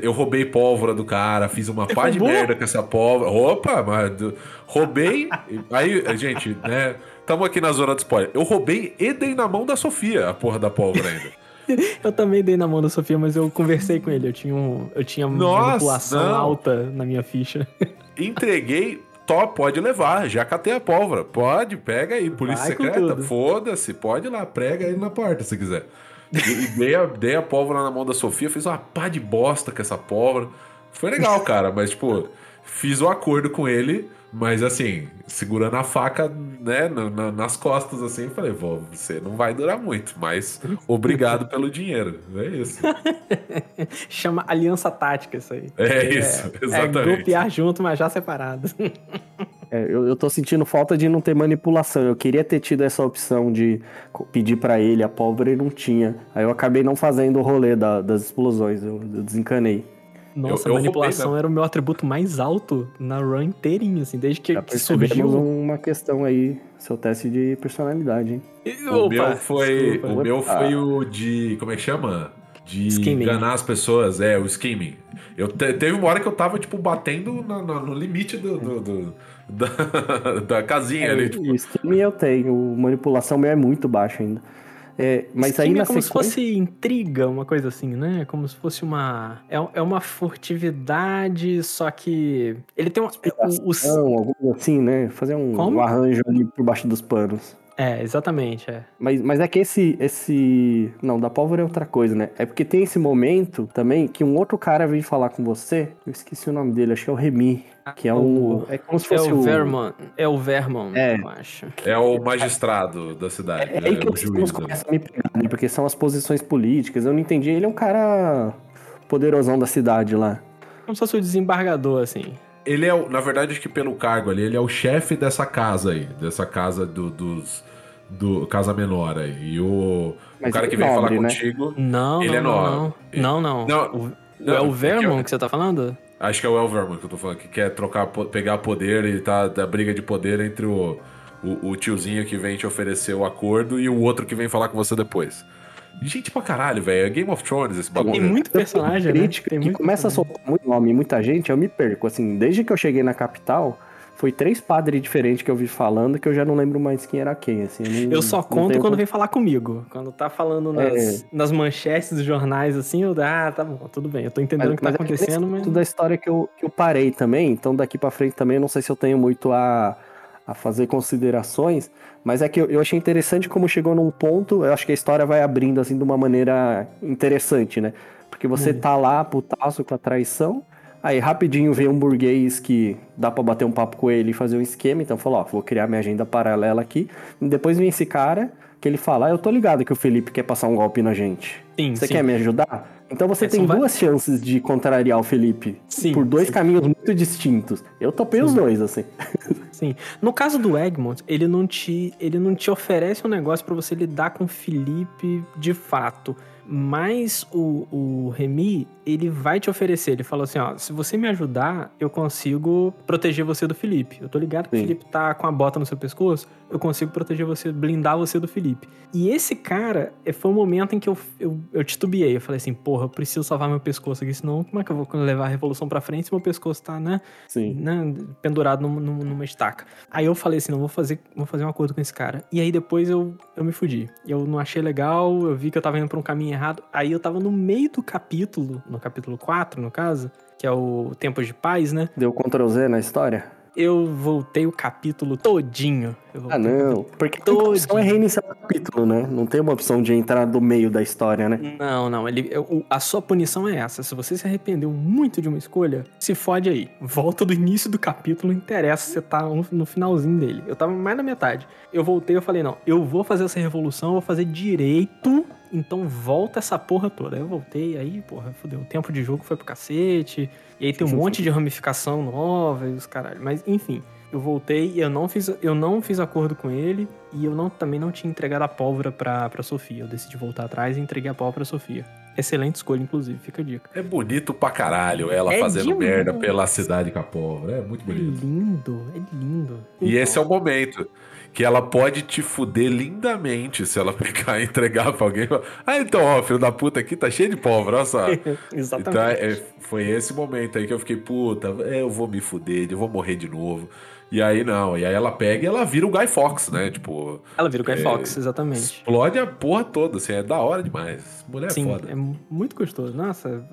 eu roubei pólvora do cara, fiz uma pá de merda com essa pólvora. Opa, mas roubei. Aí, gente, né? Tamo aqui na zona do spoiler. Eu roubei e dei na mão da Sofia a porra da pólvora ainda. eu também dei na mão da Sofia, mas eu conversei com ele. Eu tinha, um, eu tinha Nossa, manipulação não. alta na minha ficha. Entreguei top, pode levar, já catei a pólvora. Pode, pega aí, polícia Vai secreta, foda-se, pode ir lá, prega aí na porta se quiser. E, dei, a, dei a pólvora na mão da Sofia, fiz uma pá de bosta com essa pólvora. Foi legal, cara, mas, tipo, fiz o um acordo com ele Mas assim, segurando a faca, né, na- na- nas costas, assim, falei, vó, você não vai durar muito, mas obrigado pelo dinheiro. É isso. Chama aliança tática isso aí. É isso, É exatamente. golpear junto, mas já separado. É, eu, eu tô sentindo falta de não ter manipulação. Eu queria ter tido essa opção de pedir pra ele a pólvora e não tinha. Aí eu acabei não fazendo o rolê da- das explosões. Eu, eu desencanei. Nossa, eu a roubei manipulação mesmo. era o meu atributo mais alto na run inteirinho, assim, desde que, Já que surgiu. uma questão aí, seu teste de personalidade, hein? O Opa, meu foi, desculpa. o meu foi o de, como é que chama? De Skimming. enganar as pessoas, é, o skimming. Eu te- teve uma hora que eu tava, tipo, batendo na- na- no limite do, do- do- da, da casinha ali, tipo, O esquema eu tenho, manipulação meu é muito baixo ainda. É, mas aí Esquema na é como sequência... se fosse intriga, uma coisa assim, né? Como se fosse uma. É, é uma furtividade, só que. Ele tem um. O, o- alguma coisa assim, né? Fazer um, um arranjo ali por baixo dos panos. é, exatamente, é. Mas, mas é que esse, esse. Não, da pólvora é outra coisa, né? É porque tem esse momento também que um outro cara vem falar com você. Eu esqueci o nome dele, acho que é o Remy. Que é um. É como se É fosse o Vermont. É o Vermont, É. eu acho. é o magistrado da cidade, É, é aí que o os juiz. né? começam a me pegar, né? Porque são as posições políticas. Eu não entendi. Ele é um cara poderosão da cidade lá. Como se fosse o desembargador, assim. Ele é, o- na verdade, acho que pelo cargo ali, ele é o chefe dessa casa aí, dessa casa do, dos. Do Casa Menor aí. E o, o cara que é vem nobre, falar né? contigo. Não, Ele não, é não, nobre. não. Não, não. Não, O- não, é o é que Vermont eu- que você tá falando? Acho que é o Elverman que eu tô falando, que quer trocar, pegar poder e tá da briga de poder entre o, o, o tiozinho que vem te oferecer o acordo e o outro que vem falar com você depois. Gente pra caralho, velho. É Game of Thrones esse bagulho. Tem muito personagem, né? Tem que muito começa a soltar muito nome e muita gente, eu me perco. Assim, desde que eu cheguei na capital, foi três padres diferentes que eu vi falando que eu já não lembro mais quem era quem. Assim, não- Eu só conto quando vem falar comigo. Quando tá falando nas, nas manchetes dos jornais, assim, eu. Ah, tá bom, tudo bem. Eu tô entendendo o que tá é acontecendo, mas. ponto da história que eu, que eu parei também, então daqui pra frente também eu não sei se eu tenho muito a, a fazer considerações, mas é que eu, eu achei interessante como chegou num ponto, eu acho que a história vai abrindo assim de uma maneira interessante, né? Porque você tá lá putaço com a traição, aí rapidinho vem um burguês que dá pra bater um papo com ele e fazer um esquema, então falou, ó, vou criar minha agenda paralela aqui, e depois vem esse cara que ele fala, ah, eu tô ligado que o Felipe quer passar um golpe na gente. Sim, Você sim. quer me ajudar? Então você É, tem duas chances de contrariar o Felipe. Sim, por dois sim. caminhos muito distintos. Eu topei os dois, assim. Sim. No caso do Egmont, ele não te, ele não te oferece um negócio pra você lidar com o Felipe de fato. Mas o, o Remy, ele vai te oferecer. Ele fala assim: ó, se você me ajudar, eu consigo proteger você do Felipe. Eu tô ligado que Sim. o Felipe tá com a bota no seu pescoço, eu consigo proteger você, blindar você do Felipe. E esse cara, eh, foi um momento em que eu, eu, eu titubeei. Eu falei assim: porra, eu preciso salvar meu pescoço aqui, senão como é que eu vou levar a revolução pra frente se meu pescoço tá, né? Sim. né, pendurado num- num- numa estaca. Aí eu falei assim, não, vou fazer, vou fazer um acordo com esse cara. E aí depois eu, eu me fudi. Eu não achei legal, eu vi que eu tava indo pra um caminho errado. Aí eu tava no meio do capítulo, no capítulo 4, no caso, que é o Tempos de Paz, né? Deu Ctrl Z na história? Eu voltei o capítulo todinho. Eu Ah, não. Porque a Todinho. opção é reiniciar o capítulo, né? Não tem uma opção de entrar do meio da história, né? Não, não. Ele, o- a sua punição é essa. Se você se arrependeu muito de uma escolha, se fode aí. Volta do início do capítulo, não interessa se você tá no, no finalzinho dele. Eu tava mais na metade. Eu voltei eu falei, não, eu vou fazer essa revolução, eu vou fazer direito, então volta essa porra toda. Aí eu voltei, aí, porra, fodeu. O tempo de jogo foi pro cacete, e aí tem um monte de ramificação nova e os caralho. Mas, enfim. Eu voltei e eu não fiz, eu não fiz acordo com ele e eu não, também não tinha entregado a pólvora pra, pra Sofia. Eu decidi voltar atrás e entreguei a pólvora pra Sofia. Excelente escolha, inclusive, fica a dica. É bonito pra caralho ela É fazendo demais. merda pela cidade com a pólvora. É muito É bonito. lindo, é lindo. E esse é o momento que ela pode te fuder lindamente se ela pegar e entregar pra alguém. Ah, então, ó, filho da puta aqui tá cheio de pólvora, olha só. Exatamente. Então, é, foi esse momento aí que eu fiquei, puta, é, eu vou me fuder, eu vou morrer de novo. E aí não, e aí ela pega e ela vira o Guy Fox, né? Tipo, Ela vira o Guy Fox, exatamente. explode a porra toda, assim, é da hora demais. Mulher é Sim, foda. é muito gostoso. Nossa,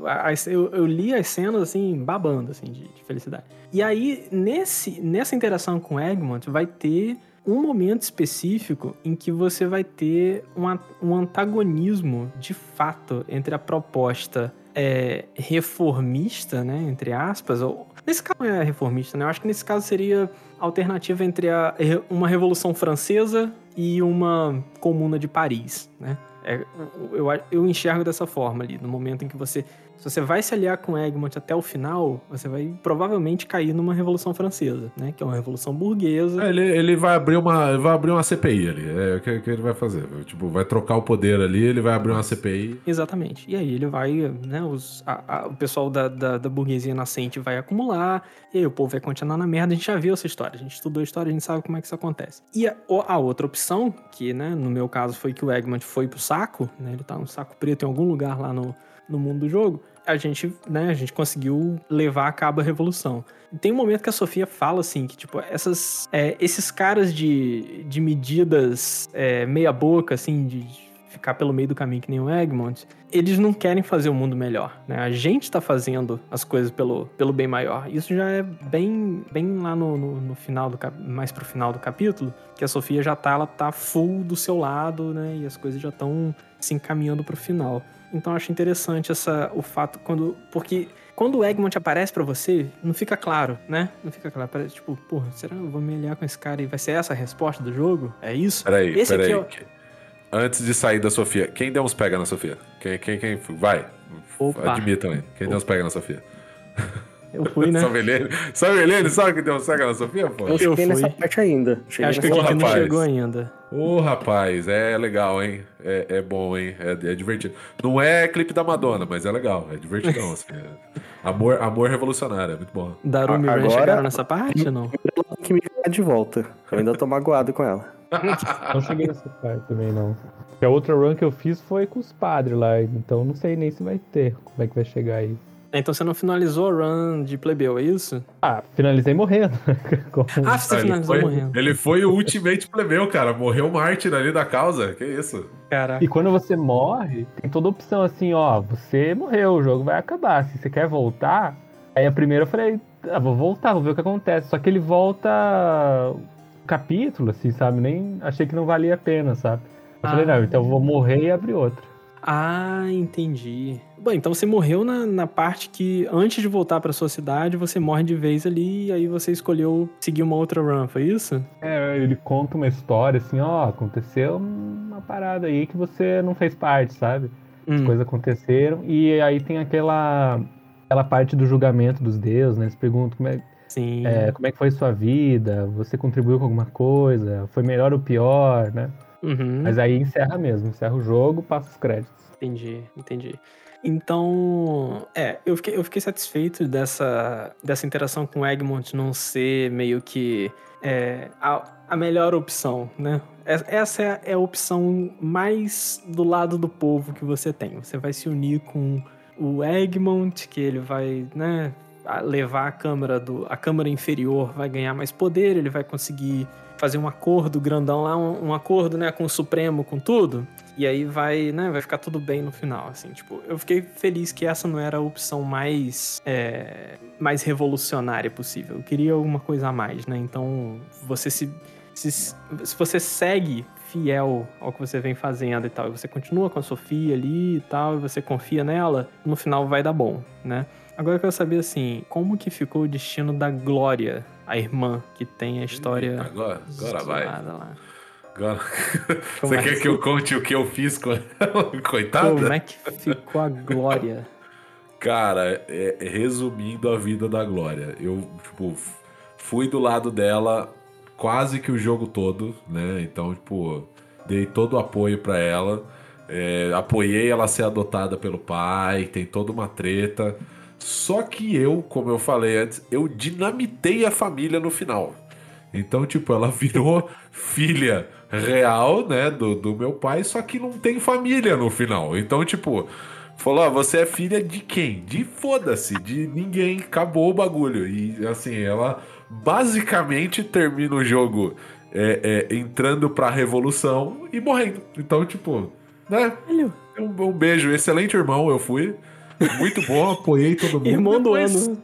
eu, eu li as cenas assim, babando, assim, de, de felicidade. E aí, nesse, nessa interação com o Egmont, vai ter um momento específico em que você vai ter um, a- um antagonismo de fato entre a proposta é, reformista, né, entre aspas, ou Nesse caso não é reformista, né? Eu acho que nesse caso seria alternativa entre a, uma Revolução Francesa e uma Comuna de Paris, né? É, eu, eu enxergo dessa forma ali, no momento em que você se você vai se aliar com Egmont até o final, você vai provavelmente cair numa Revolução Francesa, né? Que é uma revolução burguesa. É, ele, ele vai abrir uma vai abrir uma CPI ali. É o que, que, ele vai fazer. Tipo, vai trocar o poder ali, ele vai abrir uma CPI. Exatamente. E aí ele vai, né? Os, a, a, o pessoal da, da, da, burguesia nascente vai acumular, e aí o povo vai continuar na merda. A gente já viu essa história. A gente estudou a história, a gente sabe como é que isso acontece. E a, a outra opção, que, né, no meu caso foi que o Egmont foi pro saco, né? Ele tá no saco preto em algum lugar lá no no mundo do jogo, a gente, né, a gente conseguiu levar a cabo a revolução. Tem um momento que a Sofia fala assim, que tipo, essas, é, esses caras de, de medidas é, meia boca, assim, de ficar pelo meio do caminho que nem o Egmont, eles não querem fazer o mundo melhor, né? A gente está fazendo as coisas pelo, pelo bem maior. Isso já é bem, bem lá no, no, no final do mais pro final do capítulo, que a Sofia já tá, ela tá full do seu lado, né? E as coisas já estão se encaminhando pro final. Então acho interessante essa, o fato quando. Porque quando o Egmont aparece para você, não fica claro, né? Não fica claro. Parece tipo, porra, será que eu vou me aliar com esse cara e vai ser essa a resposta do jogo? É isso? Peraí, esse peraí. Aqui, ó... Antes de sair da Sofia, quem deu uns pega na Sofia? Quem, quem, quem? Vai. Opa. Admitam aí. Quem Opa. deu uns pega na Sofia? Eu fui, né? Savelene, Savelene sabe que deu um cega na Sofia, pô? Eu cheguei nessa parte ainda. Cheguei Acho que o não chegou ainda. Ô, oh, rapaz, é legal, hein? É, é bom, hein? É, é, divertido. Não é clipe da Madonna, mas é legal. É divertidão, assim. É... Amor, amor revolucionário, é muito bom. Darumi e Ren chegaram nessa parte ou não? que me de volta. Eu ainda tô magoado com ela. não cheguei nessa parte também, não. a outra run que eu fiz foi com os padres lá, então não sei nem se vai ter. Como é que vai chegar aí. Então você não finalizou a run de plebeu, é isso? Ah, finalizei morrendo. ah, você ah, finalizou ele foi, morrendo. Ele foi o ultimate plebeu, cara. Morreu mártir ali da causa. Que isso? Caraca. E quando você morre, tem toda opção assim, ó, você morreu, o jogo vai acabar. Se você quer voltar, aí a primeira eu falei, ah, vou voltar, vou ver o que acontece. Só que ele volta capítulo, assim, sabe? Nem achei que não valia a pena, sabe? Eu ah. falei, não, então eu vou morrer e abrir outro. Ah, entendi. Bom, então você morreu na, na parte que antes de voltar para sua cidade, você morre de vez ali e aí você escolheu seguir uma outra run, foi isso? É, ele conta uma história assim, ó, aconteceu uma parada aí que você não fez parte, sabe? As hum. coisas aconteceram e aí tem aquela aquela parte do julgamento dos deuses, né? Eles perguntam como é, é, como é que foi sua vida, você contribuiu com alguma coisa, foi melhor ou pior, né? Uhum. Mas aí encerra mesmo, encerra o jogo, passa os créditos. Entendi, entendi. Então, é, eu fiquei, eu fiquei satisfeito dessa, dessa interação com o Egmont não ser meio que é, a, a melhor opção, né? Essa é, é a opção mais do lado do povo que você tem. Você vai se unir com o Egmont, que ele vai, né, levar a câmara do a câmara inferior vai ganhar mais poder, ele vai conseguir fazer um acordo grandão lá, um, um, acordo, né, com o Supremo, com tudo. E aí vai, né, vai ficar tudo bem no final, assim, tipo, eu fiquei feliz que essa não era a opção mais é, mais revolucionária possível. Eu queria alguma coisa a mais, né? Então, você se se, se você segue fiel ao que você vem fazendo e tal, e você continua com a Sofia ali e tal, e você confia nela, no final vai dar bom, né? Agora eu quero saber assim, como que ficou o destino da Glória a irmã que tem a história. Agora, agora vai. Lá. Agora. Você é quer que... que eu conte o que eu fiz com ela? Coitada? Como é que ficou a Glória? Cara, é, resumindo a vida da Glória, eu, tipo, fui do lado dela quase que o jogo todo, né? Então, tipo, dei todo o apoio para ela. É, apoiei ela ser adotada pelo pai, tem toda uma treta. Só que eu, como eu falei antes, eu dinamitei a família no final. Então, tipo, ela virou filha real, né, do, do meu pai, só que não tem família no final. Então, tipo, falou: ah, você é filha de quem? De foda-se, de ninguém. Acabou o bagulho. E assim, ela basicamente termina o jogo é, é, entrando pra revolução e morrendo. Então, tipo, né? Um, um beijo, excelente irmão, eu fui. Muito bom, apoiei todo mundo. Irmão do ano.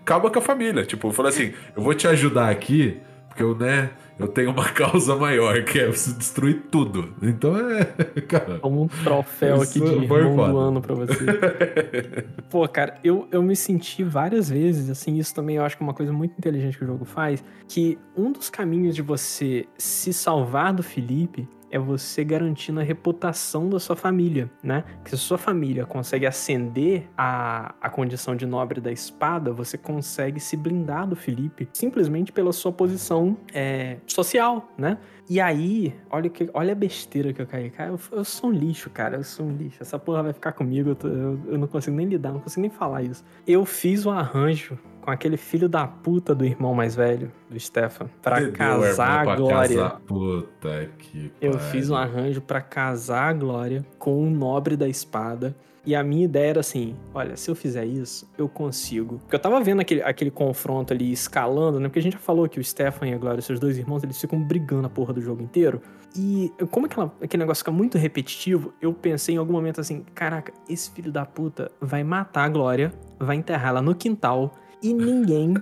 Acaba com a família. Tipo, falei assim: eu vou te ajudar aqui, porque eu, né, eu tenho uma causa maior, que é destruir tudo. Então é, cara. Como um troféu aqui de irmão foda. do ano pra você. Pô, cara, eu, eu me senti várias vezes, assim, isso também eu acho que é uma coisa muito inteligente que o jogo faz, que um dos caminhos de você se salvar do Felipe é você garantindo a reputação da sua família, né? Que se a sua família consegue ascender a, a condição de nobre da espada, você consegue se blindar do Felipe simplesmente pela sua posição é, social, né? E aí, olha, que, olha a besteira que eu caí. Cara, eu, eu sou um lixo, cara. Eu sou um lixo. Essa porra vai ficar comigo. Eu, tô- eu- eu não consigo nem lidar, não consigo nem falar isso. Eu fiz um arranjo com aquele filho da puta do irmão mais velho, do Stefan, pra Entendeu, casar irmão, a Glória. casar. Puta que Eu fiz um arranjo pra casar a Glória com um nobre da espada. E a minha ideia era assim: olha, se eu fizer isso, eu consigo. Porque eu tava vendo aquele, aquele confronto ali escalando, né? Porque a gente já falou que o Stefan e a Glória, seus dois irmãos, eles ficam brigando a porra do jogo inteiro. E como aquela, aquele negócio fica muito repetitivo, eu pensei em algum momento assim: caraca, esse filho da puta vai matar a Glória, vai enterrar ela no quintal. E ninguém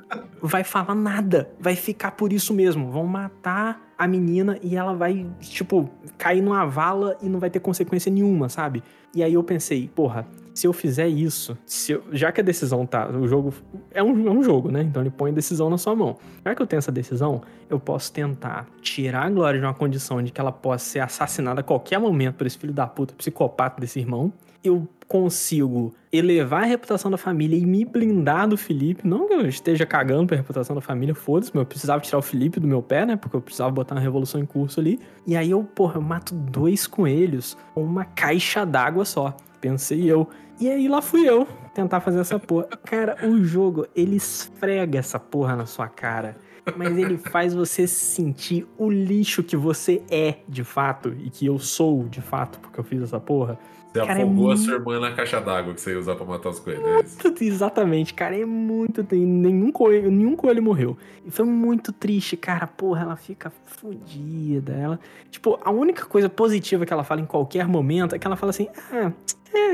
vai falar nada. Vai ficar por isso mesmo. Vão matar a menina e ela vai, tipo, cair numa vala e não vai ter consequência nenhuma, sabe? E aí eu pensei, porra, se eu fizer isso, eu- já que a decisão tá. O jogo. É um, é um jogo, né? Então ele põe a decisão na sua mão. Já que eu tenho essa decisão, eu posso tentar tirar a Glória de uma condição de que ela possa ser assassinada a qualquer momento por esse filho da puta psicopata desse irmão. Eu consigo elevar a reputação da família e me blindar do Felipe. Não que eu esteja cagando pra reputação da família, foda-se, mas eu precisava tirar o Felipe do meu pé, né? Porque eu precisava botar uma revolução em curso ali. E aí eu, porra, eu mato dois coelhos com uma caixa d'água só. Pensei eu. E aí lá fui eu tentar fazer essa porra. Cara, o jogo, ele esfrega essa porra na sua cara. Mas ele faz você sentir o lixo que você é de fato e que eu sou de fato porque eu fiz essa porra. Você Cara, é afogou a muito- sua irmã na caixa d'água que você ia usar pra matar os coelhos. é? Tudo- Exatamente, cara, é muito. Tem, nenhum, coelho, nenhum coelho morreu. E foi muito triste, cara. Porra, ela fica fodida. Ela. Tipo, a única coisa positiva que ela fala em qualquer momento é que ela fala assim: ah, é,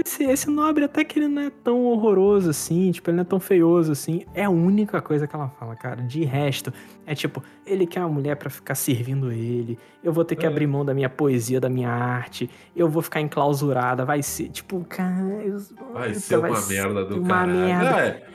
esse, esse nobre até que ele não é tão horroroso assim, tipo, ele não é tão feioso assim. É a única coisa que ela fala, cara. De resto, é tipo, ele quer uma mulher pra ficar servindo ele. Eu vou ter que É. abrir mão da minha poesia, da minha arte. Eu vou ficar enclausurada. Vai ser, tipo, cara. Vai ser uma merda do uma caralho. merda. É,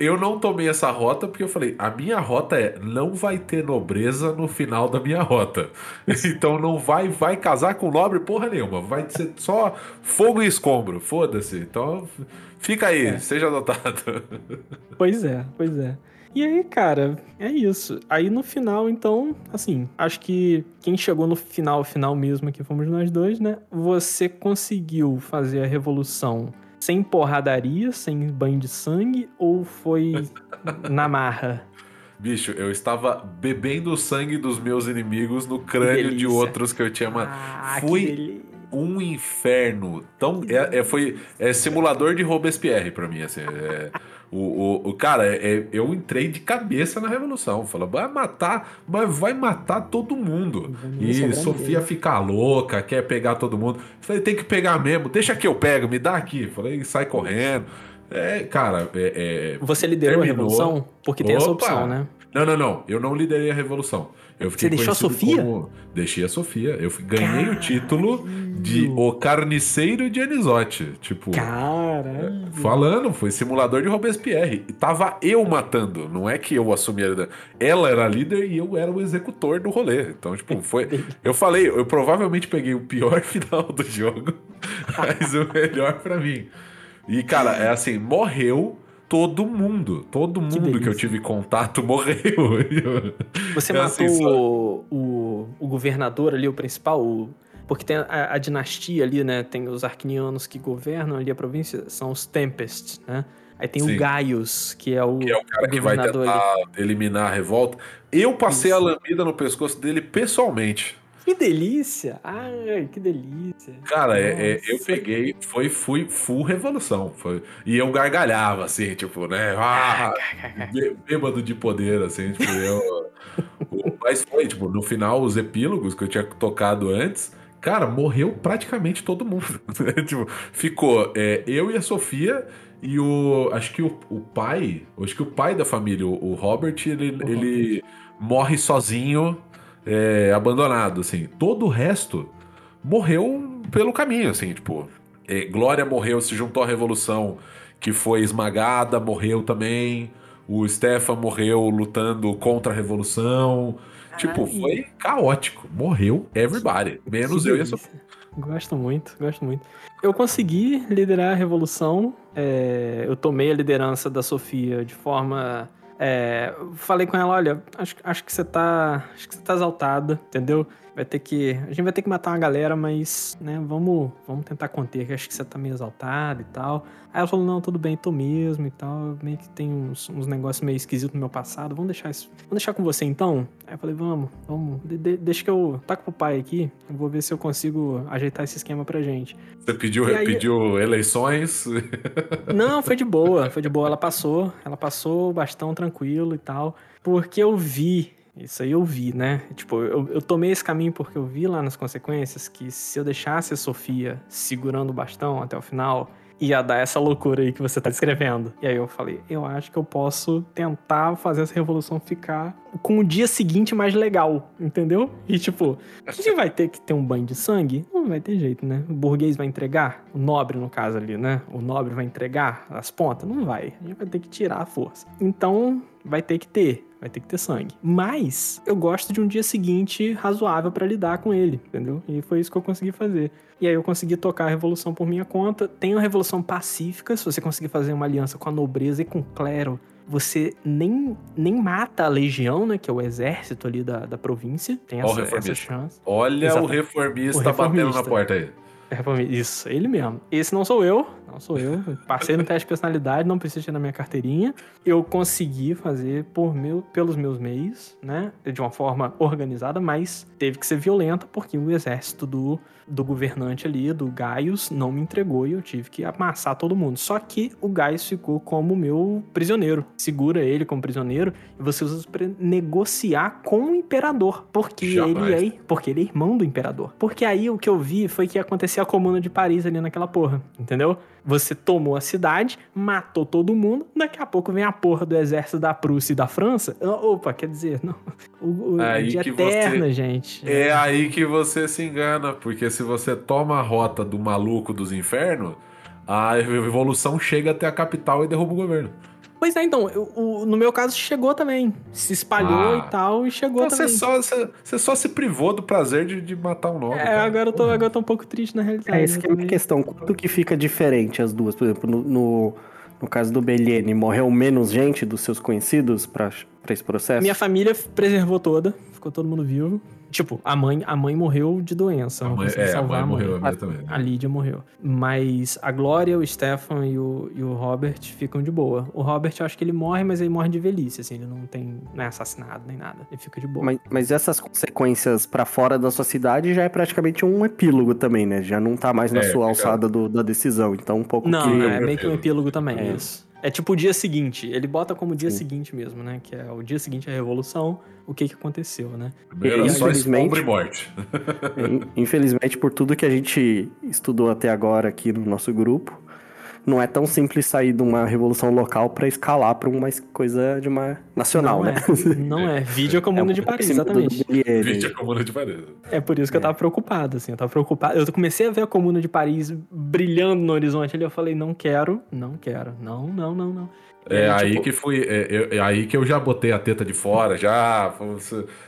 eu não tomei essa rota porque eu falei, a minha rota é não vai ter nobreza no final da minha rota. Então não vai vai casar com nobre porra nenhuma, vai ser só fogo e escombro, foda-se. Então fica aí, É. seja adotado. Pois é, pois é. E aí, cara, é isso. Aí no final, então, assim, acho que quem chegou no final, final mesmo aqui fomos nós dois, né? Você conseguiu fazer a revolução sem porradaria, sem banho de sangue, ou foi na marra? Bicho, eu estava bebendo o sangue dos meus inimigos no crânio de outros que eu tinha matado. Ah, Fui- um inferno. Tão, é, é- foi é simulador de Robespierre pra mim, assim. é, o, o, o- cara, é- eu entrei de cabeça na revolução. Falei, vai matar, mas vai matar todo mundo. E Sofia fica louca, quer pegar todo mundo. Falei, tem que pegar mesmo. Deixa que eu pego, me dá aqui. Falei, sai correndo. É, cara, é, é, Você liderou Terminou. a revolução? Porque tem essa Opa! opção, né? não, não, não. Eu não liderei a revolução. Eu fiquei Você deixou a Sofia? como- Deixei a Sofia. Eu ganhei o título de O Carniceiro de Anisote. Tipo, Caralho. falando, foi simulador de Robespierre. E tava eu matando. Não é que eu assumi a liderança. Ela era a líder e eu era o executor do rolê. Então, tipo, foi. Eu falei, eu provavelmente peguei o pior final do jogo, mas o melhor pra mim. E, cara, é assim, morreu. Todo mundo, todo mundo que, eu delícia. tive contato morreu. Você É matou assim, o, o, o governador ali, o principal, o- porque tem a, a dinastia ali, né? Tem os arquinianos que governam ali a província, são os Tempest, né? Aí tem Sim. o Gaius, que é o, que é o cara que vai tentar ali. eliminar a revolta. Eu passei Isso. a lambida no pescoço dele pessoalmente. Que delícia! Ai, que delícia! Cara, é- é, eu peguei, foi, fui full revolução. Foi, e eu gargalhava, assim, tipo, né? Ah, bê- bêbado de poder, assim, tipo, eu. Mas foi, tipo, no final, os epílogos que eu tinha tocado antes. Cara, morreu praticamente todo mundo. tipo, ficou é, eu e a Sofia e o. Acho que o, o pai. Acho que o pai da família, o, o Robert, ele, ele morre sozinho, é, abandonado, assim. Todo o resto morreu pelo caminho, assim, tipo. é, Glória morreu, se juntou à Revolução, que foi esmagada, morreu também. O Stefan morreu lutando contra a Revolução. Tipo, foi caótico. Morreu everybody. Menos Que eu e a delícia. Sofia. Gosto muito, gosto muito. Eu consegui liderar a revolução. é, eu tomei a liderança da Sofia de forma. É, falei com ela, olha, acho, acho que você tá. Acho que você tá exaltada, entendeu? Vai ter que. A gente vai ter que matar uma galera, mas, né, vamos, vamos tentar conter, que acho que você tá meio exaltada e tal. Aí ela falou, não, tudo bem, tô mesmo e tal. Meio que tem uns, uns negócios meio esquisitos no meu passado. Vamos deixar isso. Vamos deixar com você então? Aí eu falei, vamos, vamos. de- de- deixa que eu. Taca pro pai aqui. Eu vou ver se eu consigo ajeitar esse esquema pra gente. Você pediu, aí- pediu eleições. Não, foi de boa, foi de boa. Ela passou, ela passou o bastão tranquilo e tal. Porque eu vi, isso aí eu vi, né? Tipo, eu, eu tomei esse caminho porque eu vi lá nas consequências que se eu deixasse a Sofia segurando o bastão até o final, ia dar essa loucura aí que você tá descrevendo. E aí eu falei, eu acho que eu posso tentar fazer essa revolução ficar com o dia seguinte mais legal, entendeu? E tipo, a gente vai ter que ter um banho de sangue? Não vai ter jeito, né? O burguês vai entregar, o nobre no caso ali, né? O nobre vai entregar as pontas? Não vai. A gente vai ter que tirar a força. Então, vai ter que ter. Vai ter que ter sangue. Mas eu gosto de um dia seguinte razoável pra lidar com ele, entendeu? E foi isso que eu consegui fazer. E aí eu consegui tocar a revolução por minha conta. Tem uma revolução pacífica, se você conseguir fazer uma aliança com a nobreza e com o clero, você nem, nem mata a legião, né? Que é o exército ali da, da província. Tem o essa, essa chance. Olha o Exatamente. reformista, O batendo reformista. na porta aí. É, Isso, ele mesmo. Esse não sou eu, não sou eu. Passei no teste de personalidade, não preciso tirar minha carteirinha. Eu consegui fazer por meu, pelos meus meios, né? De uma forma organizada, mas teve que ser violenta porque o exército do, do governante ali, do Gaius, não me entregou e eu tive que amassar todo mundo. Só que o Gaius ficou como meu prisioneiro. Segura ele como prisioneiro e você usa pra negociar com o imperador. Porque Jamais. ele é porque ele é irmão do imperador. Porque aí o que eu vi foi que ia acontecer a comuna de Paris ali naquela porra, entendeu? Você tomou a cidade, matou todo mundo, daqui a pouco vem a porra do exército da Prússia e da França. Ah, Opa, quer dizer, não. O, o Aí de que você- eterna, gente. É aí que você se engana, porque se você toma a rota do maluco dos infernos, a revolução chega até a capital e derruba o governo. Pois é, então, eu- o- no meu caso chegou também. Se espalhou Ah. e tal, e chegou Então você também. só, você, você só se privou do prazer de, de matar um nobre. É, cara. agora eu, tô, agora eu tô um pouco triste na realidade. É, essa que é a minha questão. Quanto que fica diferente as duas? Por exemplo, no, no, no caso do Beliene, morreu menos gente dos seus conhecidos pra, pra esse processo? Minha família preservou toda, ficou todo mundo vivo. Tipo, a mãe, a mãe morreu de doença. A não mãe, é, a salvar mãe morreu, a também. né? A Lídia morreu. Mas a Glória, o Stefan e o, e o Robert ficam de boa. O Robert, eu acho que ele morre, mas ele morre de velhice, assim. Ele não tem... Não é assassinado nem nada. Ele fica de boa. Mas, mas essas consequências pra fora da sua cidade já é praticamente um epílogo também, né? Já não tá mais na É, sua fica- alçada do- da decisão. Então, um pouco Não, que... é meio que um epílogo também, É. isso. É tipo o dia seguinte. Ele bota como dia Sim. seguinte mesmo, né? Que é o dia seguinte à Revolução, o que que aconteceu, né? Primeiro, E, só infelizmente- morte. In- Infelizmente, por tudo que a gente estudou até agora aqui no nosso grupo, não é tão simples sair de uma revolução local pra escalar pra uma coisa de uma nacional, não né? é. Não é. Vídeo a Comuna É um de Paris, exatamente. Vídeo a comuna de Paris. É por isso que eu tava preocupado, assim. Eu tava preocupado. Eu comecei a ver a Comuna de Paris brilhando no horizonte ali. Eu falei, não quero, não quero. Não, não, não, não. É aí tipo, que fui. É, eu- é aí que eu já botei a teta de fora, já.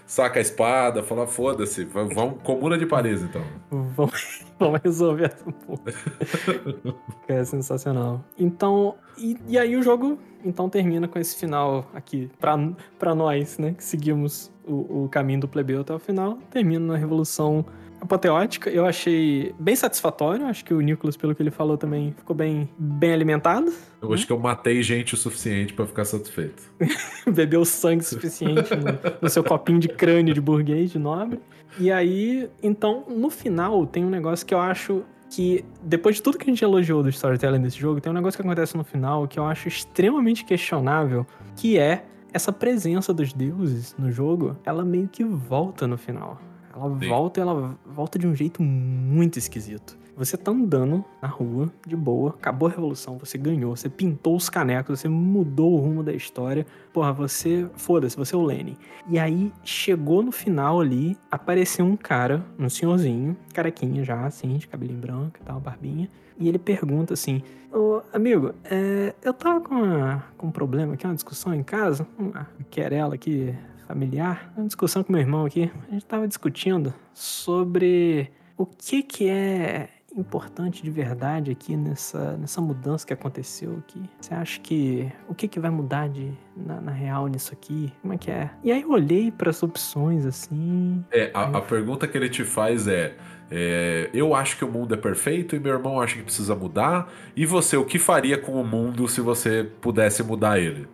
Saca a espada, fala, foda-se. Vamos, comuna de Paris, então. Vamos, vamos resolver essa porra. É sensacional. Então, e, e aí o jogo então termina com esse final aqui, pra, pra nós, né, que seguimos o, o caminho do plebeu até o final, termina na revolução apoteótica. Eu achei bem satisfatório, acho que o Nicolas, pelo que ele falou também, ficou bem, bem alimentado. Eu acho que eu matei gente o suficiente pra ficar satisfeito. bebeu sangue suficiente no, no seu copinho de crânio de burguês, de nobre. E aí, então, no final, tem um negócio que eu acho que, depois de tudo que a gente elogiou do storytelling desse jogo, tem um negócio que acontece no final que eu acho extremamente questionável, que é essa presença dos deuses no jogo, ela meio que volta no final. Ela Sim. volta, ela volta de um jeito muito esquisito. você tá andando na rua, de boa, acabou a revolução, você ganhou, você pintou os canecos, você mudou o rumo da história. Porra, você. Foda-se, você é o Lenin. E aí, chegou no final ali, apareceu um cara, um senhorzinho, carequinha já, assim, de cabelinho branco e tal, barbinha. E ele pergunta assim: Ô, amigo, é, eu tava com, uma- com um problema aqui, uma discussão em casa, uma querela aqui familiar, uma discussão com meu irmão aqui. A gente tava discutindo sobre o que que é importante de verdade aqui nessa, nessa mudança que aconteceu aqui. Você acha que o que que vai mudar de, na, na real nisso aqui? Como é que é? E aí eu olhei para as opções assim. É, a, a pergunta que ele te faz é, é, Eu acho que o mundo é perfeito e meu irmão acha que precisa mudar. E você, o que faria com o mundo se você pudesse mudar ele?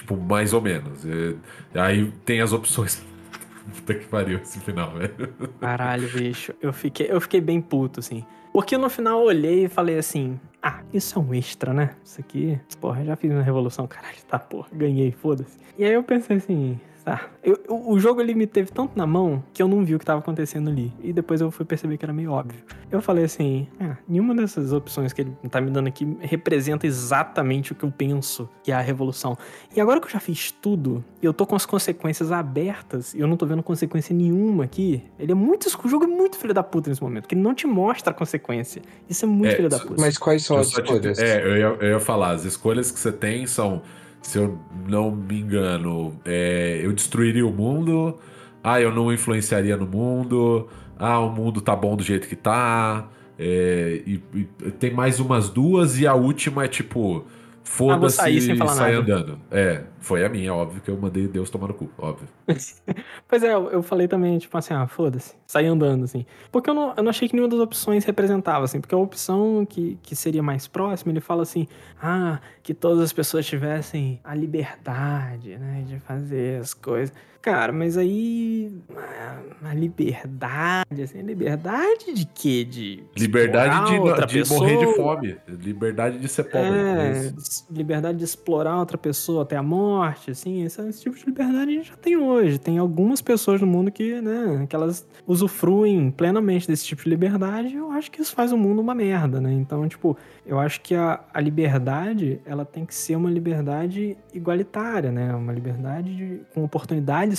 Tipo, mais ou menos. É, aí tem as opções. Puta que pariu esse final, velho. Caralho, bicho. Eu fiquei, eu fiquei bem puto, assim. Porque no final eu olhei e falei assim: ah, isso é um extra, né? Isso aqui, porra, já fiz uma revolução, caralho, tá, porra, ganhei, foda-se. E aí eu pensei assim. Tá. Eu- o- o jogo ele me teve tanto na mão que eu não vi o que tava acontecendo ali. E depois eu fui perceber que era meio óbvio. Eu falei assim: ah, nenhuma dessas opções que ele tá me dando aqui representa exatamente o que eu penso que é a revolução. E agora que eu já fiz tudo, e eu tô com as consequências abertas, e eu não tô vendo consequência nenhuma aqui, ele é muito. O jogo é muito filho da puta nesse momento, porque ele não te mostra a consequência. Isso é muito É, filho da puta. Mas quais são Eu as só te- escolhas? é, eu ia, eu ia falar, as escolhas que você tem são, se eu não me engano, é, eu destruiria o mundo, ah, eu não influenciaria no mundo, ah, o mundo tá bom do jeito que tá, é, e, e tem mais umas duas, e a última é tipo, foda-se sair e sai nada. andando. É, foi a minha, óbvio que eu mandei Deus tomar no cu, óbvio. Pois é, eu eu falei também, tipo assim, ah, foda-se, sair andando, assim. Porque eu não, eu não achei que nenhuma das opções representava, assim, porque a opção que, que seria mais próxima, ele fala assim, ah, que todas as pessoas tivessem a liberdade, né, de fazer as coisas. Cara, mas aí. ah, A liberdade, assim, liberdade de quê? De. Liberdade de, outra de morrer de pessoa? fome, liberdade de ser pobre. é É, liberdade de explorar outra pessoa até a morte, assim, esse, esse tipo de liberdade a gente já tem hoje. Tem algumas pessoas no mundo que, né, que elas usufruem plenamente desse tipo de liberdade. Eu acho que isso faz o mundo uma merda, né? Então, tipo, eu acho que a, a liberdade, ela tem que ser uma liberdade igualitária, né? Uma liberdade de- com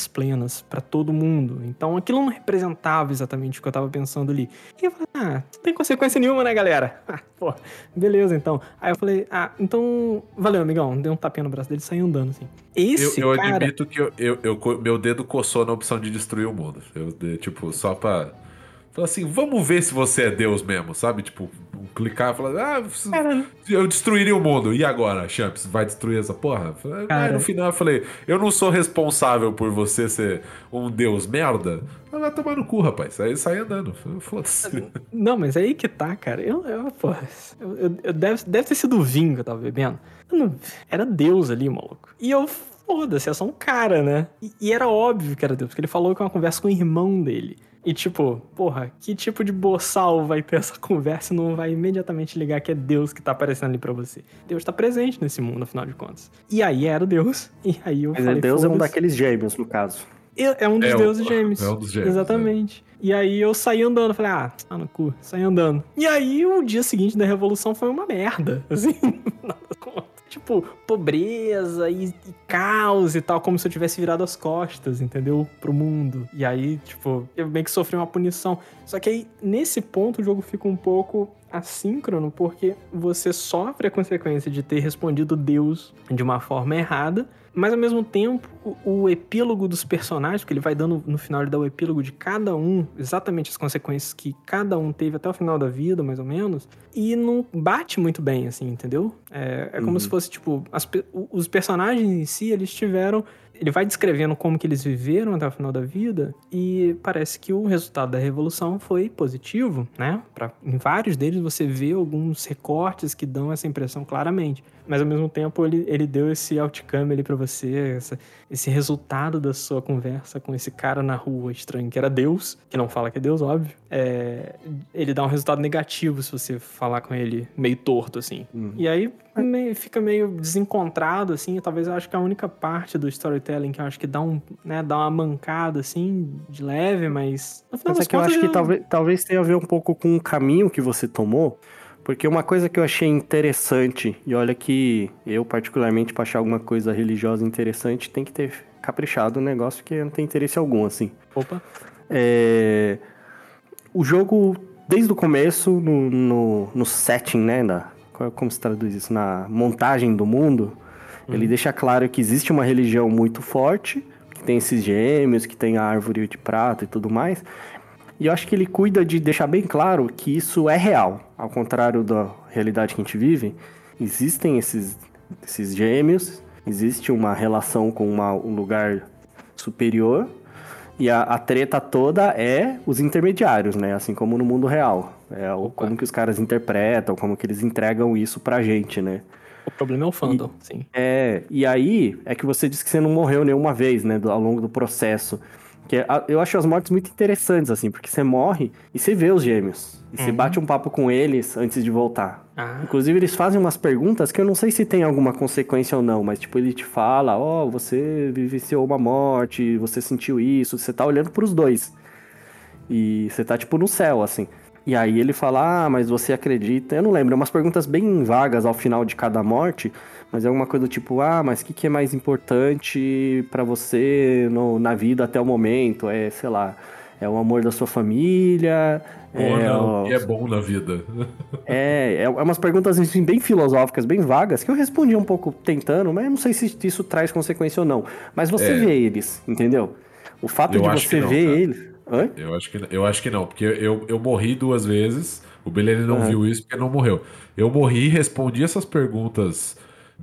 plenas pra todo mundo. Então, aquilo não representava exatamente o que eu tava pensando ali. E eu falei, ah, não tem consequência nenhuma, né, galera? Ah, pô, beleza, então. Aí eu falei, ah, então, valeu, amigão. Dei um tapinha no braço dele e saí andando, assim. Esse eu, eu cara... admito que eu, eu- eu meu dedo coçou na opção de destruir o mundo. Eu, tipo, só pra. Falar assim, vamos ver se você é Deus mesmo, sabe? Tipo, clicar e falar, ah, Cara, eu destruiria o mundo. E agora, Champs, vai destruir essa porra? Aí no final eu falei, eu não sou responsável por você ser um Deus merda. Mas Vai tomar no cu, rapaz. Aí sai andando. Foda-se. Não, mas aí que tá, cara. Eu, eu pô, eu, eu- eu- deve, deve ter sido o vinho que eu tava bebendo. Eu não- era Deus ali, maluco. E eu, foda-se, é só um cara, né? E, e era óbvio que era Deus, porque ele falou que é uma conversa com o irmão dele. E tipo, porra, que tipo de boçal vai ter essa conversa e não vai imediatamente ligar que é Deus que tá aparecendo ali pra você? Deus tá presente nesse mundo, afinal de contas. E aí era Deus. E aí eu Mas falei, Deus é um daqueles gêmeos, no caso. É um dos É o- deuses gêmeos. é um dos gêmeos, Exatamente. E aí eu saí andando, falei, ah, tá no cu, saí andando. E aí o dia seguinte da revolução foi uma merda, assim, nada conta. Tipo, pobreza e, e caos e tal, como se eu tivesse virado as costas, entendeu? Pro mundo. E aí, tipo, eu meio que sofri uma punição. Só que aí, nesse ponto, o jogo fica um pouco assíncrono, porque você sofre a consequência de ter respondido Deus de uma forma errada, mas ao mesmo tempo, o, epílogo dos personagens, porque ele vai dando, no final, ele dá o epílogo de cada um, exatamente as consequências que cada um teve até o final da vida, mais ou menos, e não bate muito bem, assim, entendeu? É, é como Uhum. se fosse, tipo, as os personagens em si, eles tiveram. Ele vai descrevendo como que eles viveram até o final da vida, e parece que o resultado da revolução foi positivo, né? Pra, em vários deles você vê alguns recortes que dão essa impressão claramente. Mas ao mesmo tempo ele, ele deu esse outcome ali pra você, essa- esse resultado da sua conversa com esse cara na rua estranho, que era Deus, que não fala que é Deus, óbvio. É, ele dá um resultado negativo se você falar com ele meio torto, assim. Uhum. E aí meio- fica meio desencontrado, assim. Talvez eu acho que a única parte do storytelling que eu acho que dá, um, né, dá uma mancada, assim, de leve, mas... No final Mas é que eu acho que talvez, talvez tenha a ver um pouco com o caminho que você tomou, porque uma coisa que eu achei interessante, e olha que eu, particularmente, pra achar alguma coisa religiosa interessante, tem que ter caprichado no negócio que não tem interesse algum, assim. Opa. É, O jogo, desde o começo, no, no, no setting, né? Da, qual- como se traduz isso? Na montagem do mundo, ele deixa claro que existe uma religião muito forte, que tem esses gêmeos, que tem a árvore de prata e tudo mais. E eu acho que ele cuida de deixar bem claro que isso é real. Ao contrário da realidade que a gente vive, existem esses, esses gêmeos, existe uma relação com uma- um lugar superior, e a, a treta toda é os intermediários, né? Assim como no mundo real. É o, como que os caras interpretam, como que eles entregam isso pra gente, né? O problema é o fandom, sim. É, e aí é que você disse que você não morreu nenhuma vez, né, do- ao longo do processo. Que eu acho as mortes muito interessantes, assim, porque você morre e você vê os gêmeos. E você bate um papo com eles antes de voltar. Ah, Inclusive, eles fazem umas perguntas que eu não sei se tem alguma consequência ou não, mas tipo, ele te fala, ó, você vivenciou uma morte, você sentiu isso, você tá olhando pros dois. E você tá, tipo, no céu, assim. E aí ele fala, ah, mas você acredita? Eu não lembro, é umas perguntas bem vagas ao final de cada morte, mas é alguma coisa do tipo, ah, mas o que, que é mais importante pra você no- na vida até o momento? É, sei lá, é o amor da sua família? Ou é não, o- que é bom na vida. é, é umas perguntas assim, bem filosóficas, bem vagas, que eu respondi um pouco tentando, mas eu não sei se isso traz consequência ou não. Mas você É. vê eles, entendeu? O fato Eu de você não, ver cara. eles. Hã? Eu acho que, eu acho que não, porque eu, eu morri duas vezes. O Belene não Aham. viu isso porque não morreu. Eu morri, respondi essas perguntas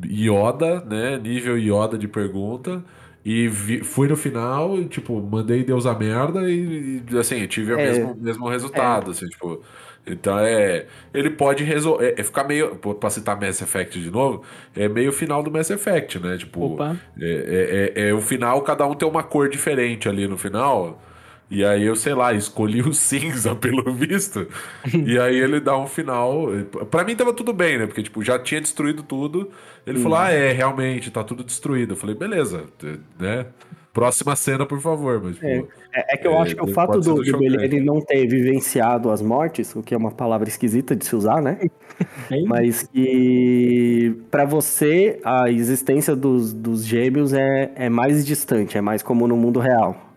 Yoda, né? Nível Yoda de pergunta. E vi- fui no final, e, tipo, mandei Deus a merda e, e, assim, tive o É. mesmo, mesmo resultado, assim, tipo... Então é... Ele pode resolver... É, ficar meio... Pra citar Mass Effect de novo, é meio final do Mass Effect, né? Tipo... Opa. É, é, é- é o final, cada um tem uma cor diferente ali no final. E aí eu, sei lá, escolhi o cinza pelo visto. e aí ele dá um final. Pra mim tava tudo bem, né? Porque, tipo, já tinha destruído tudo. Ele falou: ah, é, realmente, tá tudo destruído. Eu falei, beleza, né? Próxima cena, por favor. Mas, tipo, É, é que eu É, acho que o fato do, do. Belene não ter vivenciado as mortes, o que é uma palavra esquisita de se usar, né? Mas que pra você a existência dos, dos gêmeos é, é mais distante, é mais como no mundo real.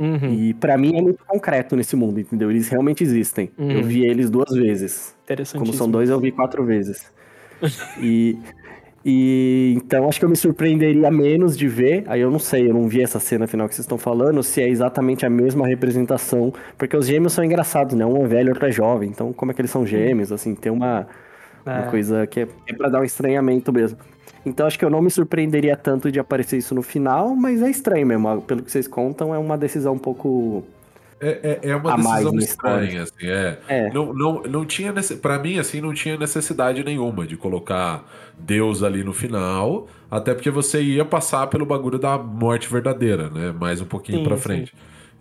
Uhum, E pra mim é muito concreto nesse mundo, entendeu? Eles realmente existem. Uhum. Eu vi eles duas vezes. interessantíssimo. Como são dois, eu vi quatro vezes. e, e então acho que eu me surpreenderia menos de ver. Aí eu não sei, eu não vi essa cena final que vocês estão falando, se é exatamente a mesma representação. Porque os gêmeos são engraçados, né? Um é velho, outro é jovem. Então, como é que eles são gêmeos? Assim, tem uma, uma É. coisa que é, é pra dar um estranhamento mesmo. Então acho que eu não me surpreenderia tanto de aparecer isso no final, mas é estranho mesmo. Pelo que vocês contam, é uma decisão um pouco. É, é, é uma decisão estranha, assim, é. É. Não, não, não tinha, nesse, pra mim, assim, não tinha necessidade nenhuma de colocar Deus ali no final, até porque você ia passar pelo bagulho da morte verdadeira, né? Mais um pouquinho Sim, pra sim.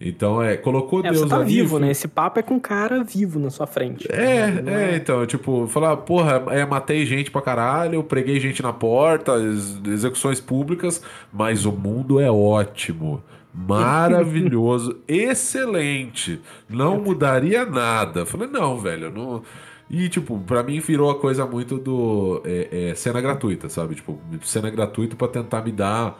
Então, é, colocou É, Deus você tá ali, vivo, né? Esse papo é com um cara vivo na sua frente. É, Não é, então, tipo, falar, porra, é, matei gente pra caralho, preguei gente na porta, ex- execuções públicas, mas o mundo é ótimo, maravilhoso, excelente, não mudaria nada. Falei, não, velho, não. E, tipo, pra mim virou a coisa muito do. é, é, cena gratuita, sabe? Tipo, cena gratuita pra tentar me dar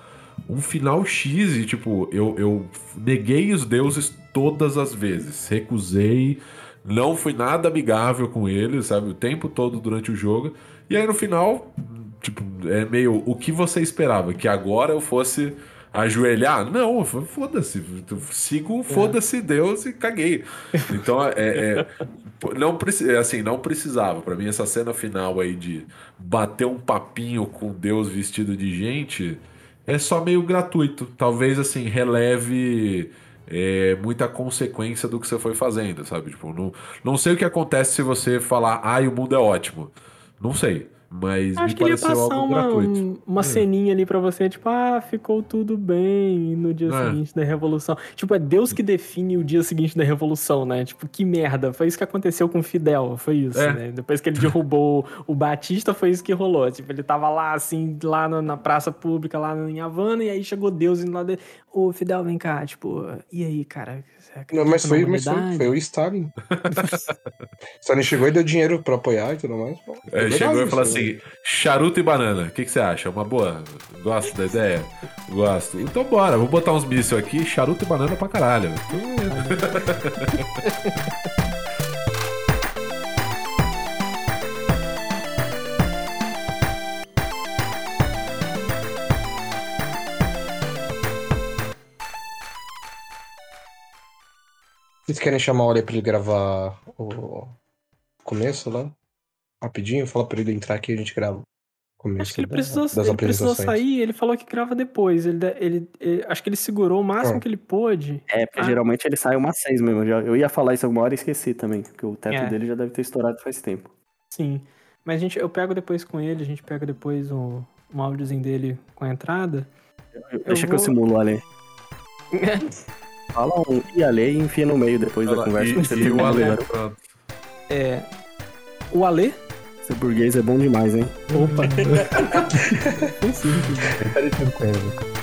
um final X e, tipo, eu, eu neguei os deuses todas as vezes. Recusei, não fui nada amigável com eles, sabe? O tempo todo durante o jogo. E aí no final, tipo, é meio o que você esperava? Que agora eu fosse ajoelhar? Não, foda-se. Sigo, foda-se Deus e caguei. Então, é. é não, preci- assim, não precisava. Pra mim, essa cena final aí de bater um papinho com Deus vestido de gente é só meio gratuito. Talvez, assim, releve é, muita consequência do que você foi fazendo, sabe? Tipo, não, não sei o que acontece se você falar, ai, o mundo é ótimo. Não sei. Mas Acho me que ele ia passar uma, gratuito. um- uma É. ceninha ali pra você, tipo, ah, ficou tudo bem no dia É. seguinte da Revolução. Tipo, é Deus que define o dia seguinte da Revolução, né? Tipo, que merda. Foi isso que aconteceu com o Fidel, foi isso, É. né? Depois que ele derrubou o Batista, foi isso que rolou. Tipo, ele tava lá, assim, lá na, na praça pública, lá em Havana, e aí chegou Deus indo lá dele. Ô, Fidel, vem cá, tipo, e aí, cara? Não, mas foi, mas foi, foi o Stalin. Stalin chegou e deu dinheiro pra apoiar e tudo mais. Pô, É, chegou e falou né? assim: charuto e banana, o que, que você acha? Uma boa? Gosto da ideia? Gosto. Então bora, vou botar uns mísseis aqui, charuto e banana pra caralho. Vocês querem chamar o Ale pra ele gravar o começo lá? Rapidinho? Fala pra ele entrar aqui e a gente grava. o Começo Acho que ele da- precisou, das ele precisou sair, ele falou que grava depois. Ele, ele, ele- acho que ele segurou o máximo Ah. que ele pôde. É, porque Ah. geralmente ele sai umas seis mesmo. Eu já- Eu ia falar isso alguma hora e esqueci também, porque o teto É. dele já deve ter estourado faz tempo. Sim. Mas a gente, eu pego depois com ele, a gente pega depois um, um áudiozinho dele com a entrada. Deixa que eu vou- simulo o Ale. Fala um e Ale e enfia no meio depois da conversa. e, você e o Ale, melhor. pronto. É. O Alê? Ser burguês é bom demais, hein? Opa. Parecido com ele.